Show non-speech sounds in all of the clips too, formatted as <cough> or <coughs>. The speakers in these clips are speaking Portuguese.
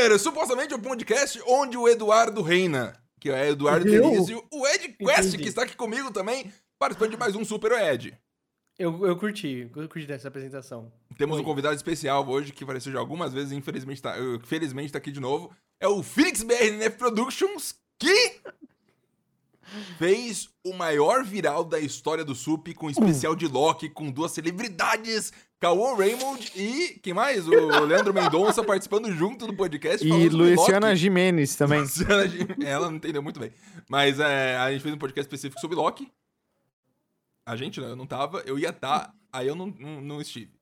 começamos o Super! Supostamente o um podcast onde o Eduardo reina. Que é Eduardo Denizio, o Ed Quest, Entendi. que está aqui comigo também, participando de mais um Super Ed. Eu, eu curti, eu curti dessa apresentação. Temos Oi. um convidado especial hoje que apareceu já algumas vezes, infelizmente tá, felizmente tá aqui de novo. É o Phoenix BRNF Productions, que fez o maior viral da história do SUP com um especial de Loki com duas celebridades, Cauã Raymond e quem mais? O <laughs> Leandro Mendonça participando junto do podcast. E Luciana Jimenez também. Luciana Jimenez, ela não entendeu muito bem. Mas é, a gente fez um podcast específico sobre Loki. A gente, né? Eu não tava, eu ia estar, tá, aí eu não, não, não estive.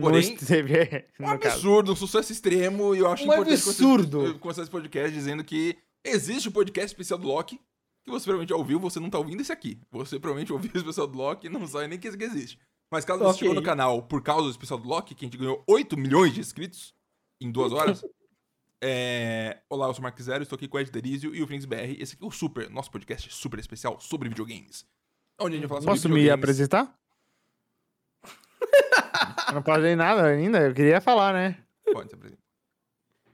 Porém, esteve, <laughs> um absurdo, um sucesso extremo, e eu acho um importante absurdo. começar esse podcast dizendo que existe o um podcast especial do Loki, que você provavelmente já ouviu, você não tá ouvindo esse aqui. Você provavelmente ouviu o especial do Loki e não sabe nem que esse aqui existe. Mas caso você chegou no canal por causa do especial do Loki, que a gente ganhou 8 milhões de inscritos em duas horas. <laughs> é... Olá, eu sou o Mark Zero, estou aqui com o Ed Derizio e o Phoenix BR. Esse aqui é o Super, nosso podcast super especial sobre videogames. Onde a gente sobre Posso me apresentar? eu não falei nada ainda, eu queria falar, né? Pode se apresentar.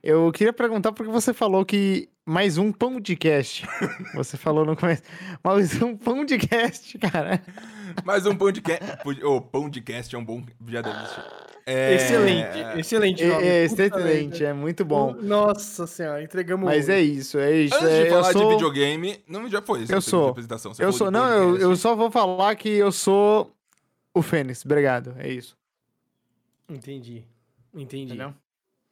Eu queria perguntar porque você falou que mais um pão de cast. <laughs> Você falou no começo. Mais um pão de cast, cara. Mais um pão de cast. O oh, pão de cast é um bom. Já deve é... Excelente, excelente nome. É, excelente, é muito bom. Nossa senhora, entregamos. Mas é isso, é isso. Antes é, de falar sou... de videogame, não já foi isso. Eu sou. Apresentação. Você eu sou, não, eu, eu só vou falar que eu sou o Fênix. Obrigado, é isso. Entendi. Entendi. Entendeu?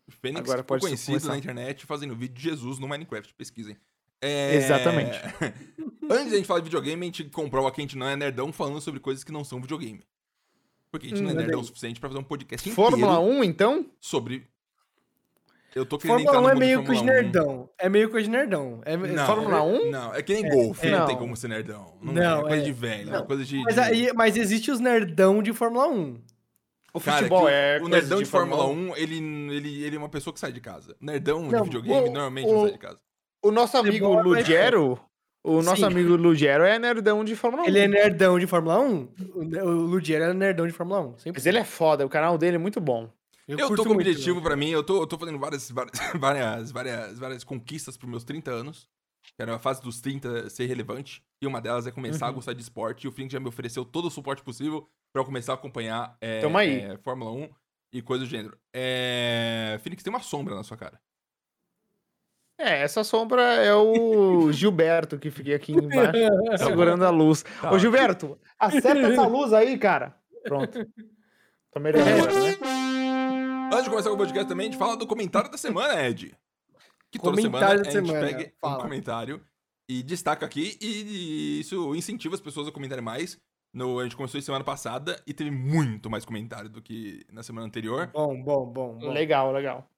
Fênix Agora pode conhecido na internet fazendo vídeo de Jesus no Minecraft. Pesquisem. É... Exatamente. <laughs> Antes da gente falar de videogame, a gente comprova que a gente não é nerdão falando sobre coisas que não são videogame. Porque a gente hum, não é nerdão o suficiente pra fazer um podcast Fórmula 1, então? Sobre. Eu tô querendo Fórmula 1 é meio que os nerdão. É meio coisa de nerdão. É, não, Fórmula é, 1? Não, é que nem é, golfe, é, não, não tem como ser nerdão. Não, não é coisa de velho, não. coisa de. Mas, aí, mas existe os nerdão de Fórmula 1. O futebol é. O nerdão de, de Fórmula 1, ele, ele, ele é uma pessoa que sai de casa. Nerdão não, de videogame o, normalmente o, não sai de casa. O nosso amigo Lugero. O nosso Sim. amigo Lugero é nerdão de Fórmula 1. Ele é nerdão de Fórmula 1? O Lugero é nerdão de Fórmula 1. Sempre. Mas ele é foda, o canal dele é muito bom. Eu, eu tô com muito, objetivo né? pra mim, eu tô, eu tô fazendo várias, várias, <laughs> várias, várias, conquistas pros meus 30 anos. Quero a fase dos 30 ser relevante. E uma delas é começar uhum. a gostar de esporte. E o Flink já me ofereceu todo o suporte possível para eu começar a acompanhar é, é, Fórmula 1 e coisas do gênero. É... Phoenix, tem uma sombra na sua cara. É, essa sombra é o <laughs> Gilberto que fiquei aqui embaixo <laughs> segurando a luz. Tá. Ô, Gilberto, acerta essa <laughs> luz aí, cara. Pronto. Tô melhor agora, né? Antes de começar o podcast também, a gente fala do comentário da semana, Ed. Que toda comentário semana a gente semana. pega Fala. um comentário e destaca aqui e isso incentiva as pessoas a comentarem mais. No, a gente começou semana passada e teve muito mais comentário do que na semana anterior. Bom, bom, bom. bom. Legal, legal.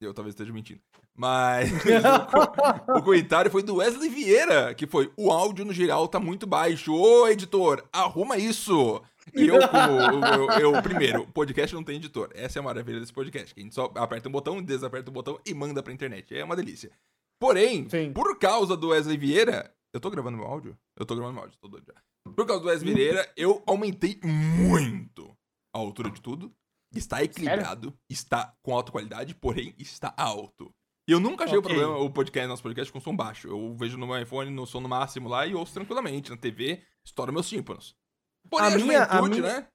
Eu talvez esteja mentindo. Mas <laughs> o, o, comentário foi do Wesley Vieira, que foi: o áudio no geral tá muito baixo. Ô, editor, arruma isso! E eu, como. Eu, eu, primeiro, podcast não tem editor. Essa é a maravilha desse podcast. A gente só aperta um botão, desaperta o botão e manda pra internet. É uma delícia. Porém, Sim. por causa do Wesley Vieira. Eu tô gravando meu áudio? Eu tô gravando meu áudio, tô doido já. Por causa do Wesley Vieira, eu aumentei muito a altura de tudo. Está equilibrado, Sério? está com alta qualidade, porém está alto. E eu nunca achei okay. o problema, o podcast, nosso podcast, com som baixo. Eu vejo no meu iPhone no som no máximo lá e ouço tranquilamente. Na TV, estoura meus tímpanos. Porém, a, a minha, a minha... né?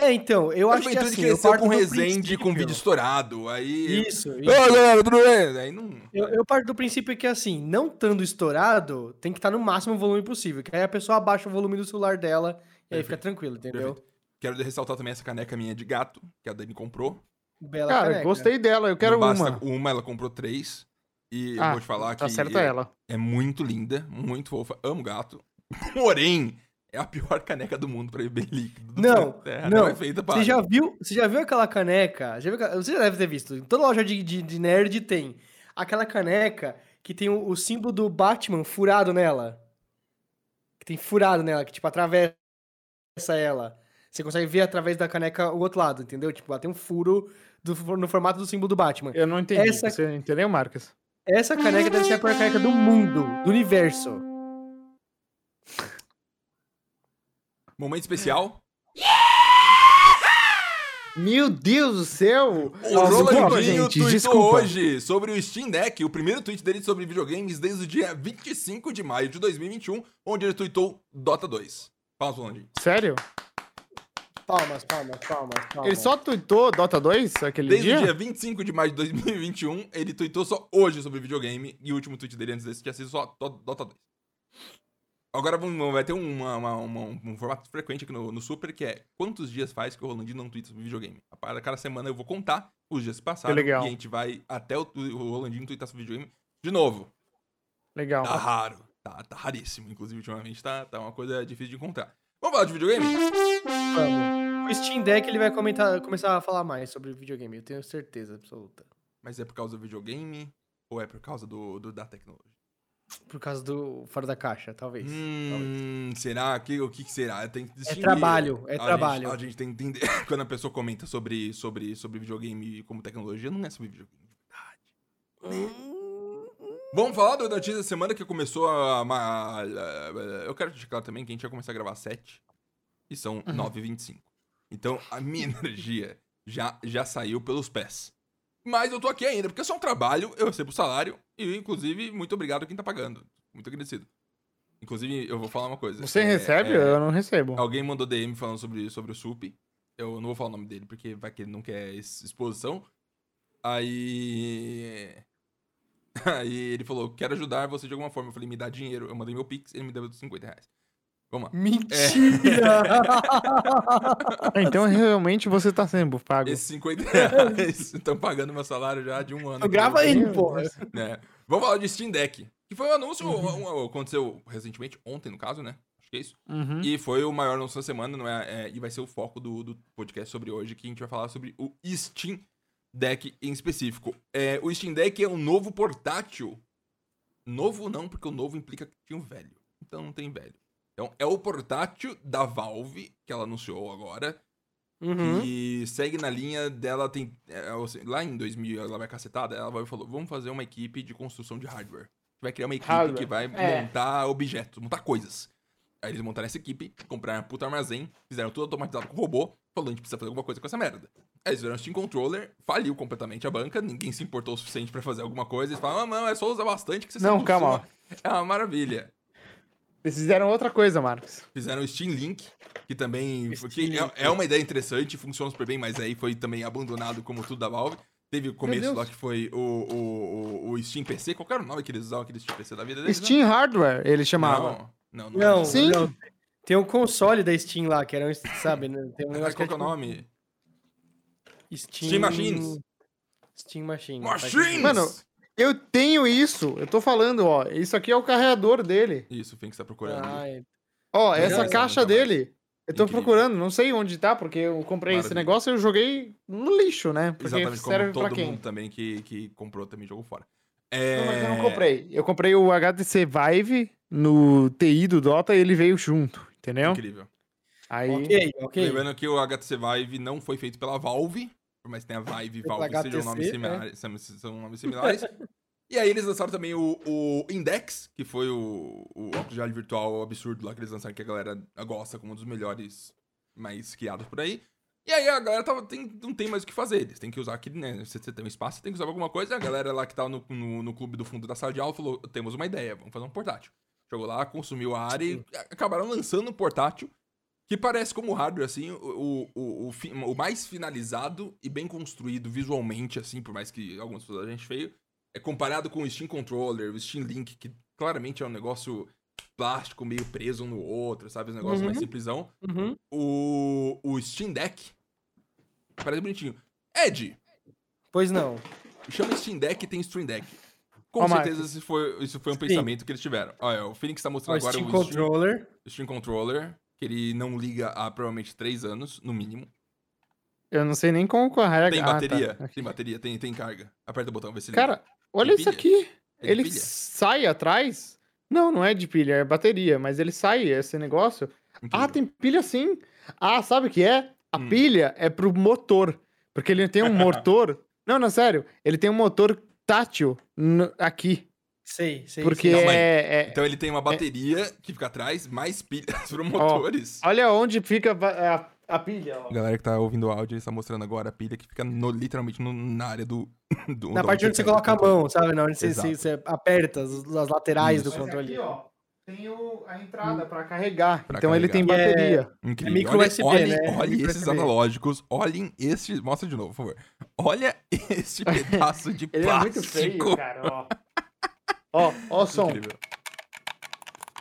É, então, eu a acho que assim, eu parto com Resende com vídeo estourado, aí... Isso, isso. Ô, galera, tudo bem? Aí não... Eu, eu, parto do princípio que, assim, não estando estourado, tem que estar no máximo volume possível, que aí a pessoa abaixa o volume do celular dela e Perfeito. aí fica tranquilo, entendeu? Perfeito. Quero ressaltar também essa caneca minha de gato, que a Dani comprou. Bela Cara, caneca. gostei dela, eu quero uma. uma, ela comprou três. E ah, eu vou te falar que é, ela. é muito linda, muito fofa. Amo gato. <laughs> Porém, é a pior caneca do mundo pra beber líquido. Não, terra, não. não é feita para. Você já viu? Você já viu aquela caneca? Já viu, você já deve ter visto. Em toda loja de, de, de nerd tem aquela caneca que tem o, o, símbolo do Batman furado nela. Que tem furado nela, que tipo atravessa ela. Você consegue ver através da caneca o outro lado, entendeu? Tipo, ela tem um furo do, no formato do símbolo do Batman. Eu não entendi. Essa, você entendeu, Marcos? Essa caneca deve ser a pior caneca do mundo, do universo. Momento especial. Meu Deus do céu! O Rolandinho tweetou desculpa. hoje sobre o Steam Deck, o primeiro tweet dele sobre videogames desde o dia 25 de maio de 2021, onde ele tweetou Dota 2. Palmas, Rolandinho. Sério? Palmas, palmas, palmas, palmas. Ele só tweetou Dota 2 aquele Desde dia? Desde o dia 25 de maio de 2021, ele tweetou só hoje sobre videogame, e o último tweet dele antes desse tinha sido só Dota 2. Agora vamos, vai ter uma, uma, uma, um formato frequente aqui no, no, Super, que é quantos dias faz que o Rolandinho não twitta sobre videogame. A cada semana eu vou contar os dias que passaram legal. e a gente vai até o, o Rolandinho twittar sobre videogame de novo. Legal. Tá raro. Tá, tá raríssimo. Inclusive, ultimamente tá, tá uma coisa difícil de encontrar. Vamos falar de videogame? Vamos. O Steam Deck ele vai comentar, começar a falar mais sobre videogame, eu tenho certeza absoluta. Mas é por causa do videogame ou é por causa do, do da tecnologia? Por causa do fora da caixa, talvez. Hum, talvez. será? Que, o que, que será? Tem que É trabalho, é a trabalho. Gente, a gente tem que entender. <laughs> Quando a pessoa comenta sobre, sobre, sobre videogame como tecnologia, não é sobre videogame de verdade. Hum. Vamos falar da notícia da semana que começou a, a, a, Eu quero te claro também que a gente vai começar a gravar 7 e são uhum. 9h25. Então a minha <laughs> energia já, já saiu pelos pés. Mas eu tô aqui ainda, porque é só um trabalho, eu recebo salário, e inclusive, muito obrigado a quem tá pagando. Muito agradecido. Inclusive, eu vou falar uma coisa. Você é, recebe? É, eu não recebo. Alguém mandou DM falando sobre, sobre o SUP. Eu não vou falar o nome dele, porque vai que ele não quer exposição. Aí. <laughs> Aí ele falou: quero ajudar você de alguma forma. Eu falei, me dá dinheiro. Eu mandei meu Pix, ele me deu 50 reais. Vamos lá. Mentira! É... <laughs> então realmente você tá sendo pago. Esses 50 reais <laughs> estão pagando meu salário já de um ano. Grava aí, porra. É. Vamos falar de Steam Deck. Que foi um anúncio, uhum. um, um, aconteceu recentemente, ontem no caso, né? Acho que é isso. Uhum. E foi o maior anúncio da semana, não é, é, e vai ser o foco do, do podcast sobre hoje, que a gente vai falar sobre o Steam Deck em específico. É, o Steam Deck é um novo portátil. Novo não, porque o novo implica que tinha um velho. Então não tem velho. Então, é o portátil da Valve, que ela anunciou agora. Uhum. E segue na linha dela. Tem, é, lá em 2000, ela vai cacetada. Ela falou: vamos fazer uma equipe de construção de hardware. Vai criar uma equipe hardware. que vai é. montar objetos, montar coisas. Aí eles montaram essa equipe, compraram um puta armazém, fizeram tudo automatizado com robô. Falou: a gente precisa fazer alguma coisa com essa merda. Aí eles viram o Steam Controller, faliu completamente a banca, ninguém se importou o suficiente para fazer alguma coisa. Eles falaram: ah, não, é só usar bastante que você Não, calma. É uma maravilha. Eles fizeram outra coisa, Marcos. Fizeram o Steam Link, que também que é, é, uma ideia interessante, funciona super bem, mas aí foi também abandonado como tudo da Valve. Teve o começo lá que foi o, o, o, Steam PC. Qual era o nome que eles usavam, aquele Steam PC da vida deles? Né? Steam Hardware, eles chamavam. Não, não, não. não, Sim. Não. Tem um console da Steam lá, que era, sabe, né? Tem um Mas qual que é o tipo nome? Steam... Steam Machines. Steam Machines. Machines! Mano, eu tenho isso. Eu tô falando, ó. Isso aqui é o carregador dele. Isso, o Fink tá procurando. Ai. Ó, essa caixa dele. Eu tô Incrível. procurando, não sei onde tá, porque eu comprei Maravilha. esse negócio e eu joguei no lixo, né? Porque Exatamente, como todo mundo também que, que comprou também jogou fora. É... Não, mas eu não comprei. Eu comprei o HTC Vive no TI do Dota e ele veio junto, entendeu? Incrível. Aí... Ok, ok. Lembrando que o HTC Vive não foi feito pela Valve, mais que tenha Vive e Valve HTC, sejam nomes, similares, né? são nomes similares. <laughs> e aí eles lançaram também o, o Index, que foi o, o óculos de realidade virtual absurdo lá que eles lançaram, que a galera gosta como um dos melhores mais criados por aí. E aí a galera tava, tem, não tem mais o que fazer. Eles têm que usar aqui, né? Se você tem um espaço, você tem que usar alguma coisa. A galera lá que tava no, no, no, clube do fundo da sala de aula falou: temos uma ideia, vamos fazer um portátil. Chegou lá, consumiu a área e acabaram lançando um portátil que parece como hardware, assim, o, o, o, o, mais finalizado e bem construído visualmente, assim, por mais que algumas pessoas a gente feio, é comparado com o Steam Controller, o Steam Link, que claramente é um negócio plástico meio preso um no outro, sabe? Os negócios uhum. mais simplesão. Uhum. O, o Steam Deck parece bonitinho. Ed! Pois não. Chama Steam Deck e tem Stream Deck. Com oh, certeza isso foi, isso foi um Sim. pensamento que eles tiveram. Olha, o Phoenix tá mostrando o agora Steam o Controller. Steam, Steam Controller que ele não liga há provavelmente três anos, no mínimo. Eu não sei nem como carrega. Tem bateria, ah, tá. tem bateria, tem, tem carga. Aperta o botão, vê se liga. Cara, olha isso aqui. É ele pilha? sai atrás. Não, não é de pilha, é bateria, mas ele sai esse negócio. Incrível. Ah, tem pilha sim. Ah, sabe o que é? A hum. pilha é pro motor. Porque ele tem um <laughs> motor. não, não, sério. Ele tem um motor tátil aqui. Sei, sei. Porque sei. Não, é, é, Então ele tem uma bateria é... que fica atrás, mais pilhas <laughs> para motores. olha onde fica a, A pilha, ó. A galera que tá ouvindo o áudio, ele está mostrando agora a pilha que fica no, literalmente no, na área do. do na parte onde você coloca a mão, sabe? Na onde você, você, você, aperta as, as laterais Isso. do controle. Aqui, ó, tem o, a entrada para carregar. Pra então carregar. ele tem bateria. É, Incrível. É micro USB, olhem, né? Olhem esses USB. analógicos. Olhem este. Mostra de novo, por favor. Olha <laughs> esse pedaço de ele plástico. Ele é muito feio, cara. Ó, ó, ó o som. Incrível.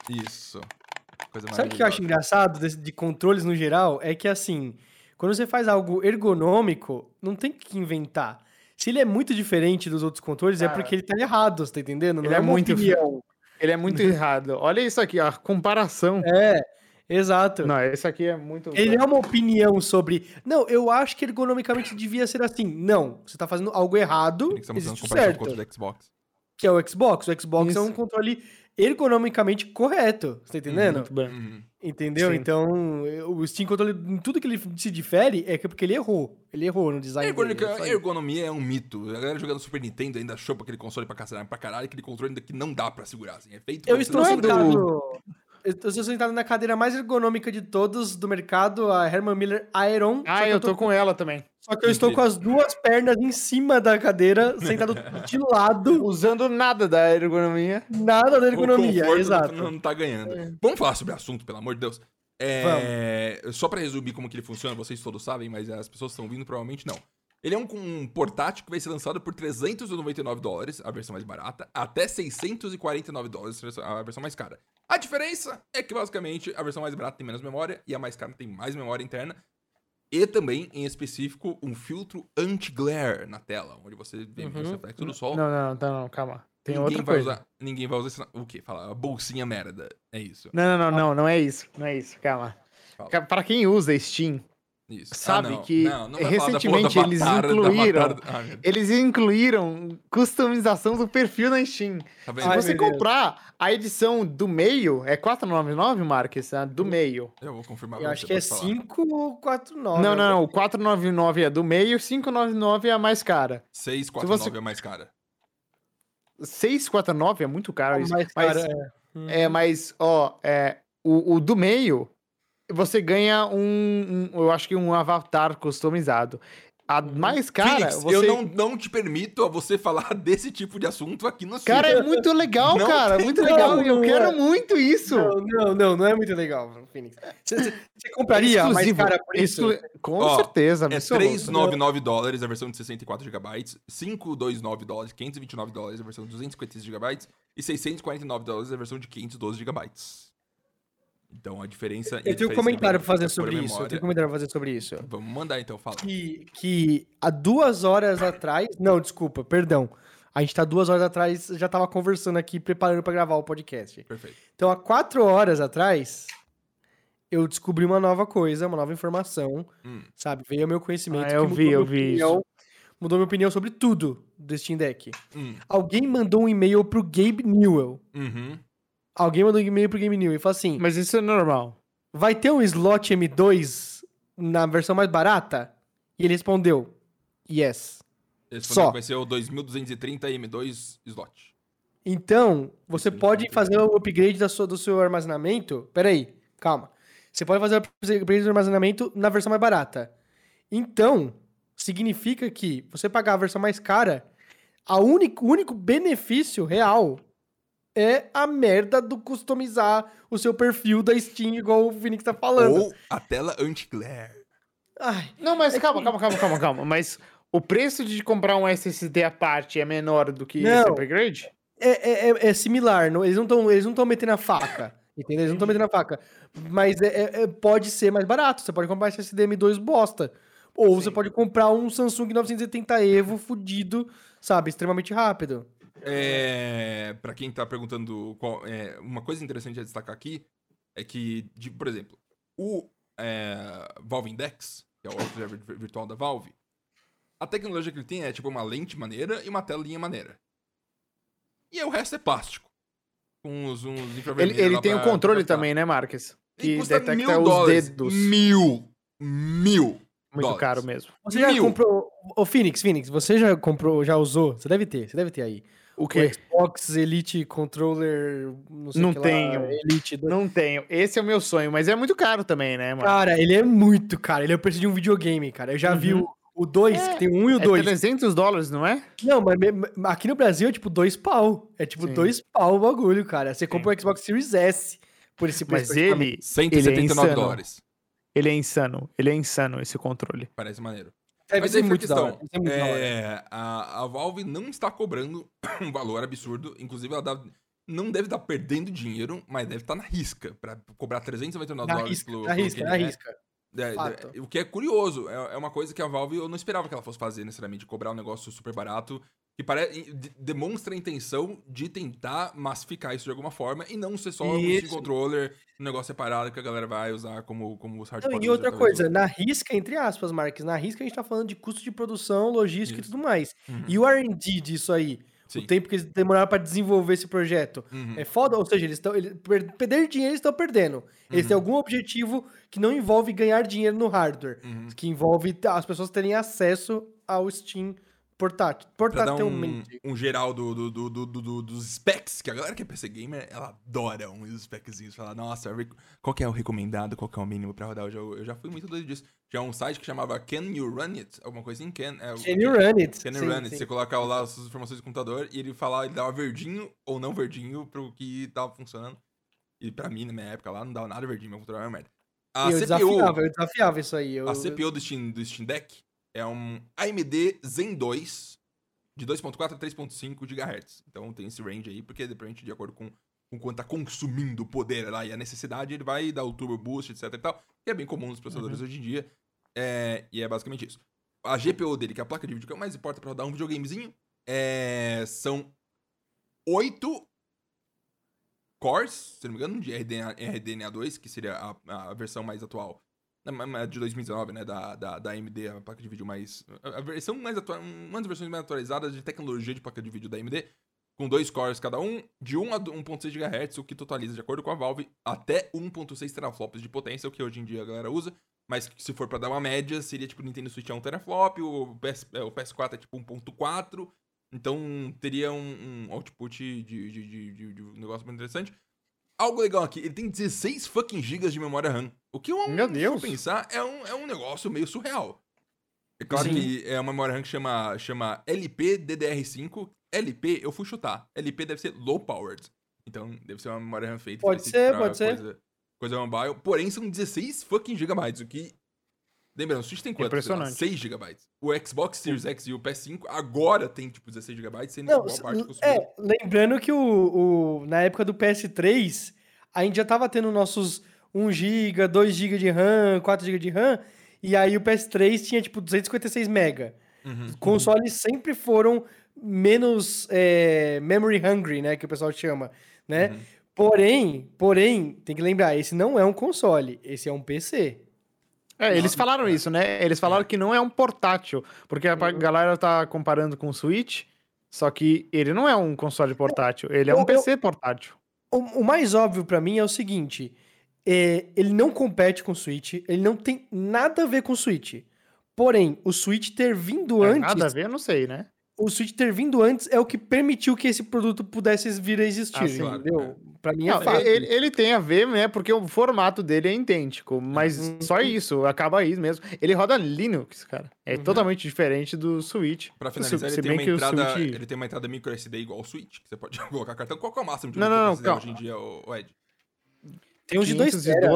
Isso. Coisa Sabe o que eu acho engraçado de, de controles no geral? É que assim, quando você faz algo ergonômico, não tem que inventar. Se ele é muito diferente dos outros controles, é Cara, é porque ele tá errado, você tá entendendo? Não ele é, é muito opinião. <laughs> Ele é muito errado. Olha isso aqui, a comparação. É, exato. Não, esse aqui é muito. Ele é uma opinião sobre. Não, eu acho que ergonomicamente devia ser assim. Não, você tá fazendo algo errado. Tem que existe certo. do Xbox. Que é o Xbox. O Xbox isso. é um controle ergonomicamente correto. Você tá entendendo? Muito bem. Uhum. Entendeu? Sim. Então, o Steam Control, em tudo que ele se difere, é porque ele errou. Ele errou no design. Ergonomia, dele, ergonomia é um mito. A galera jogando Super Nintendo ainda achou pra aquele console pra caralho, pra caralho, aquele controle ainda que não dá pra segurar. Assim. É feito Eu estou sentado. Eu estou sentado na cadeira mais ergonômica de todos do mercado, a Herman Miller Iron. Ah, eu, eu tô, com ela também. Só que eu estou com as duas pernas em cima da cadeira, sentado de lado. <laughs> Usando nada da ergonomia. Nada da ergonomia, exato. Não, não tá ganhando. É. Vamos falar sobre o assunto, pelo amor de Deus. É, só para resumir como que ele funciona, vocês todos sabem, mas as pessoas estão vindo provavelmente não. Ele é um, um, portátil que vai ser lançado por 399 dólares, a versão mais barata, até 649 dólares, a versão mais cara. A diferença é que, basicamente, a versão mais barata tem menos memória e a mais cara tem mais memória interna. E também, em específico, um filtro anti-glare na tela, onde você vê uhum. o reflexo do sol. Não, não, não, não, calma. Tem ninguém outra vai coisa. Usar, ninguém vai usar esse, o quê? Fala, bolsinha merda. É isso. Não, não, não, não, não é isso. Não é isso, calma. Fala. Pra quem usa Steam, isso. Sabe ah, que não, não recentemente eles incluíram ah, eles incluíram customização do perfil na Steam. Tá Se você comprar a edição do meio, é 499, Marques? A do meio. Eu vou confirmar. Eu acho que é 549. Não, não, não. O 499 é do meio, 599 é a mais cara. 649 você... é mais cara. 649 é muito caro. É mais mas, cara, é. é, mas, ó, é, o, o do meio você ganha um, um, eu acho que um avatar customizado. A mais cara. Felix, você... eu não, não te permito a você <laughs> falar desse tipo de assunto aqui no Cara, é muito legal, não cara. Muito legal. Não, eu quero é. muito isso. Não, não, não, não é muito legal, Phoenix. Você, você compraria mais cara por isso? Exclu... Com Ó, certeza. É 399 dólares a versão de 64 GB, 529 dólares, 529 dólares a versão de 256 GB e 649 dólares a versão de 512 GB. Então a diferença. Eu tenho um comentário para fazer sobre isso. Eu tenho um comentário pra fazer sobre isso. Vamos mandar então, fala. Que, que há duas horas atrás. Não, desculpa, perdão. A gente tá duas horas atrás, já tava conversando aqui, preparando para gravar o podcast. Perfeito. Então, há quatro horas atrás, eu descobri uma nova coisa, uma nova informação, hum. sabe? Veio ao meu conhecimento. Ah, eu vi, eu vi opinião, Mudou minha opinião sobre tudo do Steam Deck. Hum. Alguém mandou um e-mail pro Gabe Newell. Uhum. Alguém mandou um e-mail pro Game New e falou assim: Mas isso é normal. Vai ter um slot M2 na versão mais barata? E ele respondeu: Yes. Ele respondeu Só. que vai ser o 2230 M2 slot. Então, você pode fazer o upgrade da sua, do seu armazenamento. Pera aí, calma. Você pode fazer o upgrade do armazenamento na versão mais barata. Então, significa que você pagar a versão mais cara, a único, o único benefício real é a merda do customizar o seu perfil da Steam, igual o Phoenix tá falando. Ou a tela anti-glare. Não, mas é calma, que... calma, calma, calma, calma. Mas o preço de comprar um SSD à parte é menor do que não, esse upgrade? É, é, é, é similar. Não, eles não estão eles não metendo a faca. Entendeu? Eles não estão metendo a faca. Mas é, é, é, pode ser mais barato. Você pode comprar SSD M2 bosta. Ou Sim. você pode comprar um Samsung 970 Evo fudido, sabe? Extremamente rápido. É, para quem tá perguntando, qual, é, uma coisa interessante a destacar aqui é que, de, por exemplo, o é, Valve Index, que é o software virtual da Valve, a tecnologia que ele tem é tipo uma lente maneira e uma telinha maneira. E o resto é plástico. Com uns, uns infravermelhos. Ele, ele tem o um controle também, né, Marques? Que detecta mil os dólares. dedos. Mil! Mil! Muito dólares. caro mesmo. Você já Mil. comprou. Ô, Phoenix, Phoenix, você já comprou, já usou? Você deve ter, você deve ter aí O que? Xbox Elite Controller, não sei Não tenho. Lá, Elite. Do... Não tenho. Esse é o meu sonho, mas é muito caro também, né, mano? Cara, ele é muito caro. Ele é o preço de um videogame, cara. Eu já uhum. vi o, o 2, é, que tem o 1 um e o 2. É 300 dólares, não é? Não, mas aqui no Brasil é tipo 2 pau. É tipo 2 pau o bagulho, cara. Você compra o Xbox Series S por esse preço. Mas ele, 179 ele é dólares. Ele é insano. Ele é insano, esse controle. Parece maneiro. É, Mas aí foi questão. É, a, a Valve não está cobrando <clears throat> um valor absurdo. Inclusive, ela dá, não deve estar perdendo dinheiro, mas deve estar na risca. para cobrar 399 dólares risca, pelo. Na risca, na risca. É, é, o que é curioso, é, é, uma coisa que a Valve eu não esperava que ela fosse fazer necessariamente, cobrar um negócio super barato que parece, demonstra a intenção de tentar massificar isso de alguma forma e não ser só isso. um controller, um negócio separado que a galera vai usar como, como os hardware. E outra coisa, na risca, entre aspas, Marques, na risca a gente tá falando de custo de produção, logística isso. e tudo mais. Uhum. E o R&D disso aí? Sim. O tempo que eles demoraram para desenvolver esse projeto. Uhum. É foda, ou seja, eles estão. Perder dinheiro eles estão perdendo. Eles uhum. têm algum objetivo que não envolve ganhar dinheiro no hardware. Uhum. Que envolve as pessoas terem acesso ao Steam Portátil. Portátilmente. Um, um, geral do, do, do, do, dos specs, que a galera que é PC Gamer, ela adora uns speczinhos. Fala, nossa, qual que é o recomendado, qual que é o mínimo pra rodar o jogo? Eu já fui muito doido disso. Tinha um site que chamava Can You Run It? Alguma coisa assim? Can, é, can You Run It? Can You Run It. Você colocava lá as suas informações do computador e ele falava, ele dava verdinho ou não verdinho pro que tava funcionando. E pra mim, na minha época lá, não dava nada verdinho, meu computador era uma merda. A eu CPU, desafiava, eu desafiava isso aí. Eu, a CPU do Steam, do Steam Deck é um AMD Zen 2 de 2.4 a 3.5 GHz. Então tem esse range aí, porque depende de acordo com, com quanto tá consumindo poder lá e a necessidade, ele vai dar o turbo boost, etc e tal, que é bem comum nos processadores uhum. hoje em dia. É, e é basicamente isso. A GPU dele, que é a placa de vídeo que é mais importa para rodar um videogamezinho, é, são 8 cores, se não me engano, de RDNA, RDNA 2, que seria a, a versão mais atual de 2019, né, da, da, da AMD, a placa de vídeo mais... A versão mais atual, uma das versões mais atualizadas de tecnologia de placa de vídeo da AMD, com dois cores cada um, de 1 a 1.6 GHz, o que totaliza, de acordo com a Valve, até 1.6 teraflops de potência, o que hoje em dia a galera usa, mas se for para dar uma média, seria tipo o Nintendo Switch é 1 teraflop, o, PS, é, o PS4 é tipo 1.4, então teria um, um output de, de, de, de, de negócio muito interessante. Algo legal aqui, ele tem 16 fucking gigas de memória RAM. O que eu Meu Deus. pensar é um, é um negócio meio surreal. É claro Sim. que é uma memória RAM que chama, chama LP-DDR5. LP, eu fui chutar. LP deve ser low powered. Então, deve ser uma memória RAM feita. Pode ser, pode coisa, ser. Coisa mobile. Porém, são 16 fucking gigabytes, o que Lembrando, o Switch tem quanto? Impressionante. 6 GB. O Xbox Series X e o PS5 agora tem, tipo, 16 GB, sendo Não, boa parte. É, lembrando que o, o, na época do PS3, a gente já tava tendo nossos 1 GB, 2 GB de RAM, 4 GB de RAM, e aí o PS3 tinha, tipo, 256 MB. Uhum. Consoles sempre foram menos é, memory hungry, né, que o pessoal chama, né? Uhum. Porém, porém, tem que lembrar, esse não é um console, esse é um PC. É, eles falaram isso, né? Eles falaram que não é um portátil, porque a uhum. galera tá comparando com o Switch, só que ele não é um console portátil, ele é um PC portátil. O, o mais óbvio para mim é o seguinte, é, ele não compete com o Switch, ele não tem nada a ver com o Switch. Porém, o Switch ter vindo é, antes... Nada a ver, eu não sei, né? O Switch ter vindo antes é o que permitiu que esse produto pudesse vir a existir, ah, sim, entendeu? É. Pra mim é não, fato. Ele, ele, tem a ver, né? Porque o formato dele é idêntico, mas uhum. só isso, acaba aí mesmo. Ele roda Linux, cara. É uhum. totalmente diferente do Switch. Pra finalizar, ele tem, uma entrada, Switch... ele tem uma entrada micro SD igual ao Switch, que você pode <laughs> colocar cartão. Qual é o máximo de não, não, não, hoje em dia, o Ed? Tem uns de 2 tera.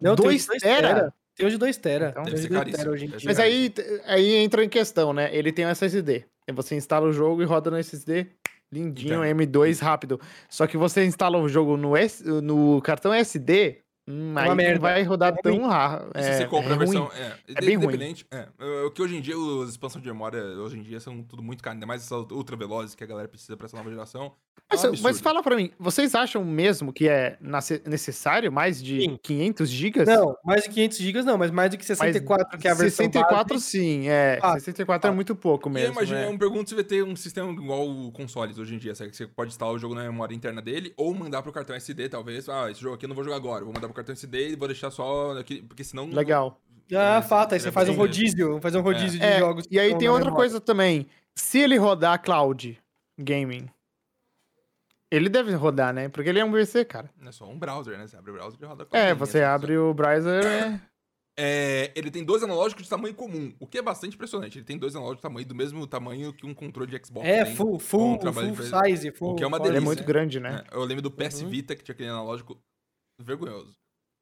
Não, 2 tera? Tem uns de 2 tera. Então, tem de 2 tera hoje em dia. Mas aí, aí entra em questão, né? Ele tem um SSD. Você instala o jogo e roda no SSD. Lindinho, então. M2 rápido. Só que você instala o jogo no, S, no cartão SD, Hum, aí merda. não vai rodar é tão raro. É, se você compra é a versão. Ruim. É, é bem ruim. É, o que hoje em dia, as expansões de memória, hoje em dia, são tudo muito caro. Ainda mais essas ultra velozes que a galera precisa pra essa nova geração. É mas, mas, fala pra mim, vocês acham mesmo que é necessário mais de sim. 500 gigas? Não, mais de 500 gigas não, mas mais do que 64, mais, que é a versão 64 base. sim, é. Ah, 64 ah, é muito pouco mesmo. E imagina, né? eu me pergunto se vai ter um sistema igual o consoles hoje em dia. Será que você pode instalar o jogo na memória interna dele ou mandar pro cartão SD, talvez. Ah, esse jogo aqui eu não vou jogar agora, vou mandar pro cartão SD e vou deixar só aqui, porque senão. Legal. Ah, fato, aí você faz um rodízio, faz um rodízio é. de é, jogos. E aí tem outra coisa também. Se ele rodar cloud gaming, Ele deve rodar, né? Porque ele é um PC, cara. É só um browser, né? Você abre o browser e roda É, você abre o browser é... é... Ele tem dois analógicos de tamanho comum, o que é bastante impressionante. Ele tem dois analógicos de tamanho do mesmo tamanho que um controle de Xbox. É, tem, full, full, um full size, full. O que é uma delícia. Ele é muito grande, né? É, eu lembro do PS uhum. Vita, que tinha aquele analógico vergonhoso.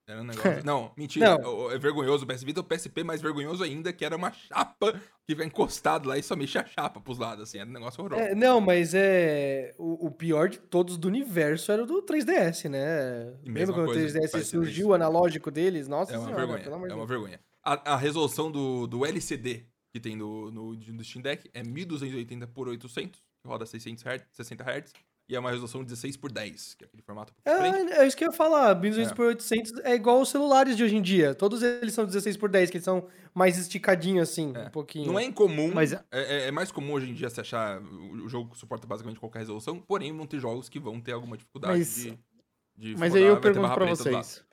Era um negócio. <laughs> Não, mentira. Não. É vergonhoso o PS Vita, o PSP mais vergonhoso ainda, que era uma chapa que fica encostado lá e só mexia a chapa pros lados, assim. Era um negócio horroroso. É, não, mas é. O, o, pior de todos do universo era o do 3DS, né? Lembra quando o 3DS surgiu o analógico deles? Nossa É uma senhora, vergonha. É uma vergonha. A, a, resolução do, do LCD que tem no, no, no Steam Deck é 1280 por 800, que roda 600 Hz, 60 Hz. E é uma resolução 16 por 10, que é aquele formato. É, é isso que eu ia falar. 16 é. por 800 é igual os celulares de hoje em dia. Todos eles são 16 por 10, que eles são mais esticadinhos assim, é. um pouquinho. Não é incomum, mas é, é, é, mais comum hoje em dia se achar. O jogo suporta basicamente qualquer resolução, porém vão ter jogos que vão ter alguma dificuldade mas, de, de. Mas aí eu pergunto pra vocês.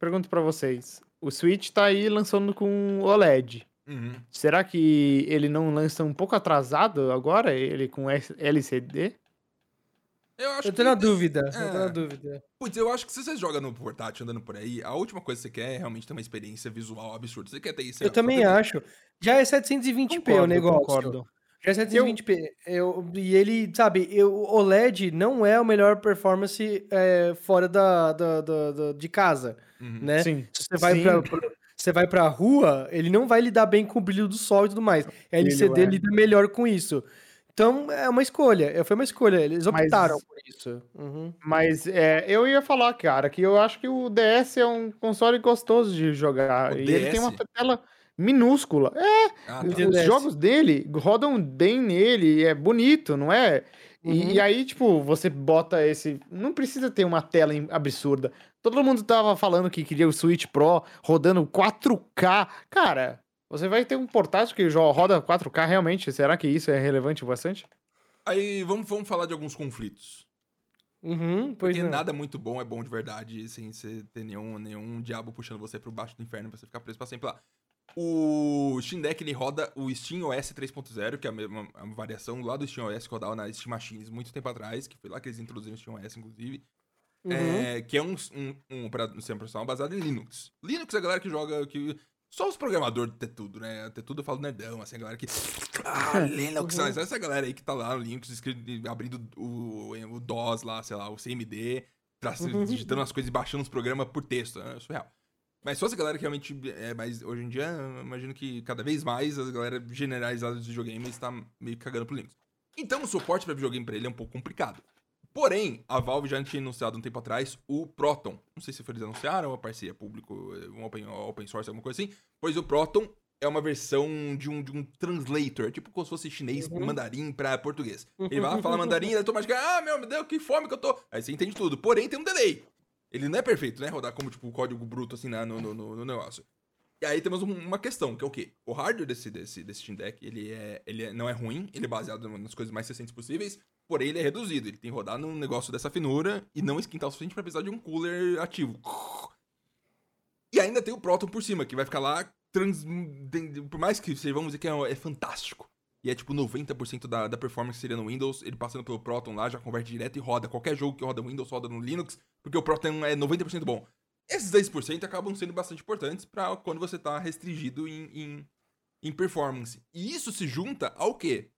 Pergunto pra vocês. O Switch tá aí lançando com OLED. Uhum. Será que ele não lança um pouco atrasado agora, ele com LCD? Eu, acho eu tô que... na dúvida, é. eu tô na dúvida. Putz, eu acho que se você joga no portátil andando por aí, a última coisa que você quer é realmente ter uma experiência visual absurda. Você quer ter isso. Eu também acho. Já é 720p concordo, o negócio. Concordo. Já é 720p. Eu... Eu, e ele, sabe, eu, o OLED não é a melhor performance é, fora da, da, da, da, de casa, uhum. né? Sim. Se você vai Sim. pra, pra você vai pra rua, ele não vai lidar bem com o brilho do sol e tudo mais. A LCD é. lida melhor com isso. Então é uma escolha, foi uma escolha, eles optaram mas, por isso. Uhum. Mas é, eu ia falar, cara, que eu acho que o DS é um console gostoso de jogar. O e DS? ele tem uma tela minúscula. É, ah, tá. os jogos dele rodam bem nele, é bonito, não é? Uhum. E, e, aí, tipo, você bota esse. Não precisa ter uma tela absurda. Todo mundo tava falando que queria o Switch Pro rodando 4K. Cara, você vai ter um portátil que roda 4K realmente? Será que isso é relevante bastante? Aí vamos, vamos falar de alguns conflitos. Uhum, Porque não. nada muito bom é bom de verdade, sem você ter nenhum, nenhum diabo puxando você pro baixo do inferno pra você ficar preso pra sempre lá. O Steam Deck ele roda o Steam OS 3.0, que é a mesma a variação lá do Steam OS que rodava na Steam Machines muito tempo atrás, que foi lá que eles introduziram o Steam OS, inclusive. Uhum. É, que é um, um, um, um sistema profissional baseado em Linux. Linux é a galera que joga, que só os programadores ter tudo, né? Ter tudo eu falo nerdão, assim, a galera que. <laughs> Ah, Linux, uhum. essa galera aí que tá lá no Linux, escrito, abrindo o, o DOS lá, sei lá, o CMD, uhum. digitando as coisas e baixando os programas por texto, né? É surreal. Mas só essa galera que realmente é mais. Hoje em dia, imagino que cada vez mais as galera generalizada dos videogames está meio cagando pro Linux. Então o suporte para videogame para ele é um pouco complicado. Porém, a Valve já tinha anunciado um tempo atrás o Proton. Não sei se eles anunciaram, uma parceria público, um open, open source, alguma coisa assim. Pois o Proton é uma versão de um, de um translator, tipo como se fosse chinês, uhum. mandarim pra português. Ele vai lá, fala <laughs> mandarim, ele automaticamente, ah, meu Deus, que fome que eu tô. Aí você entende tudo. Porém, tem um delay. Ele não é perfeito, né? Rodar como, tipo, código bruto, assim, no, no, no, no negócio. E aí temos uma questão, que é o quê? O hardware desse, desse, desse Steam Deck, ele, é, ele é, não é ruim, ele é baseado nas coisas mais recentes possíveis, porém ele é reduzido. Ele tem que rodar num negócio dessa finura e não esquentar o suficiente para precisar de um cooler ativo. E ainda tem o Proton por cima, que vai ficar lá, trans... por mais que vocês vamos dizer que é, é fantástico. E é tipo 90% da, da performance seria no Windows, ele passando pelo Proton lá, já converte direto e roda. Qualquer jogo que roda no Windows roda no Linux, porque o Proton é 90% bom. Esses 10% acabam sendo bastante importantes para quando você está restringido em, em, em, performance. E isso se junta ao quê?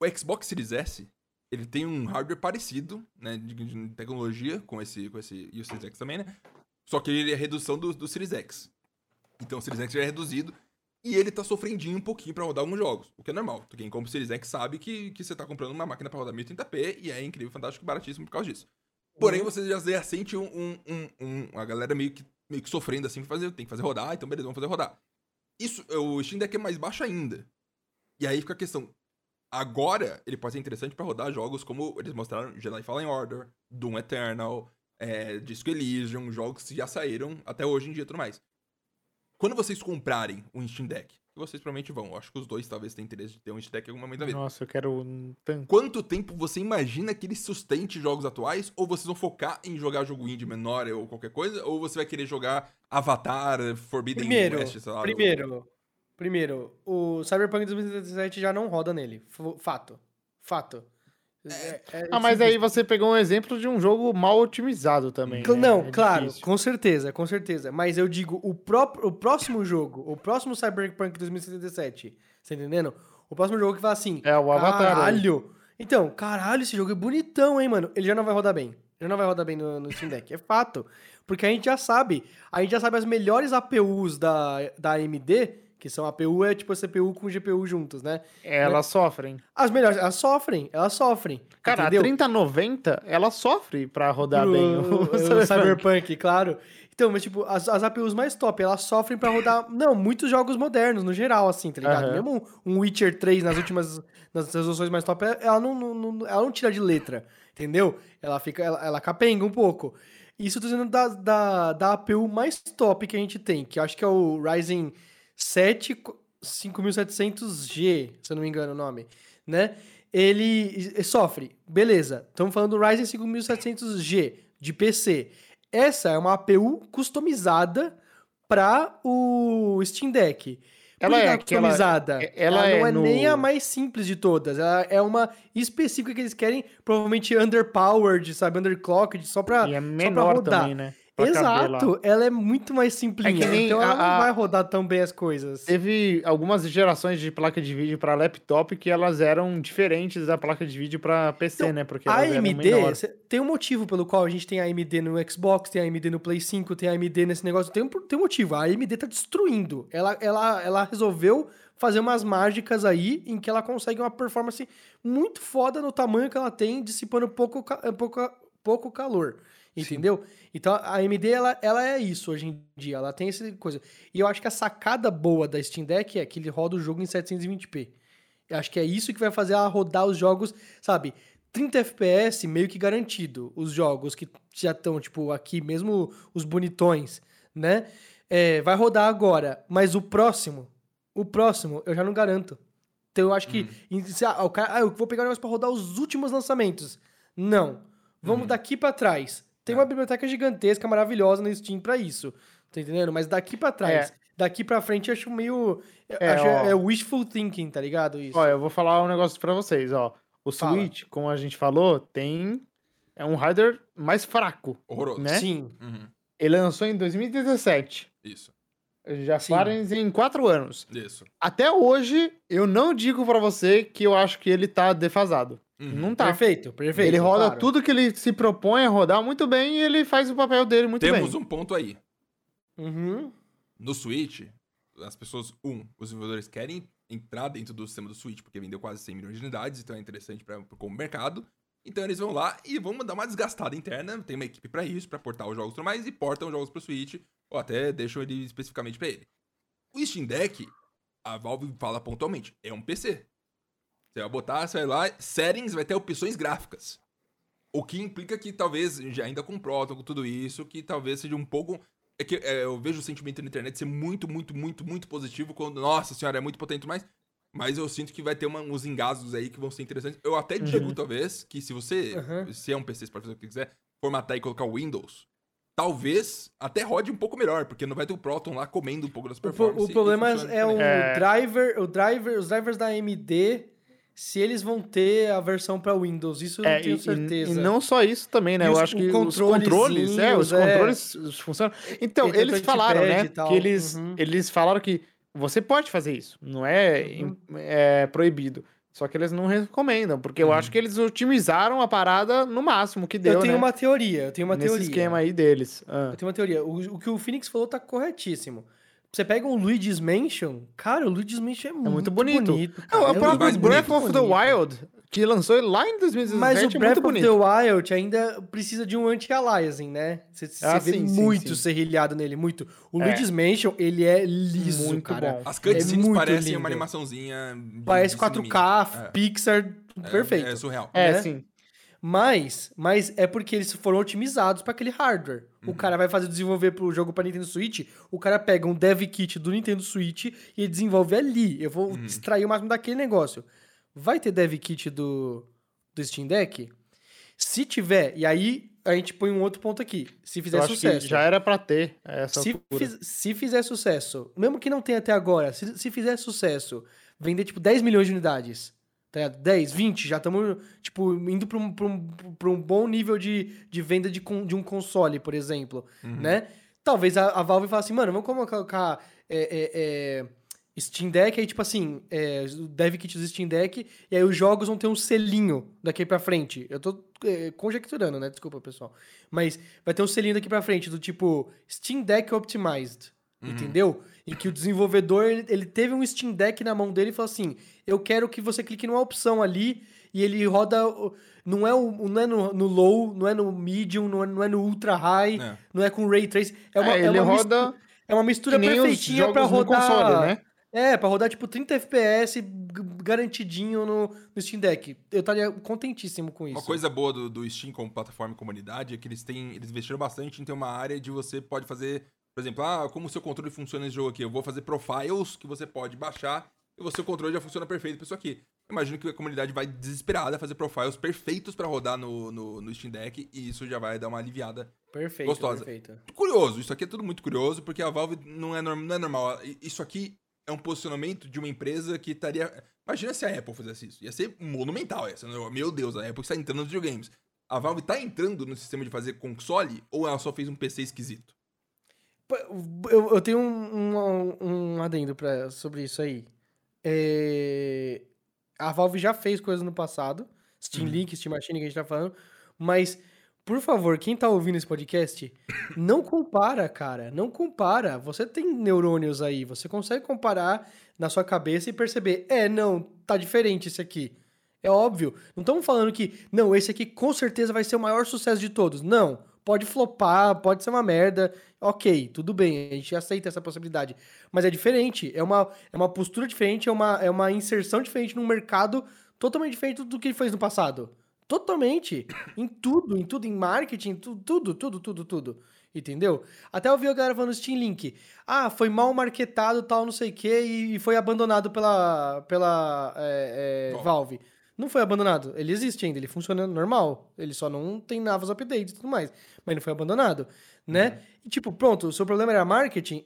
O Xbox Series S, ele tem um hardware parecido, né, de, de tecnologia, com esse, com esse, e o Series X também, né? Só que ele é redução do, do Series X. Então o Series X já é reduzido e ele tá sofrendinho um pouquinho para rodar alguns jogos, o que é normal. Quem compra o Series X sabe que, que você tá comprando uma máquina para rodar 1080p e é incrível, fantástico baratíssimo por causa disso. Porém, uhum. você já, já sente um, um, um, um, a galera meio que, meio que sofrendo assim, fazer, tem que fazer rodar, então beleza, vamos fazer rodar. Isso, o Steam Deck é mais baixo ainda. E aí fica a questão. Agora, ele pode ser interessante para rodar jogos como eles mostraram Jedi Fallen Order, Doom Eternal, é, Disco Elysium, jogos que já saíram até hoje em dia e tudo mais. Quando vocês comprarem um Steam Deck, vocês provavelmente vão. Eu acho que os dois talvez tenham interesse de ter um stack em algum momento da vida. Nossa, eu quero um tanto. Quanto tempo você imagina que ele sustente jogos atuais? Ou vocês vão focar em jogar jogo indie menor ou qualquer coisa? Ou você vai querer jogar Avatar, Forbidden primeiro, West, sei lá. Primeiro, ou... primeiro, o Cyberpunk 2077 já não roda nele. Fato. Fato. É, é ah, mas aí você pegou um exemplo de um jogo mal otimizado também. Não, né? é claro, difícil. com certeza, com certeza. Mas eu digo, o, próprio, o próximo jogo, o próximo Cyberpunk 2077, você entendendo? O próximo jogo que vai assim. É o Avatar. Caralho! Então, caralho, esse jogo é bonitão, hein, mano? Ele já não vai rodar bem. Ele não vai rodar bem no, no Steam Deck, é fato. Porque a gente já sabe. A gente já sabe as melhores APUs da, da AMD que são APU é tipo a CPU com GPU juntos, né? Elas né? sofrem. As melhores, elas sofrem, elas sofrem. Cara, entendeu? a 3090, ela sofre pra rodar bem o, <laughs> o Cyberpunk. Cyberpunk, claro. Então, mas tipo, as, as APUs mais top, elas sofrem pra rodar, não, muitos jogos modernos, no geral, assim, tá ligado? Uhum. Mesmo um Witcher 3 nas últimas, nas resoluções mais top, ela não, não, não, ela não tira de letra, entendeu? Ela fica, ela, ela capenga um pouco. Isso eu tô dizendo da, da, da APU mais top que a gente tem, que eu acho que é o Ryzen 7 5700G, se eu não me engano o nome, né? Ele sofre, beleza. Estamos falando do Ryzen 5700G de PC. Essa é uma APU customizada para o Steam Deck. Ela é customizada. Ela, ela, ela não é, é no... nem a mais simples de todas. Ela é uma específica que eles querem, provavelmente underpowered, sabe, underclocked, só para e é menor também, né? Exato, ela é muito mais simplinha, é então ela a, não vai rodar tão bem as coisas. Teve algumas gerações de placa de vídeo para laptop que elas eram diferentes da placa de vídeo para PC, então, né? Porque a AMD tem um motivo pelo qual a gente tem a AMD no Xbox, tem a AMD no Play 5, tem a AMD nesse negócio, tem um, tem um motivo. A AMD tá destruindo. Ela, ela, ela resolveu fazer umas mágicas aí em que ela consegue uma performance muito foda no tamanho que ela tem, dissipando pouco, pouco, pouco calor. Entendeu? Sim. Então a AMD ela, ela é isso hoje em dia, ela tem essa coisa. E eu acho que a sacada boa da Steam Deck é que ele roda o jogo em 720p. Eu acho que é isso que vai fazer ela rodar os jogos, sabe? 30 FPS meio que garantido. Os jogos que já estão, tipo, aqui, mesmo os bonitões, né? É, vai rodar agora. Mas o próximo, o próximo, eu já não garanto. Então eu acho que. Hum. Ah, o cara, eu vou pegar o negócio pra rodar os últimos lançamentos. Não. Vamos hum. daqui para trás. Tem uma biblioteca gigantesca, maravilhosa no Steam para isso. Tá entendendo? Mas daqui para trás, é. daqui para frente, eu acho meio. É, acho, é wishful thinking, tá ligado? Isso. Ó, eu vou falar um negócio para vocês, ó. O Fala. Switch, como a gente falou, tem. É um hardware mais fraco. Horroroso. Né? Sim. Uhum. Ele lançou em 2017. Isso. Já fazem em quatro anos. Isso. Até hoje, eu não digo para você que eu acho que ele tá defasado. Uhum. Não tá. Perfeito, perfeito. Ele roda claro. tudo que ele se propõe a rodar muito bem e ele faz o papel dele muito Temos bem. Temos um ponto aí. Uhum. No Switch, as pessoas, um, os desenvolvedores querem entrar dentro do sistema do Switch, porque vendeu quase 100 milhões de unidades, então é interessante para como mercado. Então eles vão lá e vão dar uma desgastada interna, tem uma equipe para isso, para portar os jogos e tudo mais, e portam os jogos pro Switch, ou até deixam ele especificamente para ele. O Steam Deck, a Valve fala pontualmente, é um PC. Você vai botar, você vai lá, settings vai ter opções gráficas. O que implica que talvez, ainda com Proton, com tudo isso, que talvez seja um pouco. É que é, eu vejo o sentimento na internet ser muito, muito, muito, muito positivo quando, nossa senhora, é muito potente, mas. Mas eu sinto que vai ter uma, uns engasgos aí que vão ser interessantes. Eu até digo, uhum. talvez, que se você. Uhum. Se é um PC, você pode fazer o que quiser, formatar e colocar o Windows, talvez até rode um pouco melhor, porque não vai ter o Proton lá comendo um pouco das performances. O, o problema é o é... driver, o driver, os drivers da AMD se eles vão ter a versão para Windows. Isso eu é, não tenho certeza. E, e, não só isso também, né? eu acho que os controles, é, os é... controles funcionam. Então, eles falaram, né? Que eles, uhum. eles falaram que você pode fazer isso, não é, uhum. é proibido. Só que eles não recomendam, porque eu uhum. acho que eles otimizaram a parada no máximo que deu, Eu tenho né? uma teoria, eu tenho uma Nesse teoria. esquema aí deles. Ah. Eu tenho uma teoria. O, o que o Phoenix falou tá corretíssimo. Você pega um Luigi's Mansion, cara, o Luigi's Mansion é, é muito, muito bonito. bonito não, é o próprio é Breath of the Wild, que lançou lá em 2017, Mas o é Breath of the Wild ainda precisa de um anti-aliasing, né? Você, ah, vê sim, muito sim, sim. serrilhado nele, muito. O é. Luigi's Mansion, ele é liso, muito cara. Bom. As cutscenes é parecem lindo. uma animaçãozinha... Parece 4K, Pixar, perfeito. É, surreal. É, né? sim. Mas, mas é porque eles foram otimizados para aquele hardware. Uhum. O cara vai fazer desenvolver pro jogo para Nintendo Switch, o cara pega um dev kit do Nintendo Switch e desenvolve ali. Eu vou uhum. extrair o máximo daquele negócio. Vai ter dev kit do, do Steam Deck? Se tiver, e aí a gente põe um outro ponto aqui. Se fizer sucesso. já era para ter essa se, fiz, se fizer sucesso, mesmo que não tenha até agora, se, se fizer sucesso, vender tipo 10 milhões de unidades tá ligado? 10, 20, já estamos, tipo, indo para um, pra um, pra um bom nível de, de venda de, de um console, por exemplo, uhum. né? Talvez a, a Valve fale assim, mano, vamos colocar é, é, é, Steam Deck, aí tipo assim, é, dev kit do Steam Deck, e aí os jogos vão ter um selinho daqui pra frente. Eu tô é, conjecturando, né? Desculpa, pessoal. Mas vai ter um selinho daqui pra frente, do tipo Steam Deck Optimized, uhum. entendeu? Em que o desenvolvedor, ele, ele teve um Steam Deck na mão dele e falou assim, eu quero que você clique numa opção ali e ele roda. Não é, o, não é no, no low, não é no medium, não é, não é no ultra high, é. não é com ray trace. É uma, é, ele uma roda. Mistura, é uma mistura perfeitinha para rodar. Console, né? É, pra rodar tipo 30 FPS garantidinho no, no Steam Deck. Eu estaria contentíssimo com isso. Uma coisa boa do, do Steam como plataforma e comunidade é que eles têm. Eles investiram bastante em ter uma área de você pode fazer. Por exemplo, ah, como o seu controle funciona nesse jogo aqui? Eu vou fazer profiles que você pode baixar e o seu controle já funciona perfeito pra isso aqui. Imagino que a comunidade vai desesperada fazer profiles perfeitos para rodar no, no, no, Steam Deck e isso já vai dar uma aliviada Perfeito, gostosa. Perfeito. Curioso, isso aqui é tudo muito curioso, porque a Valve não é, não é normal. Isso aqui é um posicionamento de uma empresa que estaria. Imagina se a Apple fizesse isso. Ia ser monumental essa. Meu Deus, a Apple está entrando nos videogames. A Valve está entrando no sistema de fazer console ou ela só fez um PC esquisito? Eu, eu tenho um, um, um adendo pra, sobre isso aí. É... A Valve já fez coisas no passado. Steam uhum. Link, Steam Machine que a gente tá falando. Mas por favor, quem tá ouvindo esse podcast, <coughs> não compara, cara. Não compara. Você tem neurônios aí. Você consegue comparar na sua cabeça e perceber: é, não, tá diferente esse aqui. É óbvio. Não estamos falando que, não, esse aqui com certeza vai ser o maior sucesso de todos. Não. Pode flopar, pode ser uma merda. Ok, tudo bem, a gente aceita essa possibilidade. Mas é diferente. É uma, é uma postura diferente, é uma, é uma inserção diferente num mercado totalmente diferente do que ele fez no passado. Totalmente. Em tudo, em tudo, em marketing, tudo, tudo, tudo, tudo, tudo. Entendeu? Até eu vi a galera falando Steam Link. Ah, foi mal marketado, tal, não sei o quê, e foi abandonado pela, pela é, é, Valve. Não foi abandonado. Ele existe ainda, ele funciona normal. Ele só não tem novos updates e tudo mais. Mas não foi abandonado, né? Uhum. E tipo, pronto, o seu problema era marketing,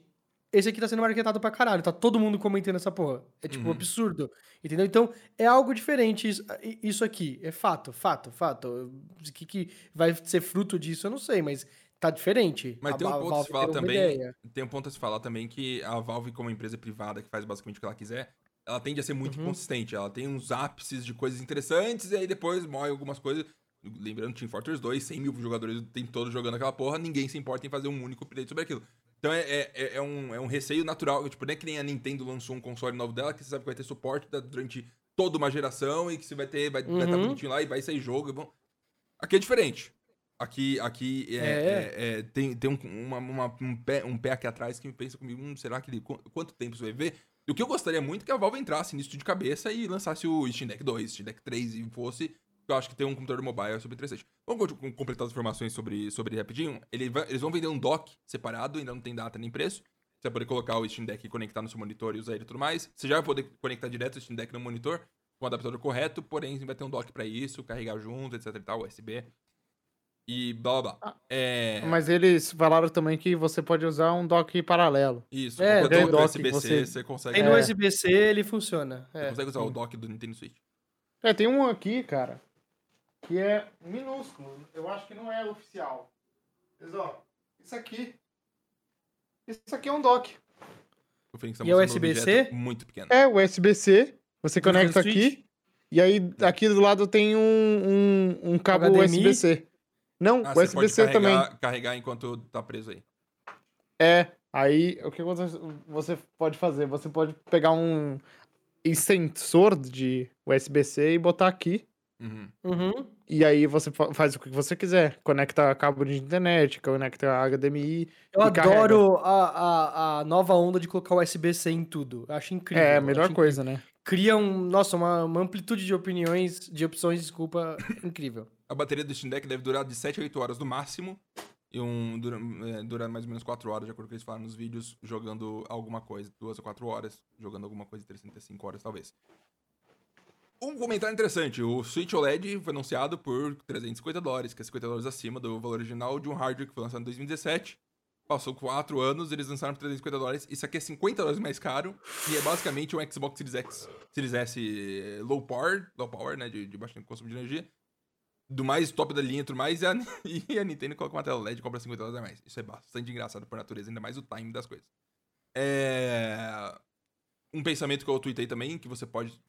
esse aqui tá sendo marketado pra caralho. Tá todo mundo comentando essa porra. É tipo uhum. absurdo. Entendeu? Então, é algo diferente isso, isso aqui. É fato, fato, fato. O que, que vai ser fruto disso, eu não sei, mas tá diferente. Mas a, tem um ponto a se falar também. Tem um ponto a se falar também que a Valve, como empresa privada que faz basicamente o que ela quiser, ela tende a ser muito uhum. consistente. Ela tem uns ápices de coisas interessantes e aí depois morre algumas coisas. Lembrando, Team Fortress 2, 100 mil jogadores tem todos jogando aquela porra, ninguém se importa em fazer um único update sobre aquilo. Então é, é, é, um, é um receio natural. Tipo, não é que nem a Nintendo lançou um console novo dela, que você sabe que vai ter suporte durante toda uma geração e que você vai ter, vai, tá uhum. vai estar bonitinho lá e vai sair jogo. Bom. Aqui é diferente. Aqui, aqui é, é. é, é tem, tem um, uma, uma, um, pé, um pé aqui atrás que me pensa comigo, hum, será que ele, quanto tempo você vai ver? E o que eu gostaria muito é que a Valve entrasse nisso de cabeça e lançasse o Steam Deck 2, Steam Deck 3 e fosse eu acho que tem um computador mobile sobre 360. Vamos completar as informações sobre, sobre rapidinho. Ele vai, eles vão vender um dock separado, ainda não tem data nem preço. Você vai poder colocar o Steam Deck e conectar no seu monitor e usar ele e tudo mais. Você já vai poder conectar direto o Steam Deck no monitor com o adaptador correto, porém vai ter um dock para isso, carregar junto, etc e tal, USB. E blá blá blá. Ah, é... Mas eles falaram também que você pode usar um dock paralelo. Isso, é, tem dock USB-C, você... você... consegue. Tem no USB-C, ele funciona. Você é. consegue usar o dock do Nintendo Switch. É, tem um aqui, cara, que é minúsculo. Eu acho que não é oficial. Mas ó, isso aqui. Isso aqui é um dock. Tá e é USB-C? Muito pequeno. É, USB-C. Você conecta aqui. E aí, aqui do lado tem um, um, um cabo USB-C. Não, ah, USB-C também. Carregar enquanto tá preso aí. É, aí o que você pode fazer? Você pode pegar um extensor de USB-C e botar aqui. Uhum. Uhum. E aí você faz o que você quiser. Conecta cabo de internet, conecta HDMI. Eu adoro a, a, a, nova onda de colocar USB-C em tudo. Eu acho incrível. É, a melhor coisa, incrível. né? Cria um, nossa, uma, uma, amplitude de opiniões, de opções, desculpa, incrível. A bateria do Steam Deck deve durar de 7 a 8 horas no máximo. E um, dura, é, dura mais ou menos 4 horas, de acordo com o que eles falaram nos vídeos, jogando alguma coisa. 2 a 4 horas, jogando alguma coisa de 365 horas, talvez. Um comentário interessante: o Switch OLED foi anunciado por 350 dólares, que é 50 dólares acima do valor original de um hardware que foi lançado em 2017. passou 4 anos, eles lançaram por 350 dólares. Isso aqui é 50 dólares mais caro. E é basicamente um Xbox Series X. Series S low power, low power, né? De, de baixo consumo de energia. Do mais top da linha e tudo mais. E a, <laughs> e a Nintendo coloca uma tela LED e cobra 50 dólares a mais. Isso é bastante engraçado por natureza, ainda mais o time das coisas. É. Um pensamento que eu tuitei também, que você pode.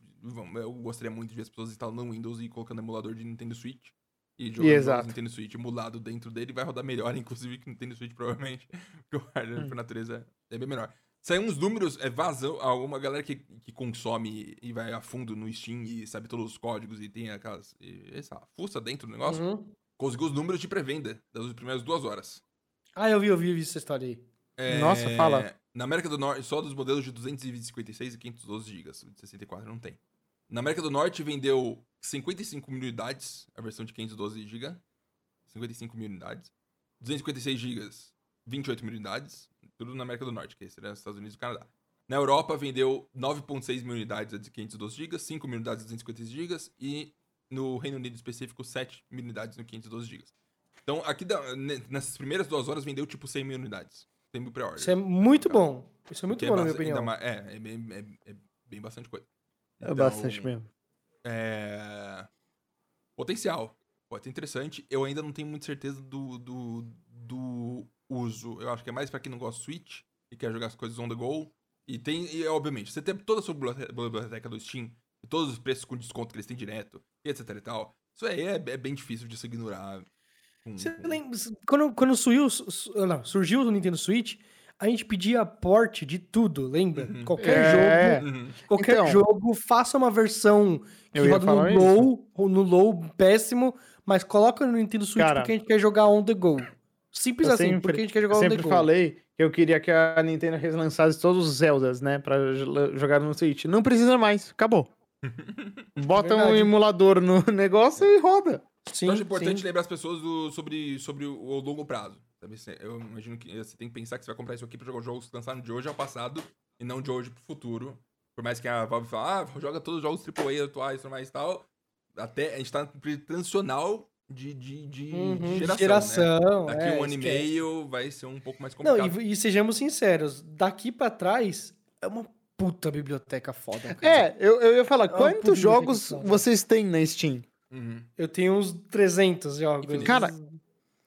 Eu gostaria muito de ver as pessoas instalando Windows e colocando emulador de Nintendo Switch e jogando Nintendo Switch emulado dentro dele vai rodar melhor, <laughs> inclusive que Nintendo Switch provavelmente, <laughs> porque o hardware hum. por natureza é bem melhor. Saiu uns números, é vazão, alguma galera que, que consome e vai a fundo no Steam e sabe todos os códigos e tem aquelas, e essa fuça dentro do negócio, uhum. conseguiu os números de pré-venda das primeiras duas horas. Ah, eu vi, eu vi, eu vi essa história aí. É, Nossa, fala. Na América do Norte, só dos modelos de 256 e 512 GB, de 64 não tem. Na América do Norte vendeu 55 mil unidades, a versão de 512 GB. 55 mil unidades. 256 GB, 28 mil unidades. Tudo na América do Norte, que seria os Estados Unidos e Canadá. Na Europa vendeu 9.6 mil unidades de 512 GB, 5 mil unidades de 256 GB e no Reino Unido específico 7 mil unidades no 512 GB. Então, aqui nessas primeiras duas horas vendeu tipo 100 mil unidades. 100 mil pré-orders. Isso é muito bom. Isso é muito bom, é na minha opinião. Mais, é, é, bem, é, é bem bastante coisa. É então, é bastante mesmo. É... Potencial. Pode ser interessante. Eu ainda não tenho muita certeza do, do, do uso. Eu acho que é mais para quem não gosta de Switch e quer jogar as coisas on the go. E tem, e, obviamente, você tem toda a sua biblioteca do Steam, todos os preços com desconto que eles têm direto, e etc e tal. Isso aí é, é bem difícil de se ignorar. Com, você lembra, quando, quando surgiu, não, surgiu o Nintendo Switch, a gente pedia porte de tudo, lembra? Uhum. Qualquer é. jogo, uhum. qualquer então, jogo, faça uma versão que roda no low, ou no low péssimo, mas coloca no Nintendo Switch Cara, porque a gente quer jogar on the go. Simples assim, sempre, porque a gente quer jogar. Eu sempre falei que eu queria que a Nintendo relançasse todos os Zeldas, né, para jogar no Switch. Não precisa mais, acabou. <laughs> Bota é um emulador no <laughs> negócio e roda. Sim, eu acho importante sim. lembrar as pessoas do, sobre, sobre o longo prazo. Eu imagino que você tem que pensar que você vai comprar isso aqui pra jogar os jogos que lançaram de hoje ao passado e não de hoje pro futuro. Por mais que a Valve fale, ah, joga todos os jogos AAA atuais e mais e tal. Até a gente tá no transicional de, de, de, uhum, de geração. geração né? Daqui é, um ano e meio vai ser um pouco mais complicado. Não, e, e sejamos sinceros, daqui para trás é uma puta biblioteca foda. É, eu, eu ia falar, é quantos jogos vocês têm na Steam? Uhum. Eu tenho uns 300 jogos. Cara,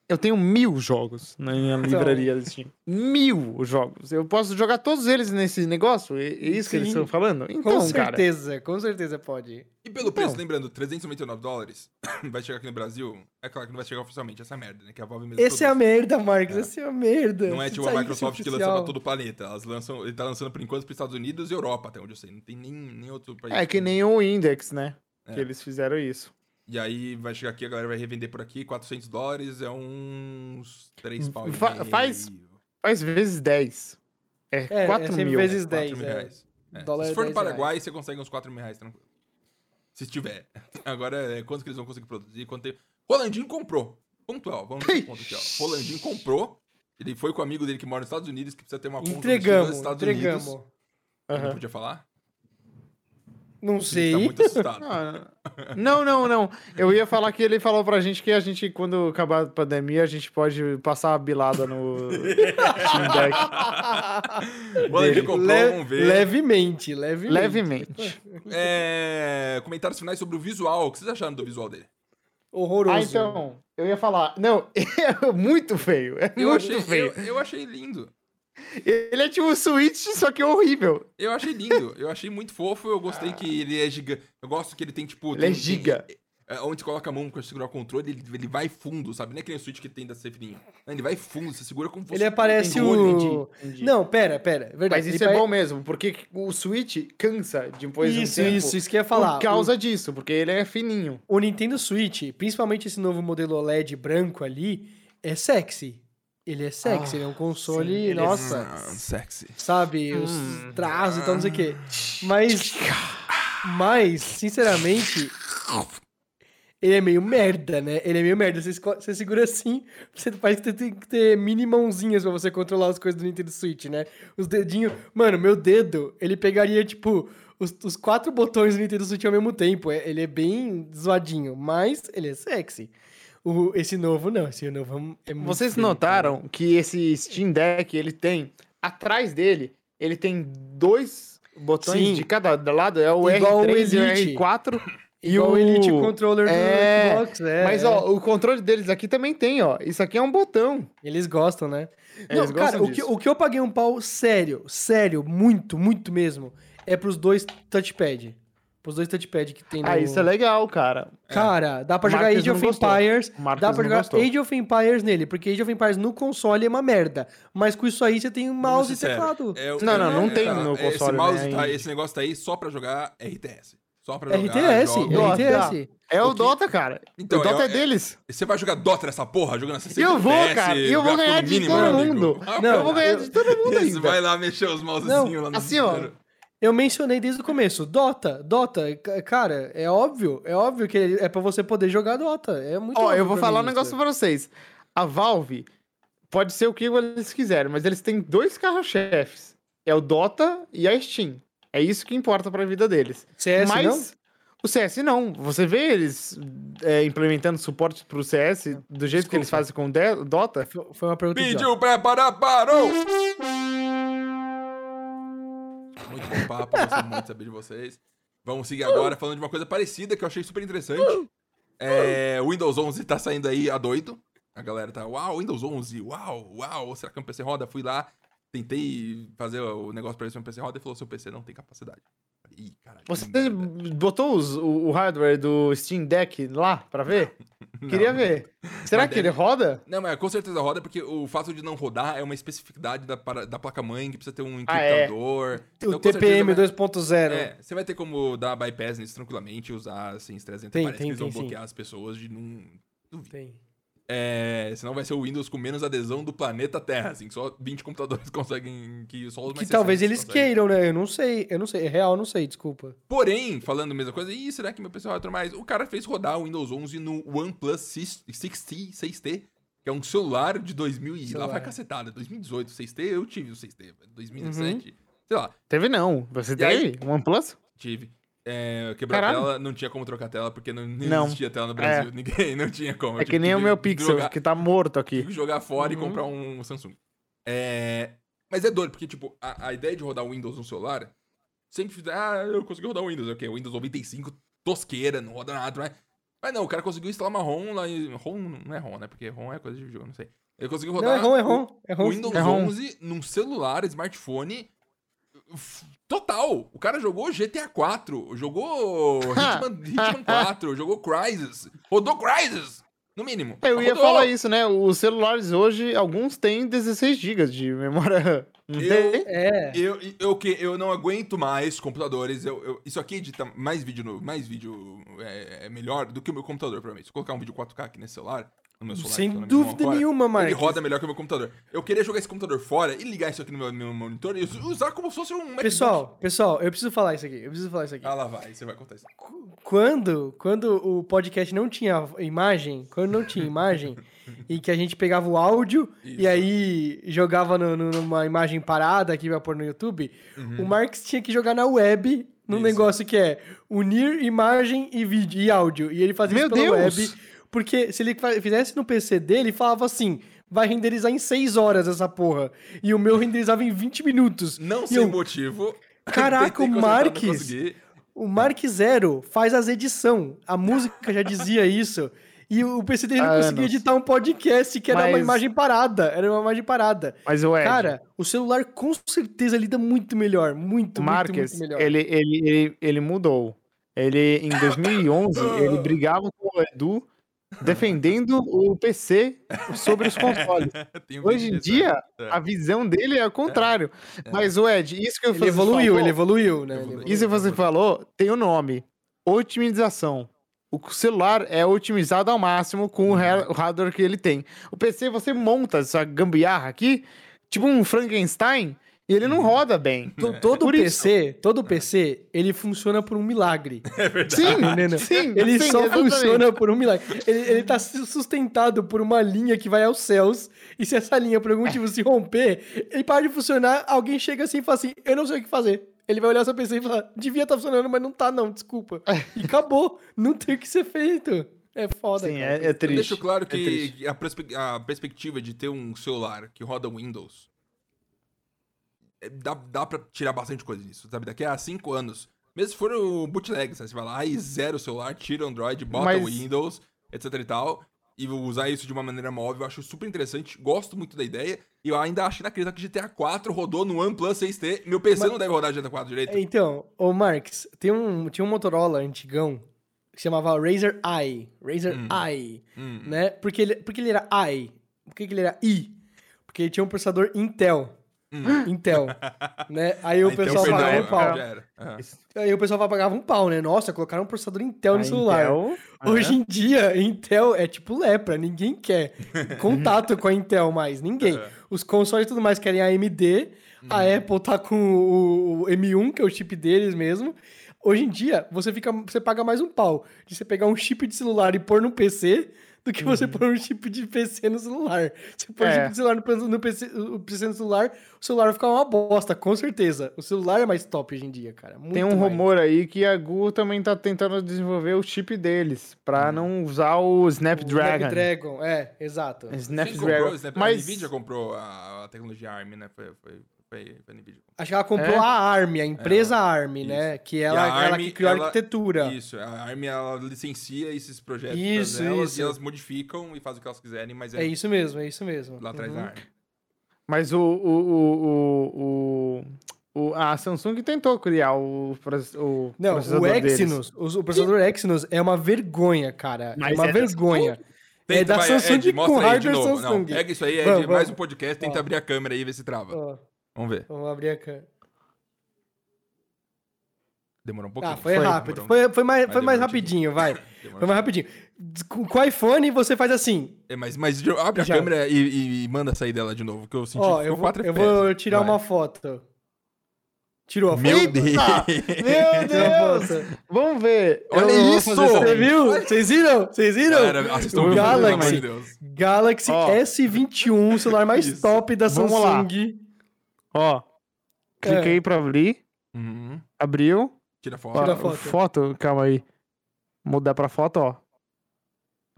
eu tenho mil jogos na minha então... livraria do Steam. Mil jogos. Eu posso jogar todos eles nesse negócio? É isso Sim. que eles estão falando? Então, com certeza, cara. com certeza pode. E pelo então. preço, lembrando, 399 dólares <coughs> vai chegar aqui no Brasil. É claro que não vai chegar oficialmente essa merda, né? Que a Valve mesmo. Esse é a merda, Marcos. É. Esse é a merda. Não é tipo a Microsoft que lança pra todo o planeta. Elas lançam, ele tá lançando por enquanto pros Estados Unidos e Europa, até onde eu sei. Não tem nem, nem outro país. É que nem o Index, né? É. Que eles fizeram isso. E aí vai chegar aqui, a galera vai revender por aqui, 400 dólares é uns 3 pau Fa faz, faz vezes 10. É, é 4 é mil. vezes 10. 4 mil é. reais. É. Se for no Paraguai, reais. você consegue uns 4 mil reais tranquilo. Se tiver. <laughs> Agora, é, quanto que eles vão conseguir produzir? Quanto tem... Rolandinho comprou. Pontual, vamos ver ponto aqui, ó. Rolandinho comprou. Ele foi com o amigo dele que mora nos Estados Unidos, que precisa ter uma conta entregamos, nos Estados entregamos. Unidos. Uhum. Não podia falar? Não sei. Tá muito assustado. <laughs> não, não, não. Eu ia falar que ele falou pra gente que a gente, quando acabar a pandemia, a gente pode passar a bilada no <laughs> Steam Deck. Ele comprou, Le vamos ver. Levemente, levemente. Levemente. É... Comentários finais sobre o visual. O que vocês acharam do visual dele? Horroroso. Ah, então, eu ia falar. Não, <laughs> é muito feio. É eu muito achei, feio. Eu, eu achei lindo. Ele é tipo o Switch, só que é horrível. Eu achei lindo, eu achei muito fofo, eu gostei que ele é giga. Eu gosto que ele tem, tipo. Ele tem, é giga. Tem, é, onde você coloca a mão pra segurar o controle, ele, ele vai fundo, sabe? Não é que nem o Switch que tem da ser fininho. Ele vai fundo, você segura como fosse Ele aparece o... Entendi, entendi. Não, pera, pera. Verdade. Mas isso ele é pare... bom mesmo, porque o Switch cansa depois isso, de um tempo. Isso, isso que eu ia falar. Por causa o... disso, porque ele é fininho. O Nintendo Switch, principalmente esse novo modelo OLED branco ali, é sexy. Ele é sexy, ah, ele é um console, sim, nossa. É sexy. Sabe, hum. os traços e tal, não sei o quê. Mas. Mas, sinceramente. Ele é meio merda, né? Ele é meio merda. Você, você segura assim, você faz que tem que ter mini mãozinhas pra você controlar as coisas do Nintendo Switch, né? Os dedinhos. Mano, meu dedo, ele pegaria, tipo, os, os quatro botões do Nintendo Switch ao mesmo tempo. É, ele é bem zoadinho, mas ele é sexy. O, esse novo não, esse novo é muito Vocês notaram cara. que esse Steam Deck, ele tem, atrás dele, ele tem dois botões Sim. de cada lado, é o Igual R3 e o R4. E o Elite Controller é, do Xbox, é. Mas, ó, o controle deles aqui também tem, ó. Isso aqui é um botão. Eles gostam, né? Eles Não, cara, o que, o que eu paguei um pau sério, sério, muito, muito mesmo, é pros dois touchpad. Pros dois touchpad que tem ah, no... Ah, isso é legal, cara. Cara, dá pra jogar Age of Empires. Dá pra jogar gostou. Age of Empires nele, porque Age of Empires no console é uma merda. Mas com isso aí você tem um mouse e teclado. É, não, não, não é, tem no console. Esse, mouse né, tá, esse negócio tá aí só pra jogar RTS. Só pra jogar. RTS, RTS. É o Dota, cara. Então, o Dota é, é, deles. Você vai jogar Dota nessa porra, jogando 60 Eu vou, FPS, cara. Eu vou ganhar de mínimo, todo mundo. Não, eu vou ganhar de todo mundo ainda. Você vai lá mexer os mousezinhos lá no Assim, ó. Eu mencionei desde o começo, Dota, Dota, cara, é óbvio, é óbvio que é para você poder jogar Dota, é muito Ó, eu vou falar um negócio pra vocês. A Valve pode ser o que eles quiserem, mas eles têm dois carros-chefes. É o Dota e a Steam. É isso que importa pra vida deles. CS mas não? o CS não. Você vê eles é, implementando suporte pro CS do jeito Desculpa. que eles fazem com o Dota? Foi uma pergunta Pediu pra parar, parou! Papo, muito de saber de vocês. Vamos seguir agora falando de uma coisa parecida que eu achei super interessante. É, o Windows 11 tá saindo aí a doido. A galera tá, uau, Windows 11, uau, uau, será que é um PC roda? Fui lá, tentei fazer o negócio pra ele ser um PC roda e falou: seu PC não tem capacidade. Ih, caralho. Você botou os, o, o, hardware do Steam Deck lá pra ver? Não, Queria ver. Será que deve... ele roda? Não, mas com certeza roda, porque o fato de não rodar é uma especificidade da, da placa-mãe que precisa ter um encriptador. Ah, é. Então, o TPM 2.0. É, você vai ter como dar bypass nisso tranquilamente, usar assim, 300 tem, parece tem, que eles vão tem, bloquear sim. as pessoas de não. Duvido. Tem. É, senão vai ser o Windows com menos adesão do planeta Terra, assim, só 20 computadores <laughs> conseguem que só os mais Que talvez eles conseguem. queiram, né? Eu não sei, eu não sei, é real, eu não sei, desculpa. Porém, falando a mesma coisa, ih, será que meu PC vai mais? O cara fez rodar o Windows 11 no OnePlus 6T, 6T, que é um celular de 2000 e celular. lá vai cacetada, 2018, 6T, eu tive o 6T, 2017, uhum. sei lá. Teve não, você e teve aí, OnePlus? Tive. É, quebrou Caralho. a tela, não tinha como trocar a tela, porque não, não. existia tela no Brasil. É. <laughs> Ninguém, não tinha como. É que nem o meu Pixel, jogar, que tá morto aqui. jogar fora uhum. e comprar um Samsung. É, mas é doido, porque, tipo, a, a ideia de rodar o Windows no celular, sempre fiz, ah, eu consegui rodar o Windows, ok, o Windows 95, tosqueira, não roda nada, mas... Mas não, o cara conseguiu instalar uma ROM lá em... ROM não é ROM, né? Porque ROM é coisa de jogo, não sei. Ele conseguiu rodar não, é ROM, é ROM, é ROM. Windows é ROM. 11 num celular, smartphone Total. O cara jogou GTA 4, jogou <laughs> Hitman, Hitman 4, jogou Crysis. Rodou Crysis, no mínimo. Eu ia falar isso, né? Os celulares hoje, alguns têm 16 GB de memória. <laughs> Eu, é. eu, eu, eu, eu não aguento mais computadores. Eu, eu, isso aqui edita mais vídeo, no, mais vídeo é, é melhor do que o meu computador, provavelmente. Se eu colocar um vídeo 4K aqui nesse celular, no meu celular. Sem dúvida nenhuma, Marcos. Ele roda melhor que o meu computador. Eu queria jogar esse computador fora e ligar isso aqui no meu, meu monitor e usar como se fosse um Pessoal, pessoal, eu preciso falar isso aqui. Eu preciso falar isso aqui. Ah, lá vai, você vai contar isso. Quando, quando o podcast não tinha imagem, quando não tinha imagem, <laughs> e que a gente pegava o áudio isso. e aí jogava no, no, numa imagem parada aqui pra pôr no YouTube, uhum. o Marx tinha que jogar na web num Isso. negócio que é unir imagem e vídeo e áudio. E ele fazia Meu isso pela Deus. web porque se ele fizesse no PC dele, falava assim: vai renderizar em 6 horas essa porra. E o meu renderizava em 20 minutos. Não e sem eu... motivo. <laughs> Caraca, o Marques. O Mark Zero faz as edição. A música já dizia <laughs> isso. E o PC dele não conseguia editar um podcast que era Mas... uma imagem parada. Era uma imagem parada. Mas o Ed... Cara, o celular com certeza lida muito melhor. Muito, Marques, muito, muito melhor. Ele, ele, ele, ele mudou. Ele, em 2011, <laughs> ele brigava com o Edu defendendo o PC sobre os consoles. <laughs> Hoje em dia, é. a visão dele é o contrário. É. Mas, o Ed, isso que eu ele evoluiu, falou, ele evoluiu, né? Evoluiu. Isso que você falou tem o um nome: otimização. O celular é otimizado ao máximo com uhum. o hardware que ele tem. O PC você monta essa gambiarra aqui, tipo um Frankenstein, e ele não roda bem. É. <laughs> Todo PC, isso. todo PC, ele funciona por um milagre. É verdade. Sim, sim ele sim, só exatamente. funciona por um milagre. Ele, ele tá sustentado por uma linha que vai aos céus. E se essa linha, por algum motivo, se romper, ele para de funcionar, alguém chega assim e fala assim: Eu não sei o que fazer. Ele vai olhar seu PC e falar: Devia estar tá funcionando, mas não tá, não, desculpa. E acabou. Não tem o que ser feito. É foda, Sim, é, é, triste. Eu deixo claro é que é a, perspe a, perspectiva de ter um celular que roda Windows é, dá, dá pra tirar bastante coisa disso, sabe? Daqui a cinco anos, mesmo se for o bootleg, sabe? você vai lá e zera o celular, tira o Android, bota o Mas... Windows, etc e tal, e usar isso de uma maneira móvel, eu acho super interessante, gosto muito da ideia, e eu ainda acho inacreditável que GTA 4 rodou no OnePlus 6T, meu PC Mas... não deve rodar GTA 4 direito. Então, ô Marx, tem um, tinha um Motorola antigão, que se chamava Razer Eye. Razer hum. Eye. Hum. Né? Porque ele, porque ele era I. Por que ele era I? Porque ele tinha um processador Intel. Hum. Intel. né? Aí o pessoal pagava um pau. Uhum. Aí o pessoal pagava um pau, né? Nossa, colocaram um processador Intel no celular. Intel? <laughs> Hoje em dia, Intel é tipo lepra, ninguém quer <laughs> contato com a Intel mais, ninguém. Os consoles e tudo mais querem a AMD, a uhum. Apple tá com o, o M1, que é o chip deles mesmo, Hoje em dia, você fica, você paga mais um pau de você pegar um chip de celular e pôr no PC do que você uhum. pôr um chip de PC no celular. Você pôr é. um chip de celular no, no PC, o PC no celular, o celular vai ficar uma bosta, com certeza. O celular é mais top hoje em dia, cara. Muito Tem um mais. rumor aí que a Google também tá tentando desenvolver o chip deles, pra hum. não usar o Snapdragon. O Snapdragon, é, exato. Snapdragon. Snapdragon. Mas... A Nvidia comprou a, a tecnologia ARM, né? Foi, foi foi, foi Nvidia. Acho que ela comprou é? a ARM, a empresa é, ARM, isso. né? Que ela, a ARM, ela que criou ela, a arquitetura. Isso, a ARM ela licencia esses projetos isso, elas isso. e elas modificam e fazem o que elas quiserem, mas é, é isso mesmo, é isso mesmo. Lá atrás uhum. da ARM. Mas o, o, o, o, a Samsung tentou criar o, o Não, o Exynos, o, o processador Exynos é uma vergonha, cara. Mas é uma é vergonha. Tenta, é da vai, Samsung Ed, com hardware Samsung. Não, pega isso aí, Ed, vamos, mais um podcast, tenta abrir a câmera aí e ver se trava. Vamos ver. Vamos abrir a câmera. Demorou um pouquinho. Ah, foi, foi rápido. Foi, foi mais, foi mais rapidinho, vai. <laughs> foi mais rapidinho. Com o iPhone você faz assim. É, mas, mas abre Já. a câmera e, e, manda sair dela de novo, que eu senti Ó, eu vou, eu vou tirar vai. uma foto. Tirou a foto? Meu <laughs> Deus! Meu Deus! Vamos ver. Olha eu isso! Você viu? Vocês viram? Vocês viram? Cara, o Galaxy, Galaxy oh. S21, o celular mais isso. top da Samsung. Ó, cliquei é. pra abrir. Uhum. Abriu. Tira foto. Tira foto. Foto, calma aí. Mudar pra foto, ó.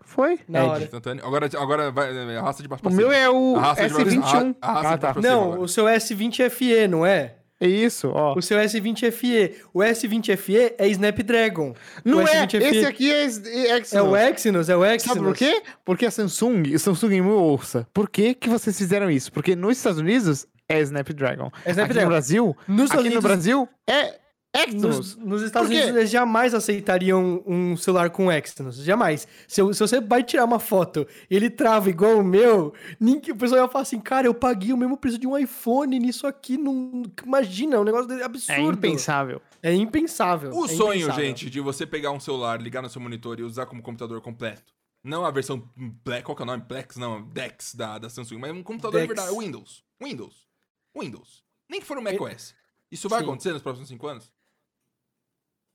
Foi? Na hora. Instantâneo. Agora, agora vai, é, arrasta de baixo pra O meu é o S21. ah, tá. Não, o seu S20 FE, não é? É isso, ó. O seu S20 FE. O S20 FE é Snapdragon. Não é, esse aqui é Exynos. É o Exynos, é o Exynos. Sabe por quê? Porque a Samsung, a Samsung me ouça. Por que que vocês fizeram isso? Porque nos Estados Unidos é Snapdragon. É Snapdragon. Aqui no Brasil, nos aqui Unidos, no Brasil é Exynos. Nos, nos Estados Unidos eles jamais aceitariam um celular com Exynos. Jamais. Se, se, você vai tirar uma foto e ele trava igual o meu, ninguém, o pessoal ia falar assim, cara, eu paguei o mesmo preço de um iPhone nisso aqui. Não, imagina, é um negócio absurdo. É impensável. É impensável. O é sonho, impensável. gente, de você pegar um celular, ligar no seu monitor e usar como computador completo. Não a versão Black, qual que é o nome? Plex, não, Dex da, da Samsung, mas um computador Dex. de verdade, Windows. Windows. Windows. Nem que for um macOS. Isso vai Sim. acontecer nos próximos cinco anos?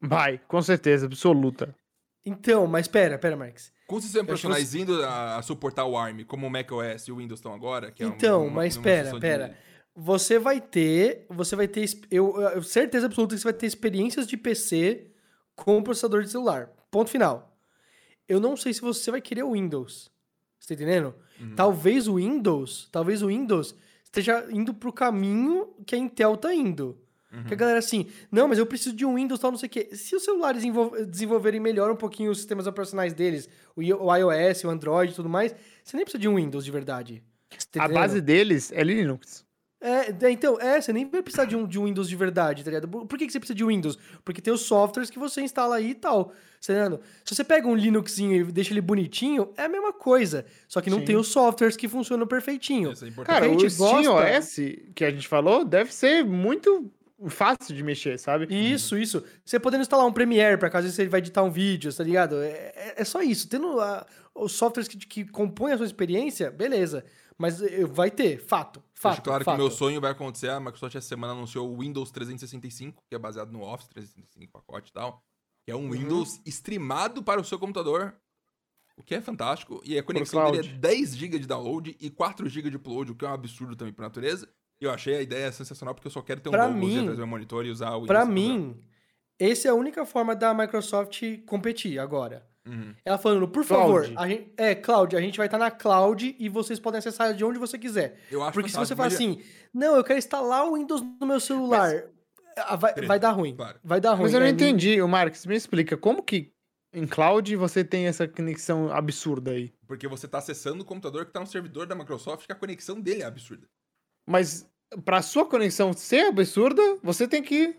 Vai, com certeza, absoluta. Então, mas pera, pera, Marx. Com sistemas profissionais indo a, a, suportar o ARM, como o macOS e o Windows estão agora, que é Então, uma, mas uma pera, pera. De... Você vai ter, você vai ter, eu, eu certeza absoluta que você vai ter experiências de PC com processador de celular. Ponto final. Eu não sei se você vai querer o Windows. Você tá entendendo? Uhum. Talvez o Windows, talvez o Windows esteja indo pro caminho que a Intel tá indo. Uhum. Que a galera assim, não, mas eu preciso de um Windows tal, não sei o quê. Se os celulares desenvolverem melhor um pouquinho os sistemas operacionais deles, o iOS, o Android e tudo mais, você nem precisa de um Windows de verdade. Tá a base deles é Linux. É, então, é, você nem vai precisar de um, de um Windows de verdade, tá ligado? Por que, que você precisa de Windows? Porque tem os softwares que você instala aí e tal. Tá? Se você pega um Linuxinho e deixa ele bonitinho, é a mesma coisa. Só que não Sim. tem os softwares que funcionam perfeitinho. Isso é. Cara, o SteamOS que a gente falou deve ser muito fácil de mexer, sabe? Isso, isso. Você podendo instalar um Premiere para caso você vai editar um vídeo, tá ligado? É, é, é só isso. Tendo a, os softwares que, que compõem a sua experiência, beleza. Mas eh, vai ter, fato. Fato, Acho claro fato. que meu sonho vai acontecer. A Microsoft essa semana anunciou o Windows 365, que é baseado no Office 365 pacote e tal. Que é um uhum. Windows streamado para o seu computador. O que é fantástico. E a conexão dele é 10 GB de download e 4 GB de upload, o que é um absurdo também por natureza. E eu achei a ideia sensacional porque eu só quero ter um pra mim, atrás do meu monitor e usar o Windows. Pra mim, essa é a única forma da Microsoft competir agora. Uhum. Ela falando, por favor, a gente, é, Cloud, a gente vai estar tá na Cloud e vocês podem acessar de onde você quiser. Eu acho Porque se você falar assim, não, eu quero instalar o Windows no meu celular, Mas... Ah, vai, vai dar ruim. Claro. Vai dar ruim. Mas eu não né? entendi, o Marcos, me explica, como que em cloud você tem essa conexão absurda aí? Porque você está acessando o computador que está no servidor da Microsoft, que a conexão dele é absurda. Mas para sua conexão ser absurda, você tem que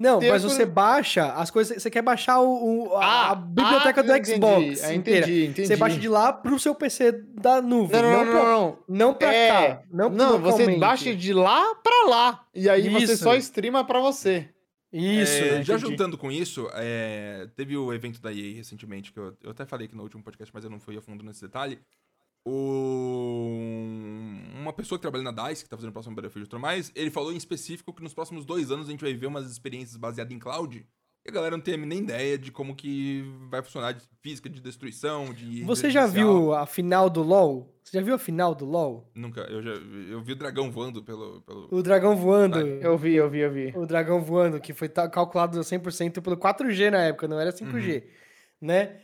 não, mas você baixa as coisas. Você quer baixar o, o a, ah, biblioteca ah, do Xbox. Entendi, ah, entendi, entendi. Você baixa de lá pro seu PC da nuvem. Não, não, não. Não, não, não pra é, cá. Não, não você baixa de lá pra lá. E aí isso. você só streama pra você. Isso. É, já juntando com isso, é, teve o evento da EA recentemente, que eu, eu até falei aqui no último podcast, mas eu não fui a fundo nesse detalhe o... uma pessoa que trabalha na DICE, que tá fazendo o próximo Battlefield e tudo mais, ele falou em específico que nos próximos dois anos a gente vai ver umas experiências baseadas em cloud. E a galera não tem nem ideia de como que vai funcionar de física, de destruição, de. Você já viu a final do LoL? Você já viu a final do LoL? Nunca. Eu já eu vi o dragão voando pelo. pelo... O dragão voando. Ah, eu vi, eu vi, eu vi. O dragão voando, que foi calculado 100% pelo 4G na época, não era 5G. Uhum. Né?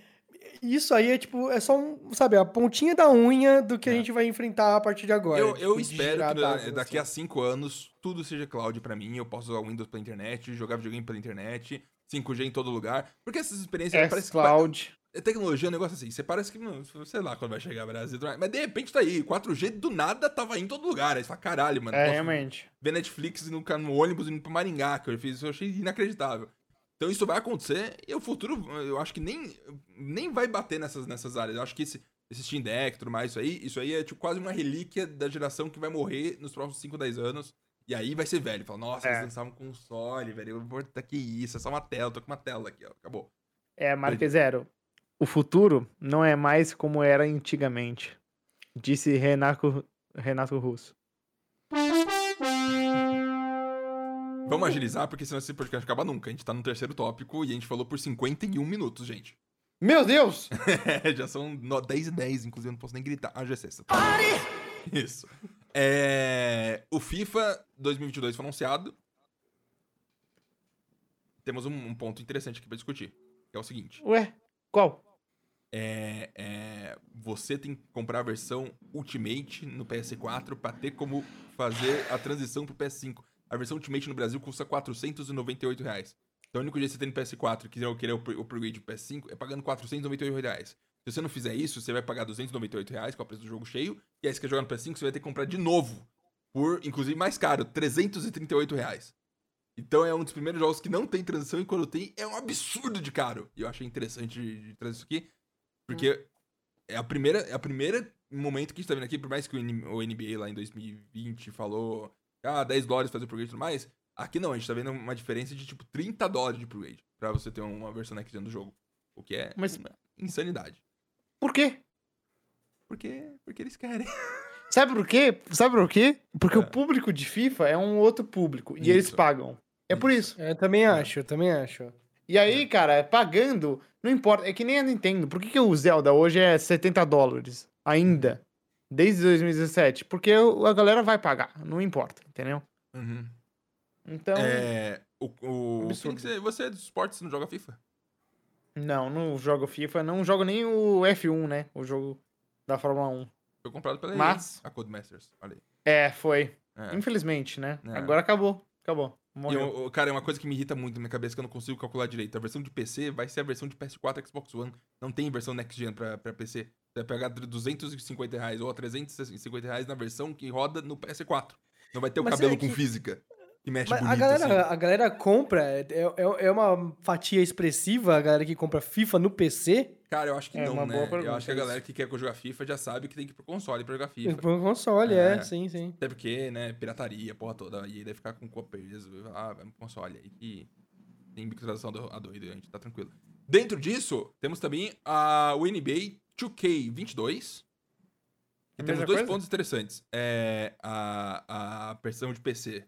Isso aí é tipo, é só um, sabe, a pontinha da unha do que é. a gente vai enfrentar a partir de agora. Eu, tipo, eu espero que dados, daqui assim. a cinco anos tudo seja cloud para mim. Eu posso usar Windows pela internet, jogar videogame pela internet, 5G em todo lugar. Porque essas experiências é parece cloud. Que, é tecnologia, é um negócio assim. Você parece que, sei lá quando vai chegar o Brasil. Mas de repente tá aí. 4G do nada tava em todo lugar. Aí você fala, caralho, mano. É, realmente. Ver Netflix no, no ônibus indo pra Maringá, que eu fiz. Eu achei inacreditável. Então isso vai acontecer e o futuro, eu acho que nem, nem vai bater nessas, nessas áreas. Eu acho que esse, esse Steam Deck e tudo mais, isso aí, isso aí é tipo quase uma relíquia da geração que vai morrer nos próximos 5, 10 anos. E aí vai ser velho. Fala, nossa, é. eles lançavam um console, velho. Eu vou tá aqui isso, é só uma tela, tô com uma tela aqui, ó. Acabou. É, Marque Zero. O futuro não é mais como era antigamente. Disse Renato, Renato Russo. Vamos agilizar, porque senão esse podcast acaba nunca. A gente tá no terceiro tópico e a gente falou por 51 minutos, gente. Meu Deus! <laughs> já são 10 e 10, inclusive eu não posso nem gritar. Ah, já é sexta. Tá? Pare! Isso. É... O FIFA 2022 foi anunciado. Temos um, um, ponto interessante aqui pra discutir. Que é o seguinte. Ué, qual? É, é, você tem que comprar a versão Ultimate no PS4 para ter como fazer a transição pro PS5. A versão Ultimate no Brasil custa 498 reais. Então, o único jeito que você tem no PS4 e quiser querer o upgrade pro PS5 é pagando 498 reais. Se você não fizer isso, você vai pagar 298 reais, que é o preço do jogo cheio. E aí, se quer jogar no PS5, você vai ter que comprar de novo. Por, inclusive, mais caro, 338 reais. Então é um dos primeiros jogos que não tem transição e quando tem é um absurdo de caro. E eu achei interessante de, de trazer isso aqui, porque hum. é a primeira é a primeira momento que a gente tá vendo aqui, por mais que o NBA lá em 2020 falou ah, 10 dólares fazer o upgrade e tudo mais. Aqui não, a gente tá vendo uma diferença de tipo 30 dólares de upgrade pra você ter uma versão next gen do jogo. O que é Mas... insanidade. Por quê? Porque, porque eles querem. <laughs> Sabe por quê? Sabe por quê? Porque é. o público de FIFA é um outro público. Isso. E eles pagam. É por isso. Eu também acho, eu também acho. E aí, cara, pagando, não importa. É que nem a Nintendo. Por que, que o Zelda hoje é 70 dólares? Ainda. Desde 2017. Porque a galera vai pagar, não importa, entendeu? Uhum. Então. É. O, o você é dos esportes, não joga FIFA? Não, não jogo FIFA, não jogo nem o F1, né? O jogo da Fórmula 1. Foi comprado pela Mas... a Codemasters, olha aí. É, foi. É. Infelizmente, né? É. Agora acabou. Acabou. Eu, cara, é uma coisa que me irrita muito na minha cabeça que eu não consigo calcular direito. A versão de PC vai ser a versão de PS4 Xbox One. Não tem versão Next Gen pra, pra PC. Você vai pegar 250 reais ou 350 reais na versão que roda no PS4. Não vai ter Mas o cabelo é que... com física que mexe Mas bonito, a galera, assim. a galera compra, é, é, é, uma fatia expressiva a galera que compra FIFA no PC? Cara, eu acho que é não, né? eu acho que a galera que quer jogar FIFA já sabe que tem que ir pro console pra jogar FIFA. Pro console, é, é sim, sim. Até porque, né, pirataria, porra toda, e aí deve ficar com peso, ah, vai pro console, aí que tem microtransação a doido, a gente tá tranquilo. Dentro disso, temos também a, o NBA 2K22, e temos dois coisa? pontos interessantes. É a, a versão de PC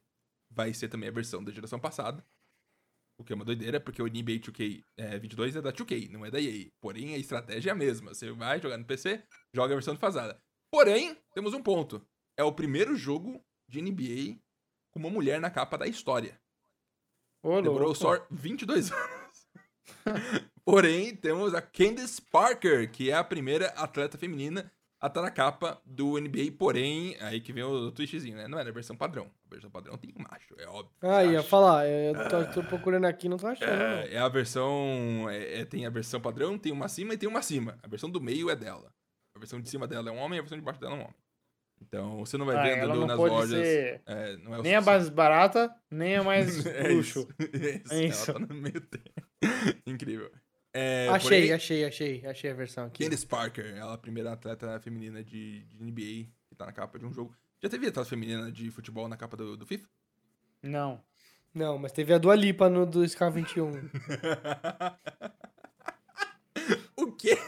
vai ser também a versão da geração passada. O que é uma doideira, porque o NBA 2K é, 22 é da 2K, não é da EA. Porém, a estratégia é a mesma. Você vai jogar no PC, joga a versão defasada. Porém, temos um ponto. É o primeiro jogo de NBA com uma mulher na capa da história. Ô, Demorou louco. só 22 anos. <laughs> Porém, temos a Candice Parker, que é a primeira atleta feminina a estar na capa do NBA. Porém, aí que vem o twistzinho, né? Não é na versão padrão. A versão padrão tem macho, é óbvio. Ah, ia falar. Eu tô, tô, procurando aqui, não tô achando. É, é a versão. É, é, tem a versão padrão, tem uma acima e tem uma acima. A versão do meio é dela. A versão de cima dela é um homem, a versão de baixo dela é um homem. Então, você não vai ah, ver nas lojas. É, é, nem a mais barata, nem a <laughs> mais é luxo. Isso, é isso. Ela tá no meio tempo. <laughs> Incrível. É, achei, porém, achei, achei, achei a versão aqui. Candice Parker, ela é a primeira atleta feminina de, de, NBA que tá na capa de um jogo. Já teve atleta feminina de futebol na capa do, do FIFA? Não. Não, mas teve a Dua Lipa no do SK21. <laughs> o quê?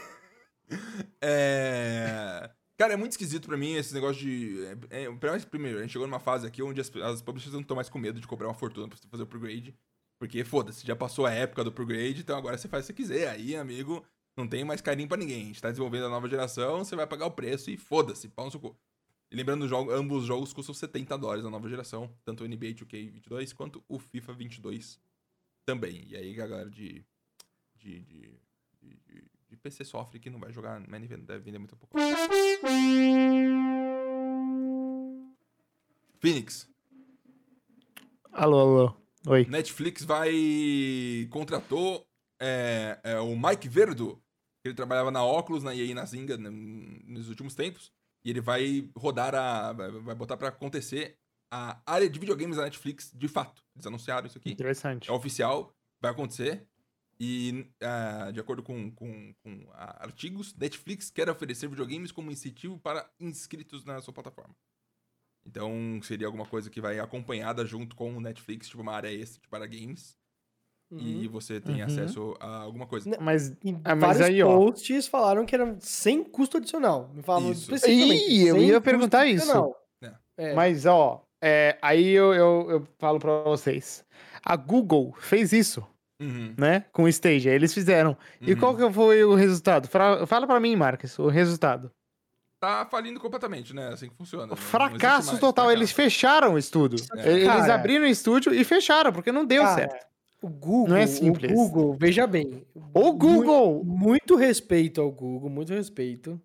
É... Cara, é muito esquisito pra mim esse negócio de. É, é, primeiro, a gente chegou numa fase aqui onde as, as publishers não estão mais com medo de cobrar uma fortuna pra você fazer o upgrade. Porque, foda-se, já passou a época do upgrade, então agora você faz o que você quiser. Aí, amigo, não tem mais carinho pra ninguém. A gente tá desenvolvendo a nova geração, você vai pagar o preço e foda-se, pau no seu E lembrando, jogo, ambos os jogos custam 70 dólares na nova geração, tanto o NBA 2K22 quanto o FIFA 22 também. E aí, galera de, de, de, de de PC sofre que não vai jogar, mas deve vender muito pouco. Phoenix. Alô, alô. Oi. Netflix vai. contratou é, é, o Mike Verdo. Ele trabalhava na Oculus, na EA e na Zynga nos últimos tempos. E ele vai rodar a. vai botar para acontecer a área de videogames da Netflix de fato. Eles anunciaram isso aqui. Interessante. É oficial, vai acontecer. E, uh, de acordo com, com, com uh, artigos, Netflix quer oferecer videogames como incentivo para inscritos na sua plataforma. Então, seria alguma coisa que vai acompanhada junto com o Netflix, tipo uma área extra para games. Uhum. E você tem uhum. acesso a alguma coisa. Mas, ah, mas vários aí, ó. posts falaram que era sem custo adicional. Me falavam isso. Ih, eu ia perguntar isso. É. É. Mas, ó, é, aí eu, eu, eu falo para vocês. A Google fez isso uhum. né? Com o Stadia. Eles fizeram. Uhum. E qual que foi o resultado? Fala, fala para mim, Marcos, o resultado. Tá falindo completamente, né? Assim que funciona. Fracasso total. Fracasso. Eles fecharam o estúdio. É. Eles Cara, abriram o estúdio e fecharam, porque não deu Cara, certo. O Google, não é simples. O Google, veja bem. O Google! Muito, muito respeito ao Google, muito respeito.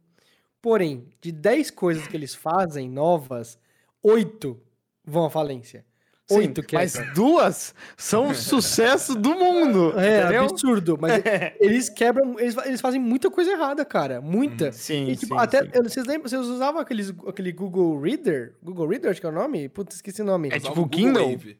Porém, de 10 coisas que eles fazem novas, 8 vão à falência. Oito, Sim, mas duas são um sucesso do mundo. <laughs> É, entendeu? absurdo. Mas é. <laughs> eles quebram, eles, eles fazem muita coisa errada, cara. Muita. Hum, sim, e, tipo, sim, até, sim. Eu, vocês lembram, vocês usavam aqueles, aquele Google Reader? Google Reader, acho que é o nome? Putz, esqueci o nome. É tipo o Kindle? Wave.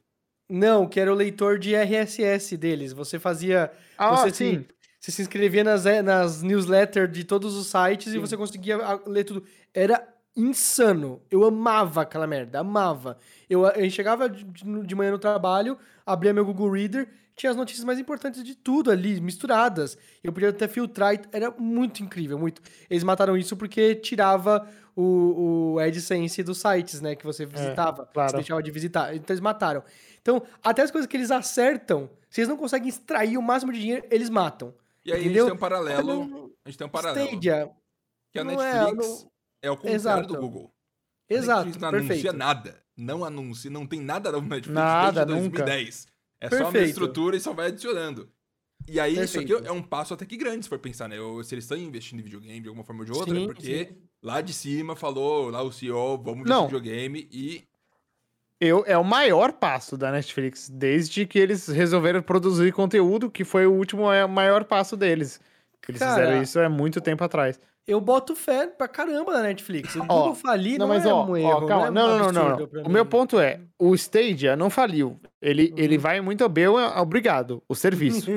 Não, que era o leitor de RSS deles. Você fazia... Ah, você sim. Se, você se inscrevia nas, é, nas newsletters de todos os sites sim. e você conseguia ler tudo. Era insano. Eu amava aquela merda, amava. Eu, eu chegava de, de manhã no trabalho, abria meu Google Reader, tinha as notícias mais importantes de tudo ali, misturadas. Eu podia até filtrar, era muito incrível, muito. Eles mataram isso porque tirava o, o AdSense dos sites, né, que você é, visitava, é, claro. você deixava de visitar. Então eles mataram. Então, até as coisas que eles acertam, se eles não conseguem extrair o máximo de dinheiro, eles matam. E aí entendeu? a gente tem um paralelo, a gente tem um paralelo. Stadia, que a Netflix é, é o contrário Exato. do Google. Exato, não perfeito. anuncia nada. Não anuncia, não tem nada novo na Netflix nada, desde 2010. Nunca. É perfeito. só uma estrutura e só vai adicionando. E aí, perfeito. isso aqui é um passo até que grande, se for pensar, né? Se eles estão investindo em videogame de alguma forma ou de outra, sim, é porque sim. lá de cima falou, lá o CEO, vamos investir em videogame e. Eu, é o maior passo da Netflix, desde que eles resolveram produzir conteúdo, que foi o último é, maior passo deles. Eles Cara, fizeram isso há muito tempo atrás eu boto fé pra caramba na Netflix. O Google falir não, não mas, é ó, um erro. Ó, calma, não, é não, não, não, O meu ponto é, o Stadia não faliu. Ele, uhum. ele vai muito bem, obrigado, o serviço.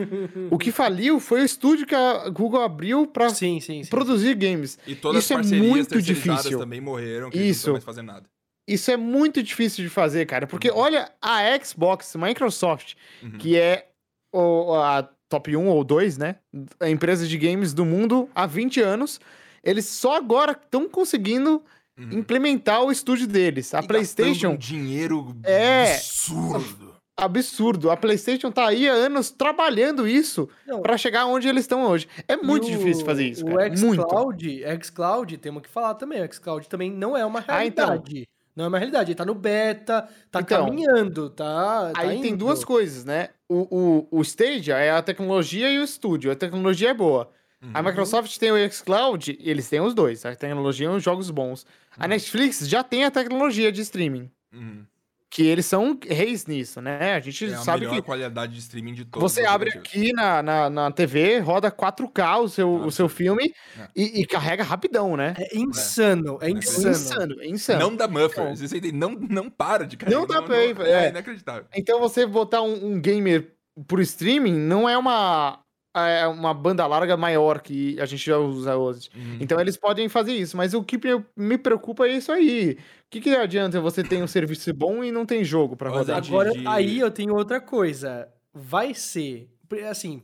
o que faliu foi o estúdio que a Google abriu pra sim, sim, sim, produzir games. E todas Isso as é muito difícil. também morreram, que Isso. não mais fazer nada. Isso é muito difícil de fazer, cara. Porque uhum. olha a Xbox, Microsoft, uhum. que é o, a top 1 ou 2, né? A empresa de games do mundo há 20 anos. Eles só agora estão conseguindo uhum. implementar o estúdio deles. A e PlayStation. Um dinheiro é absurdo. Absurdo. A PlayStation tá aí há anos trabalhando isso para chegar onde eles estão hoje. É muito o, difícil fazer isso. O xCloud, xCloud, temos que falar também. O xCloud também não é uma realidade. Ah, então. Não é uma realidade, ele tá no beta, tá então, caminhando, tá. tá aí indo. tem duas coisas, né? O, o, o Stadia é a tecnologia e o estúdio. A tecnologia é boa. Uhum. A Microsoft tem o xCloud, eles têm os dois, a tecnologia e os jogos bons. Uhum. A Netflix já tem a tecnologia de streaming. Uhum que eles são reis nisso, né? A gente é sabe a melhor que qualidade de streaming de todos. Você abre aqui na, na, na, TV, roda 4K o seu, o seu filme é. e, e, carrega rapidão, né? É insano, é, é insano. insano, é insano. Não dá muffer, então, não, não para de carregar. Não dá pra é, é inacreditável. Então você botar um, um gamer por streaming não é uma é uma banda larga maior que a gente já usa hoje. Uhum. Então eles podem fazer isso, mas o que me preocupa é isso aí. O que, que adianta você ter um serviço bom e não tem jogo para rodar? Agora, de... aí eu tenho outra coisa. Vai ser, assim,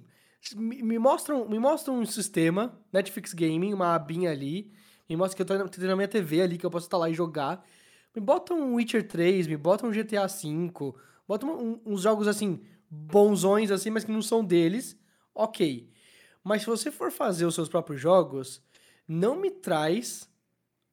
me mostram, me mostram um sistema, Netflix Gaming, uma abinha ali, me mostra que eu tô tendo na minha TV ali, que eu posso estar lá e jogar. Me bota um Witcher 3, me bota um GTA V, bota um, uns jogos assim, bonzões assim, mas que não são deles ok. Mas se você for fazer os seus próprios jogos, não me traz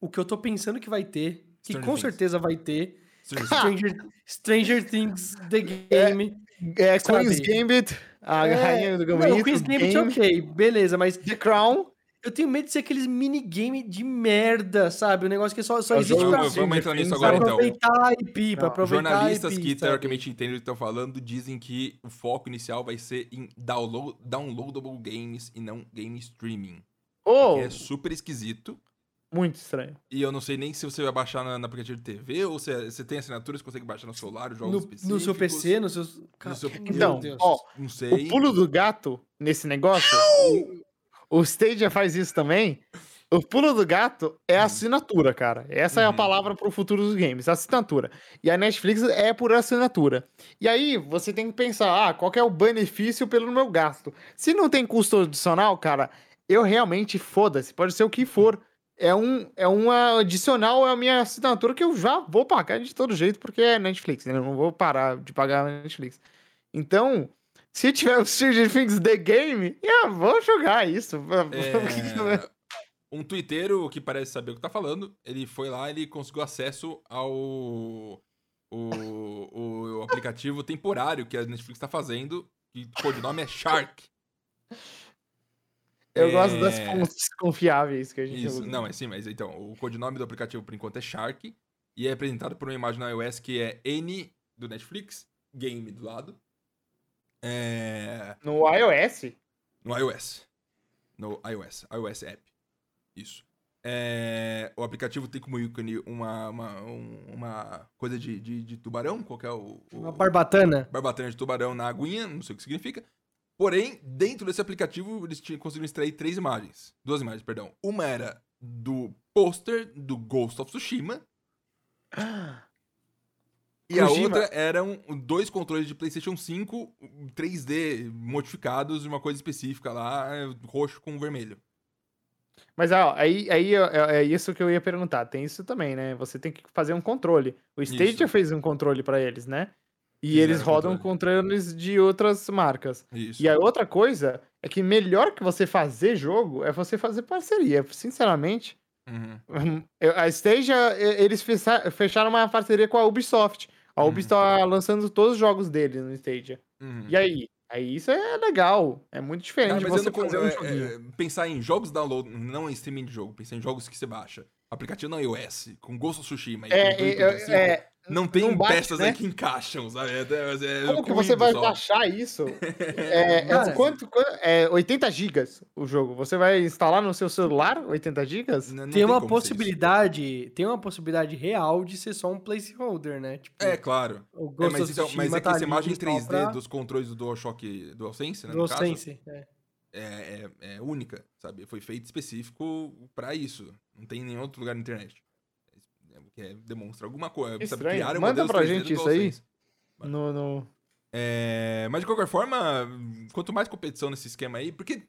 o que eu tô pensando que vai ter, que Stranger com Things. certeza vai ter. Stranger, Stranger Things The Game. É, é Queen's Gambit, a é, rainha do Gambit. Não, Queen's Gambit, game. ok, beleza, mas... The Crown. Eu tenho medo de ser aqueles minigame de merda, sabe? O um negócio que só, só existe pra... Vamos entrar nisso agora, então. Aproveitar a IP, pra aproveitar Jornalistas IP, que, teoricamente, entendem o que estão falando, dizem que o foco inicial vai ser em download, downloadable games e não game streaming. Oh! Que é super esquisito. Muito estranho. E eu não sei nem se você vai baixar na, na aplicativo de TV ou se é, você tem assinatura, você consegue baixar no celular, os jogos no, específicos. No seu PC, no seu... No seu... Então, ó, não sei. o pulo do gato nesse negócio... O Stadia faz isso também. O pulo do gato é a assinatura, cara. Essa uhum. é a uhum. palavra para o futuro dos games, assinatura. E a Netflix é por assinatura. E aí você tem que pensar, ah, qual é o benefício pelo meu gasto? Se não tem custo adicional, cara, eu realmente foda-se, pode ser o que for. É um, é um adicional à minha assinatura que eu já vou pagar de todo jeito, porque é Netflix, né? Eu não vou parar de pagar a Netflix. Então, se tiver o Stranger Things The Game, eu vou jogar isso. <laughs> É... um twitteiro que parece saber o que tá falando, ele foi lá ele conseguiu acesso ao o, o aplicativo temporário que a Netflix tá fazendo, que o codinome é Shark. Eu é... gosto das fontes confiáveis que a gente Isso, usa. Não, é sim, mas então, o codinome do aplicativo por enquanto é Shark e é apresentado por uma imagem no iOS que é N do Netflix, game do lado, é... No iOS? No iOS. No iOS. iOS App. Isso. É... O aplicativo tem como ícone uma, uma, uma coisa de, de, de tubarão. Qual é o, o, Uma barbatana. Barbatana de tubarão na aguinha, não sei o que significa. Porém, dentro desse aplicativo, eles conseguiram extrair três imagens. Duas imagens, perdão. Uma era do pôster do Ghost of Tsushima. <gasps> E a outra eram dois controles de PlayStation 5 3D modificados, uma coisa específica lá, roxo com vermelho. Mas ó, aí, aí é, é, isso que eu ia perguntar. Tem isso também, né? Você tem que fazer um controle. O Stadia fez um controle para eles, né? E eles rodam controle. controles de outras marcas. Isso. E a outra coisa é que melhor que você fazer jogo é você fazer parceria. Sinceramente, uhum. <laughs> a Stadia, eles fecharam uma parceria com a Ubisoft. A Ubisoft uhum. tá lançando todos os jogos dele no Stadia. Uhum. E aí? Aí isso é legal. É muito diferente mas você fazer um é, é, pensar em jogos download, não em streaming de jogo, pensar em jogos que você baixa. Aplicativo na iOS, com Ghost of Tsushima. É, é, assim, é, não tem não bate, peças né? aí que encaixam, sabe? É, é, é Como que você vai só. baixar isso? <laughs> é, é, quanto, é 80 gigas o jogo. Você vai instalar no seu celular 80 gigas? Não, não tem, tem uma possibilidade, tem uma possibilidade real de ser só um placeholder, né? Tipo, é, claro. É, mas, então, mas é que tá essa imagem 3D pra... dos controles do DualShock DualSense, né? DualSense, é. É, é, é única, sabe? Foi feito específico para isso. Não tem em nenhum outro lugar na internet que é, demonstra alguma coisa. Sabe, criar Manda pra gente isso aí. No, no... É, mas de qualquer forma, quanto mais competição nesse esquema aí, porque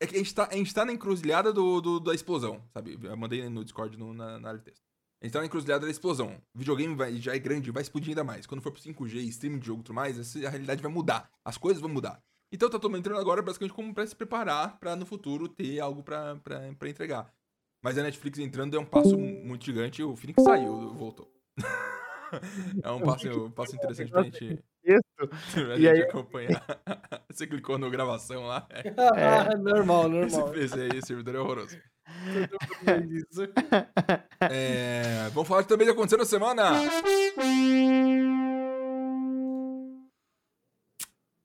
é que a gente tá, a gente tá na encruzilhada do, do da explosão, sabe? Eu mandei no Discord no, na, na área de texto. A gente tá na encruzilhada da explosão. O videogame vai, já é grande, vai explodir ainda mais. Quando for pro 5G, streaming de jogo e tudo mais, a realidade vai mudar. As coisas vão mudar. Então tá todo mundo entrando agora basicamente como pra se preparar pra no futuro ter algo pra, pra, pra entregar. Mas a Netflix entrando é um passo muito gigante. O Phoenix saiu, voltou. <laughs> é um passo, um passo interessante pra gente, <laughs> pra gente aí... acompanhar. <laughs> Você clicou no gravação lá? É, normal, normal. Esse, esse, esse servidor é horroroso. É, vamos falar também do que aconteceu na semana.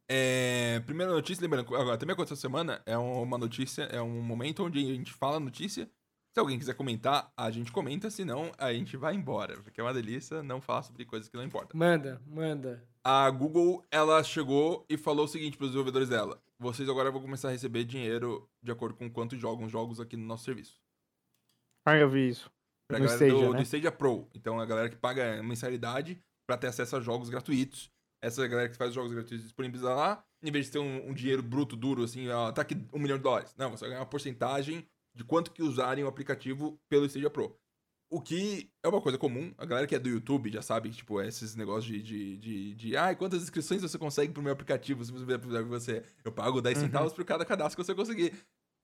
É, primeira notícia, lembrando, agora também aconteceu essa semana, é uma notícia, é um momento onde a gente fala a notícia. Se alguém quiser comentar, a gente comenta, senão a gente vai embora, porque é uma delícia não falar sobre coisas que não importam. Manda, manda. A Google, ela chegou e falou o seguinte para os desenvolvedores dela: vocês agora vão começar a receber dinheiro de acordo com quanto jogam jogos aqui no nosso serviço. Ah, eu vi isso. Pra no galera Stadia, do, né? do Stadia Pro. Então, a galera que paga mensalidade para ter acesso a jogos gratuitos. Essa galera que faz jogos gratuitos disponíveis lá, em vez de ter um, um dinheiro bruto, duro, assim, ó, tá aqui um milhão de dólares. Não, você vai ganhar uma porcentagem de quanto que usarem o aplicativo pelo Stadia Pro. O que é uma coisa comum, a galera que é do YouTube já sabe tipo, esses negócios de, de, de, de ah, quantas inscrições você consegue pro meu aplicativo, se você, você eu pago 10 uhum. centavos por cada cadastro que você conseguir.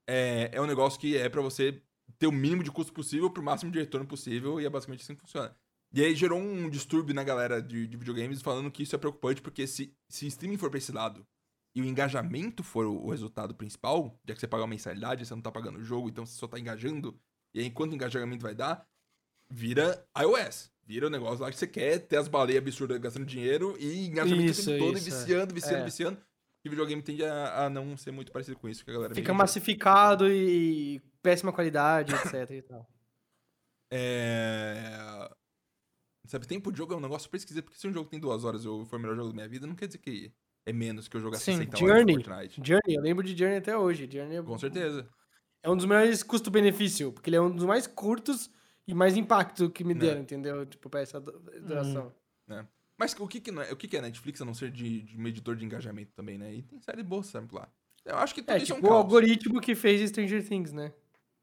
É, é um negócio que é para você ter o mínimo de custo possível pro máximo de retorno possível, e é basicamente assim que funciona. E aí gerou um distúrbio na galera de, de videogames falando que isso é preocupante, porque se, se streaming for pra esse lado e o engajamento for o, resultado principal, já que você paga uma mensalidade, você não tá pagando o jogo, então você só tá engajando, e aí quanto engajamento vai dar, vira iOS. Vira o negócio lá que você quer ter as baleias absurdas gastando dinheiro e engajamento isso, o tempo todo, isso, e viciando, viciando, é. viciando. E videogame tende a, a, não ser muito parecido com isso que a galera Fica massificado e péssima qualidade, <laughs> etc e tal. É... Sabe, tempo de jogo é um negócio super esquisito, porque se um jogo tem duas horas ou foi o melhor jogo da minha vida, não quer dizer que é menos que eu jogar Sim, 60 Journey, horas Fortnite. Journey, eu lembro de Journey até hoje. Journey é... Com certeza. É um dos melhores custo-benefício, porque ele é um dos mais curtos e mais impacto que me né. deram, é. entendeu? Tipo, pra essa duração. Hum. É. Mas o que que, é, o que que é Netflix a não ser de, de medidor de engajamento também, né? E tem série boa sempre lá. Eu acho que tudo é, isso tipo, é um o algoritmo que fez Stranger Things, né?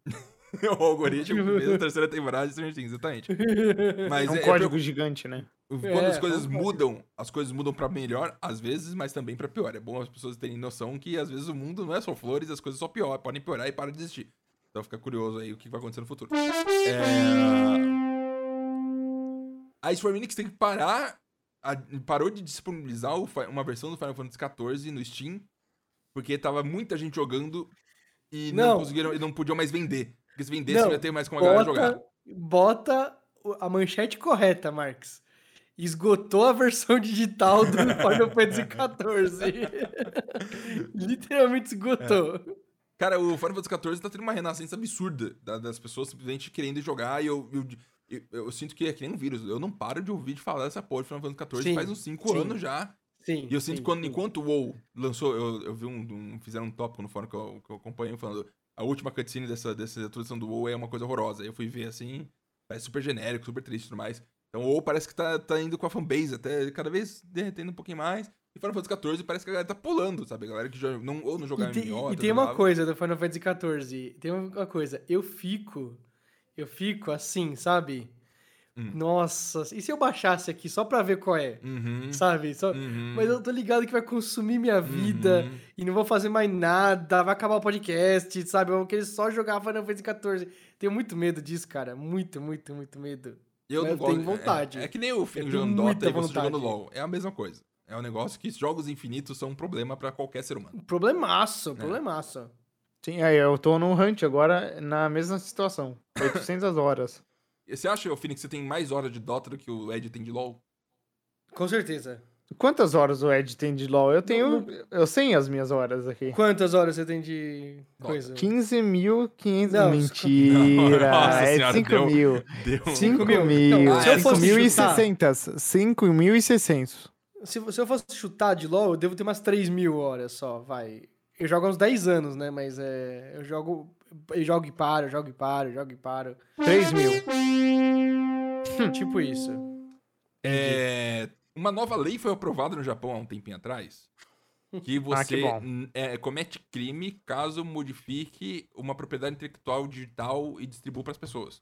<laughs> o algoritmo que fez a terceira temporada de Stranger Things, exatamente. <laughs> Mas é um é, código é, gigante, né? Quando é, as coisas mudam, as coisas mudam para melhor, às vezes, mas também para pior. É bom as pessoas terem noção que às vezes o mundo não é só flores, as coisas só pior, podem piorar e parar de existir. Então fica curioso aí o que vai acontecer no futuro. É... A Square Enix tem que parar, a... parou de disponibilizar uma versão do Final Fantasy XIV no Steam, porque tava muita gente jogando e não, não conseguiram, e não podiam mais vender. Porque se vendesse, não, ia ter mais como a galera jogar. Bota a manchete correta, Marx esgotou a versão digital do <laughs> Final Fantasy XIV. <laughs> Literalmente esgotou. É. Cara, o Final Fantasy XIV tá tendo uma renascença absurda das pessoas simplesmente querendo jogar e eu, eu, eu, eu, sinto que é que nem um vírus. Eu não paro de ouvir de falar dessa porra de Final Fantasy XIV sim, faz uns 5 anos já. Sim. E eu sinto que quando, enquanto o WoW lançou, eu, eu vi um, um, Fizeram um tópico no fórum que eu, que eu acompanhei falando. A última cutscene dessa, dessa atualização do WoW é uma coisa horrorosa. Aí eu fui ver assim. Parece super genérico, super triste e tudo mais. Então, ou parece que tá, tá indo com a fanbase até cada vez derretendo um pouquinho mais. E Final Fantasy XIV parece que a galera tá pulando, sabe? A galera que não, ou não jogava e MMO, E tem uma coisa do Final Fantasy XIV. Tem uma coisa. Eu fico. Eu fico assim, sabe? Hum. Nossa, e se eu baixasse aqui só pra ver qual é? Uhum. Sabe? Só... Uhum. Mas eu tô ligado que vai consumir minha vida uhum. e não vou fazer mais nada, vai acabar o podcast, sabe? Eu vou querer só jogar Final Fantasy XIV. Tenho muito medo disso, cara. Muito, muito, muito medo. Eu não tenho vontade. É, é, que nem o filme jogando Dota e você jogando LoL. É a mesma coisa. É um negócio que jogos infinitos são um problema para qualquer ser humano. Problemaço, é. problemaço. Sim, aí eu tô no Hunt agora na mesma situação. 800 <laughs> horas. E você acha, Phoenix, que você tem mais horas de Dota do que o Ed tem de LoL? Com certeza. Quantas horas o Ed tem de LoL? Eu tenho. Eu sei as minhas horas aqui. Quantas horas você tem de coisa? 15.500. Mentira! <laughs> Nossa é 5 mil. Deu 5 mil. mil. 5.600. 5.600. Se, se eu fosse chutar de LoL, eu devo ter umas 3 mil horas só, vai. Eu jogo há uns 10 anos, né? Mas é. Eu jogo. Eu jogo e paro, eu jogo e paro, eu jogo e paro. 3 mil. tipo isso. É. Uma nova lei foi aprovada no Japão há um tempinho atrás. Que você ah, que é, comete crime caso modifique uma propriedade intelectual digital e distribua para as pessoas.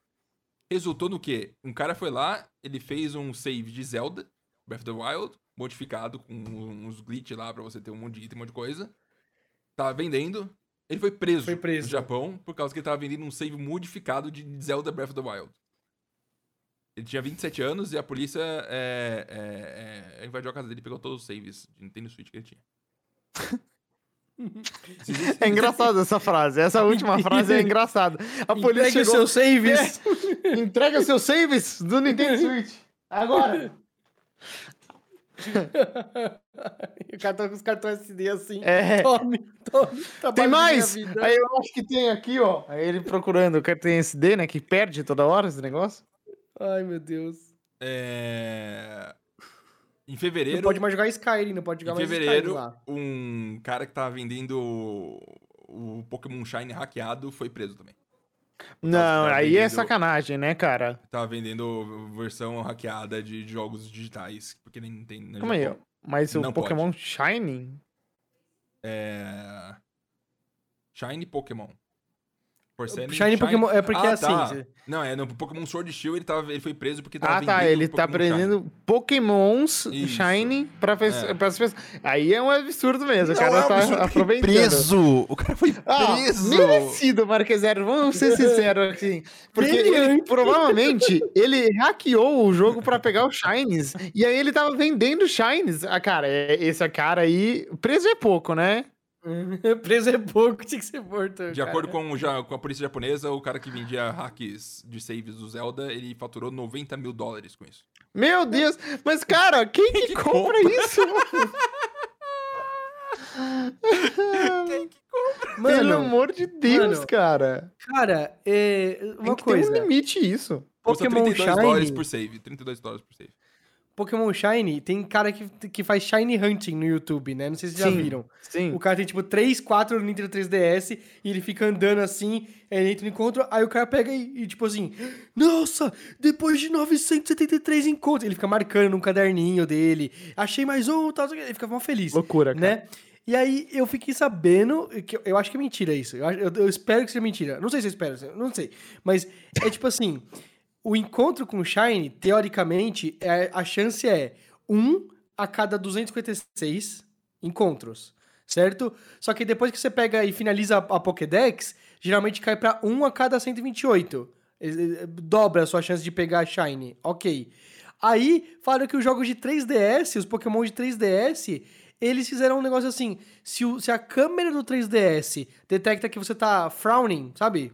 Resultou no quê? Um cara foi lá, ele fez um save de Zelda, Breath of the Wild, modificado com uns glitch lá para você ter um monte de item, um monte de coisa. Tá vendendo. Ele foi preso, foi preso no Japão por causa que ele tava vendendo um save modificado de Zelda Breath of the Wild. Ele tinha 27 anos e a polícia é, é, é, invadiu a casa dele e pegou todos os saves de Nintendo Switch que ele tinha. <laughs> É engraçado essa frase. Essa última frase é engraçada. A polícia Entregue chegou... seus saves. É, entrega seus saves do Nintendo Switch. Agora. <laughs> o cara tá com os cartões SD assim. É. Tome, tome. Tem mais? Aí eu acho que tem aqui, ó. Aí ele procurando o cartão SD, né? Que perde toda hora esse negócio. Ai, meu Deus. É... Em fevereiro. Não pode mais jogar Skyrim, não pode jogar mais Skyrim. Em fevereiro, um cara que tava vendendo o Pokémon Shine hackeado foi preso também. Não, aí é vendendo... é sacanagem, né, cara? Tava vendendo versão hackeada de jogos digitais, porque nem tem. Né, Calma aí, mas o Pokémon pode. Shine? É. Shine Pokémon. Shiny, Shiny Pokémon é porque ah, é assim. Tá. Não, é no Pokémon Sword Shield ele, tava, ele foi preso porque tava Ah, tá. Ele tá prendendo Shiny. Pokémons Isso. Shiny pra, é. pra as pessoas. Aí é um absurdo mesmo. O cara é tá aproveitando. Preso! O cara foi ah, preso! Ah, merecido, Marquezero. Vamos ser <laughs> sinceros assim. Porque ele, provavelmente ele hackeou o jogo pra pegar os Shines. E aí ele tava vendendo Shines. Ah, cara, é, esse cara aí. Preso é pouco, né? <laughs> Preso é pouco, tinha que ser morto. De cara. acordo com, já, com a polícia japonesa, o cara que vendia hacks de saves do Zelda, ele faturou 90 mil dólares com isso. Meu Deus! Mas, cara, quem, que, que, compra, compra? isso? <laughs> quem que compra? Mano, Pelo amor de Deus, mano, cara. Cara, é. Uma Tem coisa. Tem um limite isso. Pokémon Custa 32 Shine... dólares por save. 32 dólares por save. Pokémon Shine, tem cara que, que faz Shine Hunting no YouTube, né? Não sei se vocês já viram. Sim. O cara tem tipo 3, 4 no Nintendo 3DS e ele fica andando assim, ele entra no encontro, aí o cara pega e, e tipo assim, nossa, depois de 973 encontros, ele fica marcando num caderninho dele, achei mais um, tal, ele fica mal feliz. Loucura, cara. Né? E aí eu fiquei sabendo, que eu, eu acho que é mentira isso, eu, eu, eu espero que seja mentira, não sei se eu espero, não sei, mas é tipo assim o encontro com o Shine, teoricamente, é, a chance é 1 a cada 256 encontros, certo? Só que depois que você pega e finaliza a, a Pokédex, geralmente cai para 1 a cada 128. Dobra a sua chance de pegar Shine. Ok. Aí, falaram que os jogos de 3DS, os Pokémon de 3DS, eles fizeram um negócio assim: se, o, se a câmera do 3DS detecta que você tá frowning, sabe?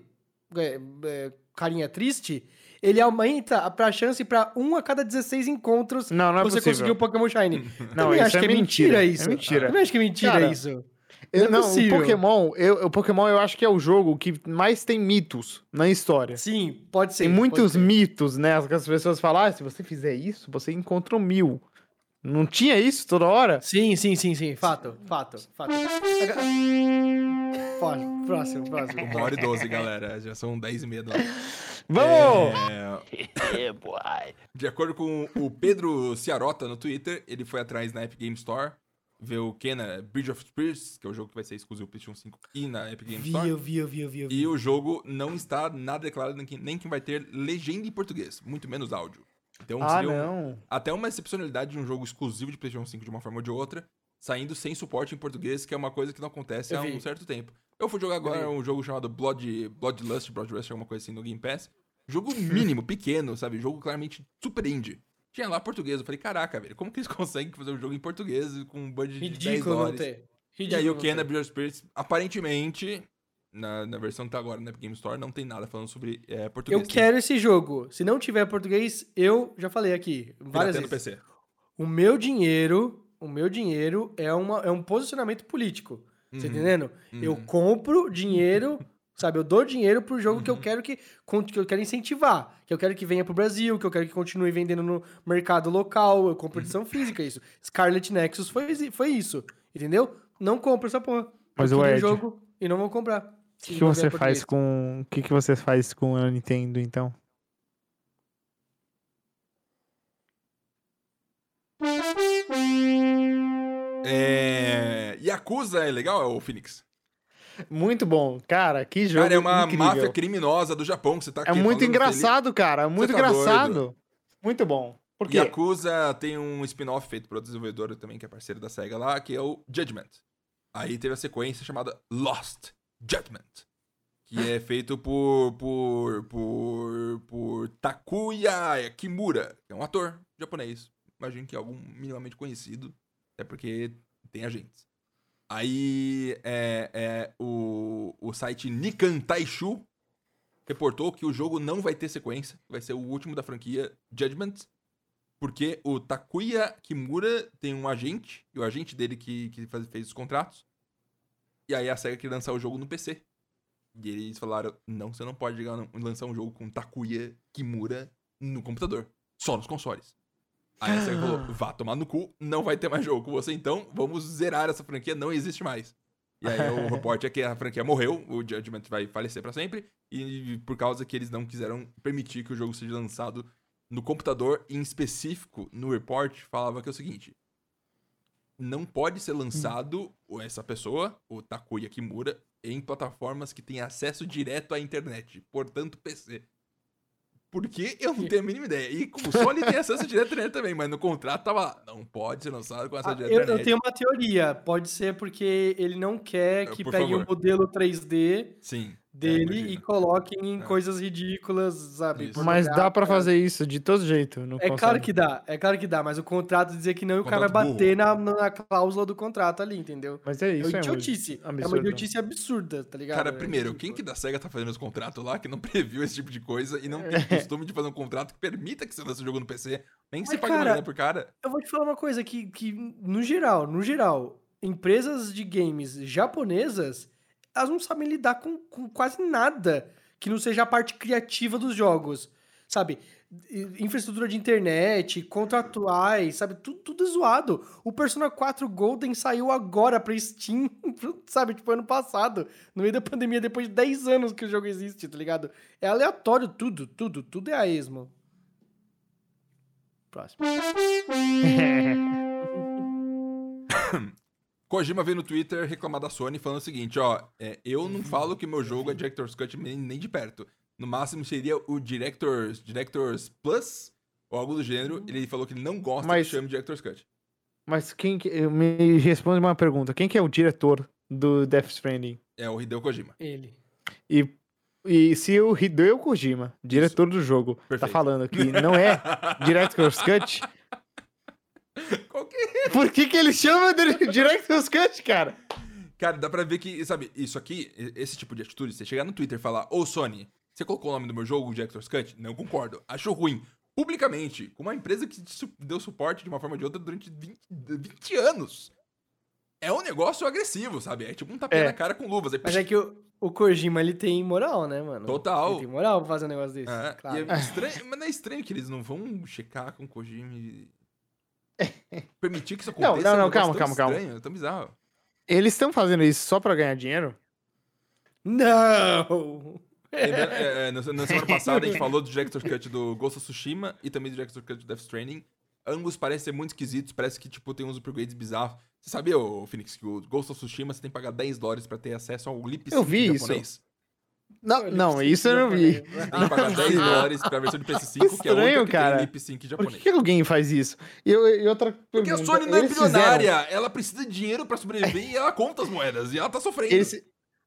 É, é, carinha triste, ele aumenta pra chance pra 1 a cada 16 encontros não, não é você possível. conseguir o Pokémon Shiny. <laughs> Não, isso acho é que é mentira, mentira isso. É mentira. Eu também acho que é mentira Cara, isso. Eu, não, é não o Pokémon, eu, o Pokémon eu acho que é o jogo que mais tem mitos na história. Sim, pode ser. Tem muitos mitos, né? As pessoas falam, ah, se você fizer isso, você encontra um mil. Não tinha isso toda hora? Sim, sim, sim, sim. Fato, fato, fato. Próximo, próximo. Uma hora e doze, galera. Já são dez e meia da <laughs> Vamos! É... <laughs> De acordo com o Pedro Ciarota no Twitter, ele foi atrás na Epic Game Store, ver o Kena Bridge of Spirits, que é o jogo que vai ser exclusivo PlayStation 5 e na Epic Game Store. Eu vi, eu vi, eu vi, eu vi. E o jogo não está nada declarado, nem que vai ter legenda em português, muito menos áudio. Então, ah, não. até uma excepcionalidade de um jogo exclusivo de PlayStation 5 de uma forma ou de outra, saindo sem suporte em português, que é uma coisa que não acontece há um certo tempo. Eu fui jogar agora um jogo chamado Blood, Bloodlust, Bloodlust, alguma coisa assim no Game Pass. Jogo mínimo, pequeno, sabe? Jogo claramente super indie. Tinha lá português. Eu falei, caraca, velho, como que eles <laughs> conseguem fazer um jogo em português com um budget de Ridículo 10 dólares? Ter. Ridículo e aí o Ken Bridge Spirits, aparentemente, na, na versão que tá agora na Epic Game Store, não tem nada falando sobre é, português. Eu quero esse jogo. Se não tiver português, eu já falei aqui várias vezes. PC. O meu dinheiro, o meu dinheiro é, uma, é um posicionamento político. Uhum. Você entendendo? Uhum. Eu compro dinheiro, <laughs> sabe? Eu dou dinheiro pro jogo uhum. que eu uhum. quero que, que eu quero incentivar, que eu quero que venha pro Brasil, que eu quero que continue vendendo no mercado local. Eu compro edição física, isso. Scarlet Nexus foi, foi isso, entendeu? Não compro essa porra. Mas o Ed... jogo e não vou comprar. O que, que você faz com. O que, que você faz com a Nintendo, então? É... Yakuza é legal, é o Phoenix? Muito bom. Cara, que jogo Cara, é uma incrível. máfia criminosa do Japão que você tá aqui É muito engraçado, cara. Muito tá engraçado. Doido. Muito bom. Por quê? Yakuza tem um spin-off feito por outro desenvolvedor também, que é parceiro da SEGA lá, que é o Judgment. Aí teve a sequência chamada Lost Judgment. Que é feito por, por, por, por Takuya Kimura, que é um ator japonês. Imagino que é algum minimamente conhecido, até porque tem agentes. Aí é, é o, o site Nikan Taishu reportou que o jogo não vai ter sequência, vai ser o último da franquia Judgment, porque o Takuya Kimura tem um agente, e o agente dele que, que faz, fez os contratos, e aí a SEGA quer lançar o jogo no PC. E eles falaram, não, você não pode lançar um jogo com Takuya Kimura no computador, só nos consoles. Aí a SEGA falou, vá tomar no cu, não vai ter mais jogo com você então, vamos zerar essa franquia, não existe mais. E aí o <laughs> reporte é que a franquia morreu, o Judgment vai falecer para sempre, e por causa que eles não quiseram permitir que o jogo seja lançado no computador, em específico, no report, falava que é o seguinte: não pode ser lançado hum. essa pessoa, o Takuya Kimura, em plataformas que têm acesso direto à internet, portanto PC. Porque eu não tenho a mínima ideia. E o Sony tem acesso direto nele também, mas no contrato tava lá. Não pode ser lançado com acesso ah, direto eu, eu tenho uma teoria. Pode ser porque ele não quer que Por pegue o um modelo 3D Sim, dele é, e coloque em é. coisas ridículas, sabe? Mas dá para fazer isso de todo jeito. é console. claro que dá, é claro que dá, mas o contrato dizia que não e o cara vai bater na, na, cláusula do contrato ali, entendeu? Mas é isso, é, idiotice. É, é uma idiotice absurda, tá ligado? Cara, primeiro, quem que da SEGA tá fazendo os contratos lá que não <laughs> previu esse tipo de coisa e não tem costume de fazer um contrato que permita que você lance o jogo no PC, nem se pague uma por cara? Eu vou te falar uma coisa que, que no geral, no geral, empresas de games japonesas elas não sabem lidar com, com quase nada que não seja a parte criativa dos jogos, sabe? Infraestrutura de internet, contratuais, sabe? Tudo, tudo é zoado. O Persona 4 Golden saiu agora pra Steam, <laughs> sabe? Tipo, ano passado, no meio da pandemia, depois de 10 anos que o jogo existe, tá ligado? É aleatório tudo, tudo, tudo é a esmo. Próximo. <laughs> Kojima veio no Twitter reclamar da Sony falando o seguinte, ó, é, eu não falo que meu jogo é Director's Cut nem, nem de perto. No máximo seria o Director's, Director's Plus ou algo do gênero. Ele falou que ele não gosta mas, que chame Director's Cut. Mas quem que, me responde uma pergunta. Quem que é o diretor do Death Stranding? É o Hideo Kojima. Ele. E, e se o Hideo Kojima, diretor Isso. do jogo, tá Perfeito. tá falando que não é <laughs> Director's Cut, Qual que é? Por que, que ele chama de Director's Cut, cara? Cara, dá pra ver que, sabe, isso aqui, esse tipo de atitude, você chegar no Twitter e falar, ô Sony, você colocou o nome do meu jogo, Director's Cut? Não concordo. Acho ruim. Publicamente, com uma empresa que deu suporte de uma forma ou de outra durante 20, 20 anos. É um negócio agressivo, sabe? É tipo um tapinha é. na cara com luvas. É... Mas é que o, o Kojima, ele tem moral, né, mano? Total. Ele tem moral pra fazer um negócio desse. É, claro. é estranho, mas não é estranho que eles não vão checar com o Kojima e <laughs> Permitir que isso aconteça. Não, não, não, é calma, calma, calma. Estranho, tão bizarro. Eles estão fazendo isso só pra ganhar dinheiro? Não! É, é, é, na, semana passada a gente <laughs> falou do Director's Cut do Ghost of Tsushima e também do Director's Cut do Death Stranding. Ambos parecem ser muito esquisitos, parece que, tipo, tem uns upgrades bizarros. Você sabia, ô, Phoenix, que o Ghost of Tsushima você tem que pagar 10 dólares pra ter acesso ao lip sync Eu vi japonês? Isso. Não, não, isso eu não vi. Tem que pagar 10 dólares pra versão de PS5, que, é outra que cara. tem lip sync japonês. Por que alguém faz isso? E, e outra Porque a Sony não é bilionária, fizeram... ela precisa de dinheiro pra sobreviver e ela conta as moedas, e ela tá sofrendo. Eles,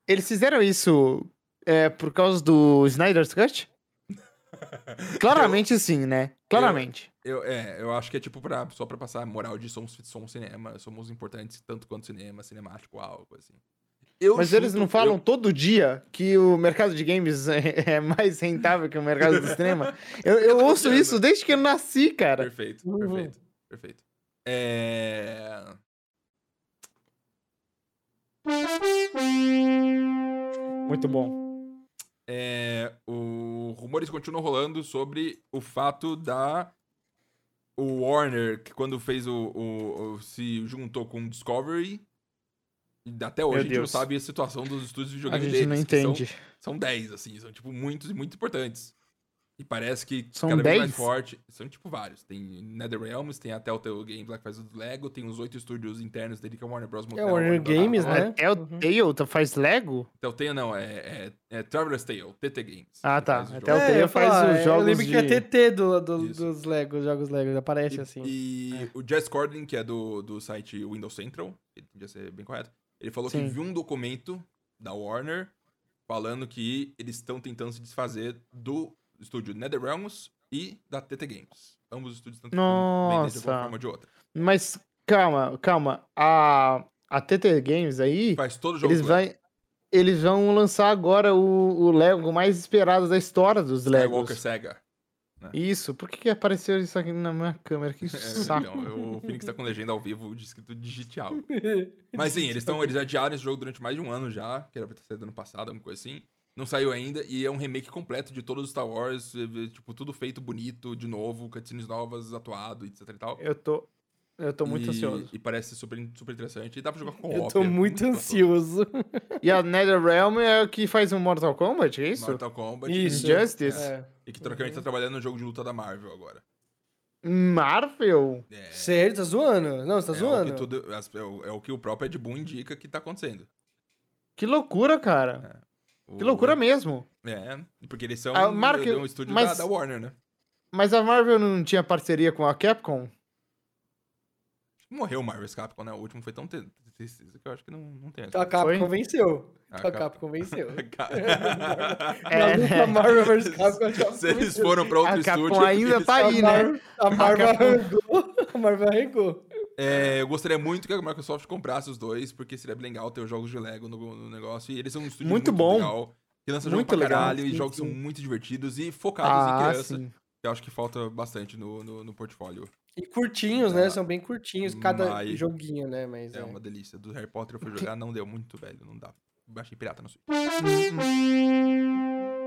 eles fizeram isso é, por causa do Snyder's Cut? <laughs> Claramente eu, sim, né? Claramente. Eu, eu, é, eu acho que é tipo pra, só pra passar a moral de somos, somos cinema, somos importantes tanto quanto cinema, cinemático, algo assim. Eu Mas eles não falam eu... todo dia que o mercado de games é, <laughs> é mais rentável que o mercado do cinema? <laughs> Eu, eu ouço isso desde que eu nasci, cara. Perfeito, uhum. perfeito, perfeito. É... Muito bom. É, o rumores continuam rolando sobre o fato da o Warner que quando fez o, o, o se juntou com o Discovery até hoje Meu a gente Deus. não sabe a situação dos estúdios de videogame deles. A gente não entende. São, são 10, assim, são tipo muitos e muito importantes. E parece que são cada 10? vez mais forte. São tipo vários. Tem NetherRealms, tem até o Telltale Games lá que faz o Lego, tem os oito estúdios internos dele que é o Warner Bros. É o Warner Games, né? É o Telltale uhum. faz Lego? Telltale não, é, é, é Traveler's Tale, TT Games. Ah, tá. É Telltale é, faz falar, os jogos Eu lembro de... que é TT do, do dos Lego, jogos Lego, aparece e, assim. E é. o Jess Corden, que é do, do site Windows Central, ele podia ser bem correto, ele falou Sim. que viu um documento da Warner, falando que eles estão tentando se desfazer do estúdio NetherRealms e da TT Games. Ambos os estúdios estão tentando vender de uma forma ou de outra. Mas calma, calma. A, a TT Games aí. Faz todo jogo. Eles, vai, eles vão lançar agora o, o Lego mais esperado da história dos Legos. Skywalker Sega. Né? Isso, por que, que apareceu isso aqui na minha câmera? Que <laughs> é, saco. Então, o Phoenix tá com legenda ao vivo de escrito digital. <laughs> Mas sim, eles, tão, eles adiaram esse jogo durante mais de um ano já, que era pra ter saído ano passado, alguma coisa assim. Não saiu ainda, e é um remake completo de todos os Star Wars, tipo, tudo feito bonito, de novo, cutscenes novas, atuado, etc e tal. Eu tô, eu tô muito e, ansioso. E parece super, super interessante. E dá pra jogar com Eu tô é muito, muito ansioso. <laughs> e a NetherRealm é o que faz o Mortal Kombat, é isso? Mortal Kombat. Isso. Injustice. É. E que teoricamente tá trabalhando no jogo de luta da Marvel agora. Marvel? É. Sério? Tá zoando? Não, você tá é zoando? O tudo, é, o, é, o, que o próprio Ed Boon indica que tá acontecendo. Que loucura, cara. É. O, que loucura mesmo. É, porque eles são a Marvel, um estúdio mas, da, da Warner, né? Mas a Marvel não tinha parceria com a Capcom? Morreu o Marvel Capcom, né? O último foi tão triste que eu acho que não, não tem. A Capcom venceu. A, a Capcom venceu. <laughs> <laughs> é, né? Marvel vs Capcom. Se eles foram pra outro a estúdio. Capcom ainda tá aí, né? A Marvel arregou. A Marvel arregou. É, eu gostaria muito que a Microsoft comprasse os dois, porque seria bem legal ter os jogos de Lego no, no negócio. E eles são um estúdio muito, muito bom. legal. Que lança muito jogo pra legal, caralho, sim, e jogos sim. são muito divertidos e focados ah, em criança. Sim. Que eu acho que falta bastante no, no, no portfólio. E curtinhos, né? São bem curtinhos cada Mas... joguinho, né? Mas é, é, uma delícia. Do Harry Potter eu fui jogar, não deu muito velho, não dá. Baixei pirata no Switch. <laughs>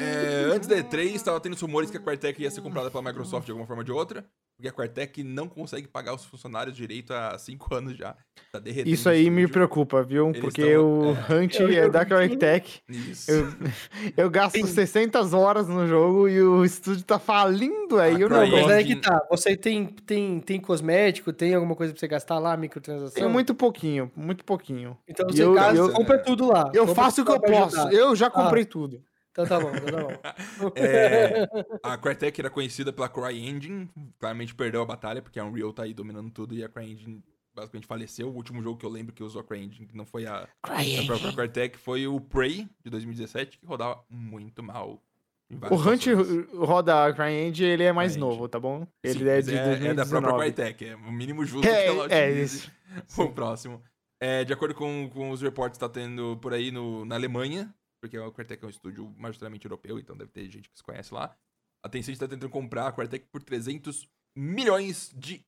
É, antes da E3, estava tendo rumores que a Quartec ia ser comprada pela Microsoft de alguma forma ou de outra. Porque a Quartec não consegue pagar os funcionários direito há cinco <laughs> anos já. Tá derretendo. Isso aí me preocupa, viu? Eles porque o é... <laughs> Hunt é da Quartec. Isso. Eu, <laughs> eu gasto Sim. 600 horas no jogo e o estúdio tá falindo aí. Eu não Mas aí que tá. Você tem, tem, tem cosmético, tem alguma coisa pra você gastar lá, microtransação? Tem muito pouquinho, muito pouquinho. Então você eu, eu, compra tudo lá. Eu faço o que eu posso. Ajudar. Eu já comprei ah. tudo. Então tá bom, então tá bom. <laughs> é, a Crytek era conhecida pela CryEngine, claramente perdeu a batalha, porque a Unreal tá aí dominando tudo e a CryEngine basicamente faleceu. O último jogo que eu lembro que usou a CryEngine, que não foi a, a própria Crytek, foi o Prey, de 2017, que rodava muito mal. O Hunt roda a CryEngine, ele é mais novo, tá bom? Ele Sim, é de é, é, da própria Crytek, é o mínimo justo é, que ela É isso. <laughs> O próximo. É, de acordo com, com os reportes, tá tendo por aí no, na Alemanha, porque o Quartec é um estúdio majoritariamente europeu, então deve ter gente que se conhece lá. A Tencent está tentando comprar a Quartec por 300 milhões de...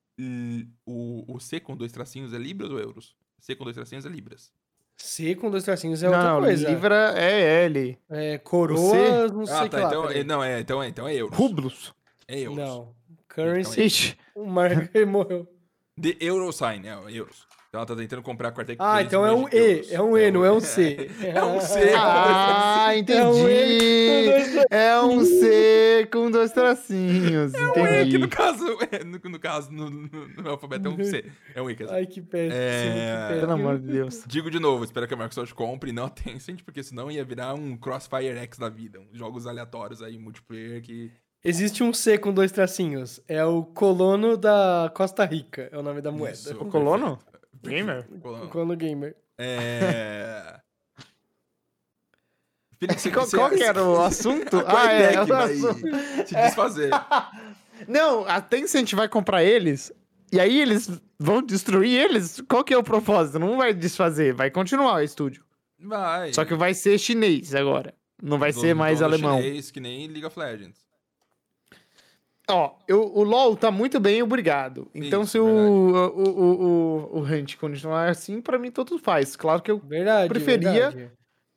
O, o C com dois tracinhos é libras ou euros? C com dois tracinhos é libras. C com dois tracinhos é não, outra coisa. Libra é L. É, coroas, não sei ah, tá, então, é, não, é, então, é, então é euros. Rublos. É euros. Não. Currency. Então é. O Marco <laughs> morreu. The Euro Sign, é, euros. Então ela tá tentando comprar a Quartec Ah, então é um E, é um E, não é um C. É um C. <laughs> Ah, entendi. É um C com dois tracinhos. É um E, que no caso, <laughs> é, no, caso, no, no, no, alfabeto é um C. É um E, quer dizer. Ai, que péssimo, é... Pelo amor de Deus. Digo de novo, espero que a Microsoft compre e não <laughs> a Tencent, porque senão ia virar um Crossfire X da vida. Uns jogos aleatórios aí, multiplayer, que... Existe um C com dois tracinhos. É o colono da Costa Rica, é o nome da moeda. Isso, o colono? Gamer? Quando gamer. É. <laughs> Felix, qual, qual que era o assunto? <laughs> ah, é, é o assunto. se desfazer. Não, a Tencent vai comprar eles e aí eles vão destruir eles. Qual que é o propósito? Não vai desfazer, vai continuar o estúdio. Vai. Só que vai ser chinês agora. Não vai do, ser mais alemão. chinês que nem League of Legends. Ó, eu, o LoL tá muito bem, obrigado. Então, Isso, se o, o, o, o, o Hunt continuar assim, para mim tudo faz. Claro que eu verdade, preferia verdade.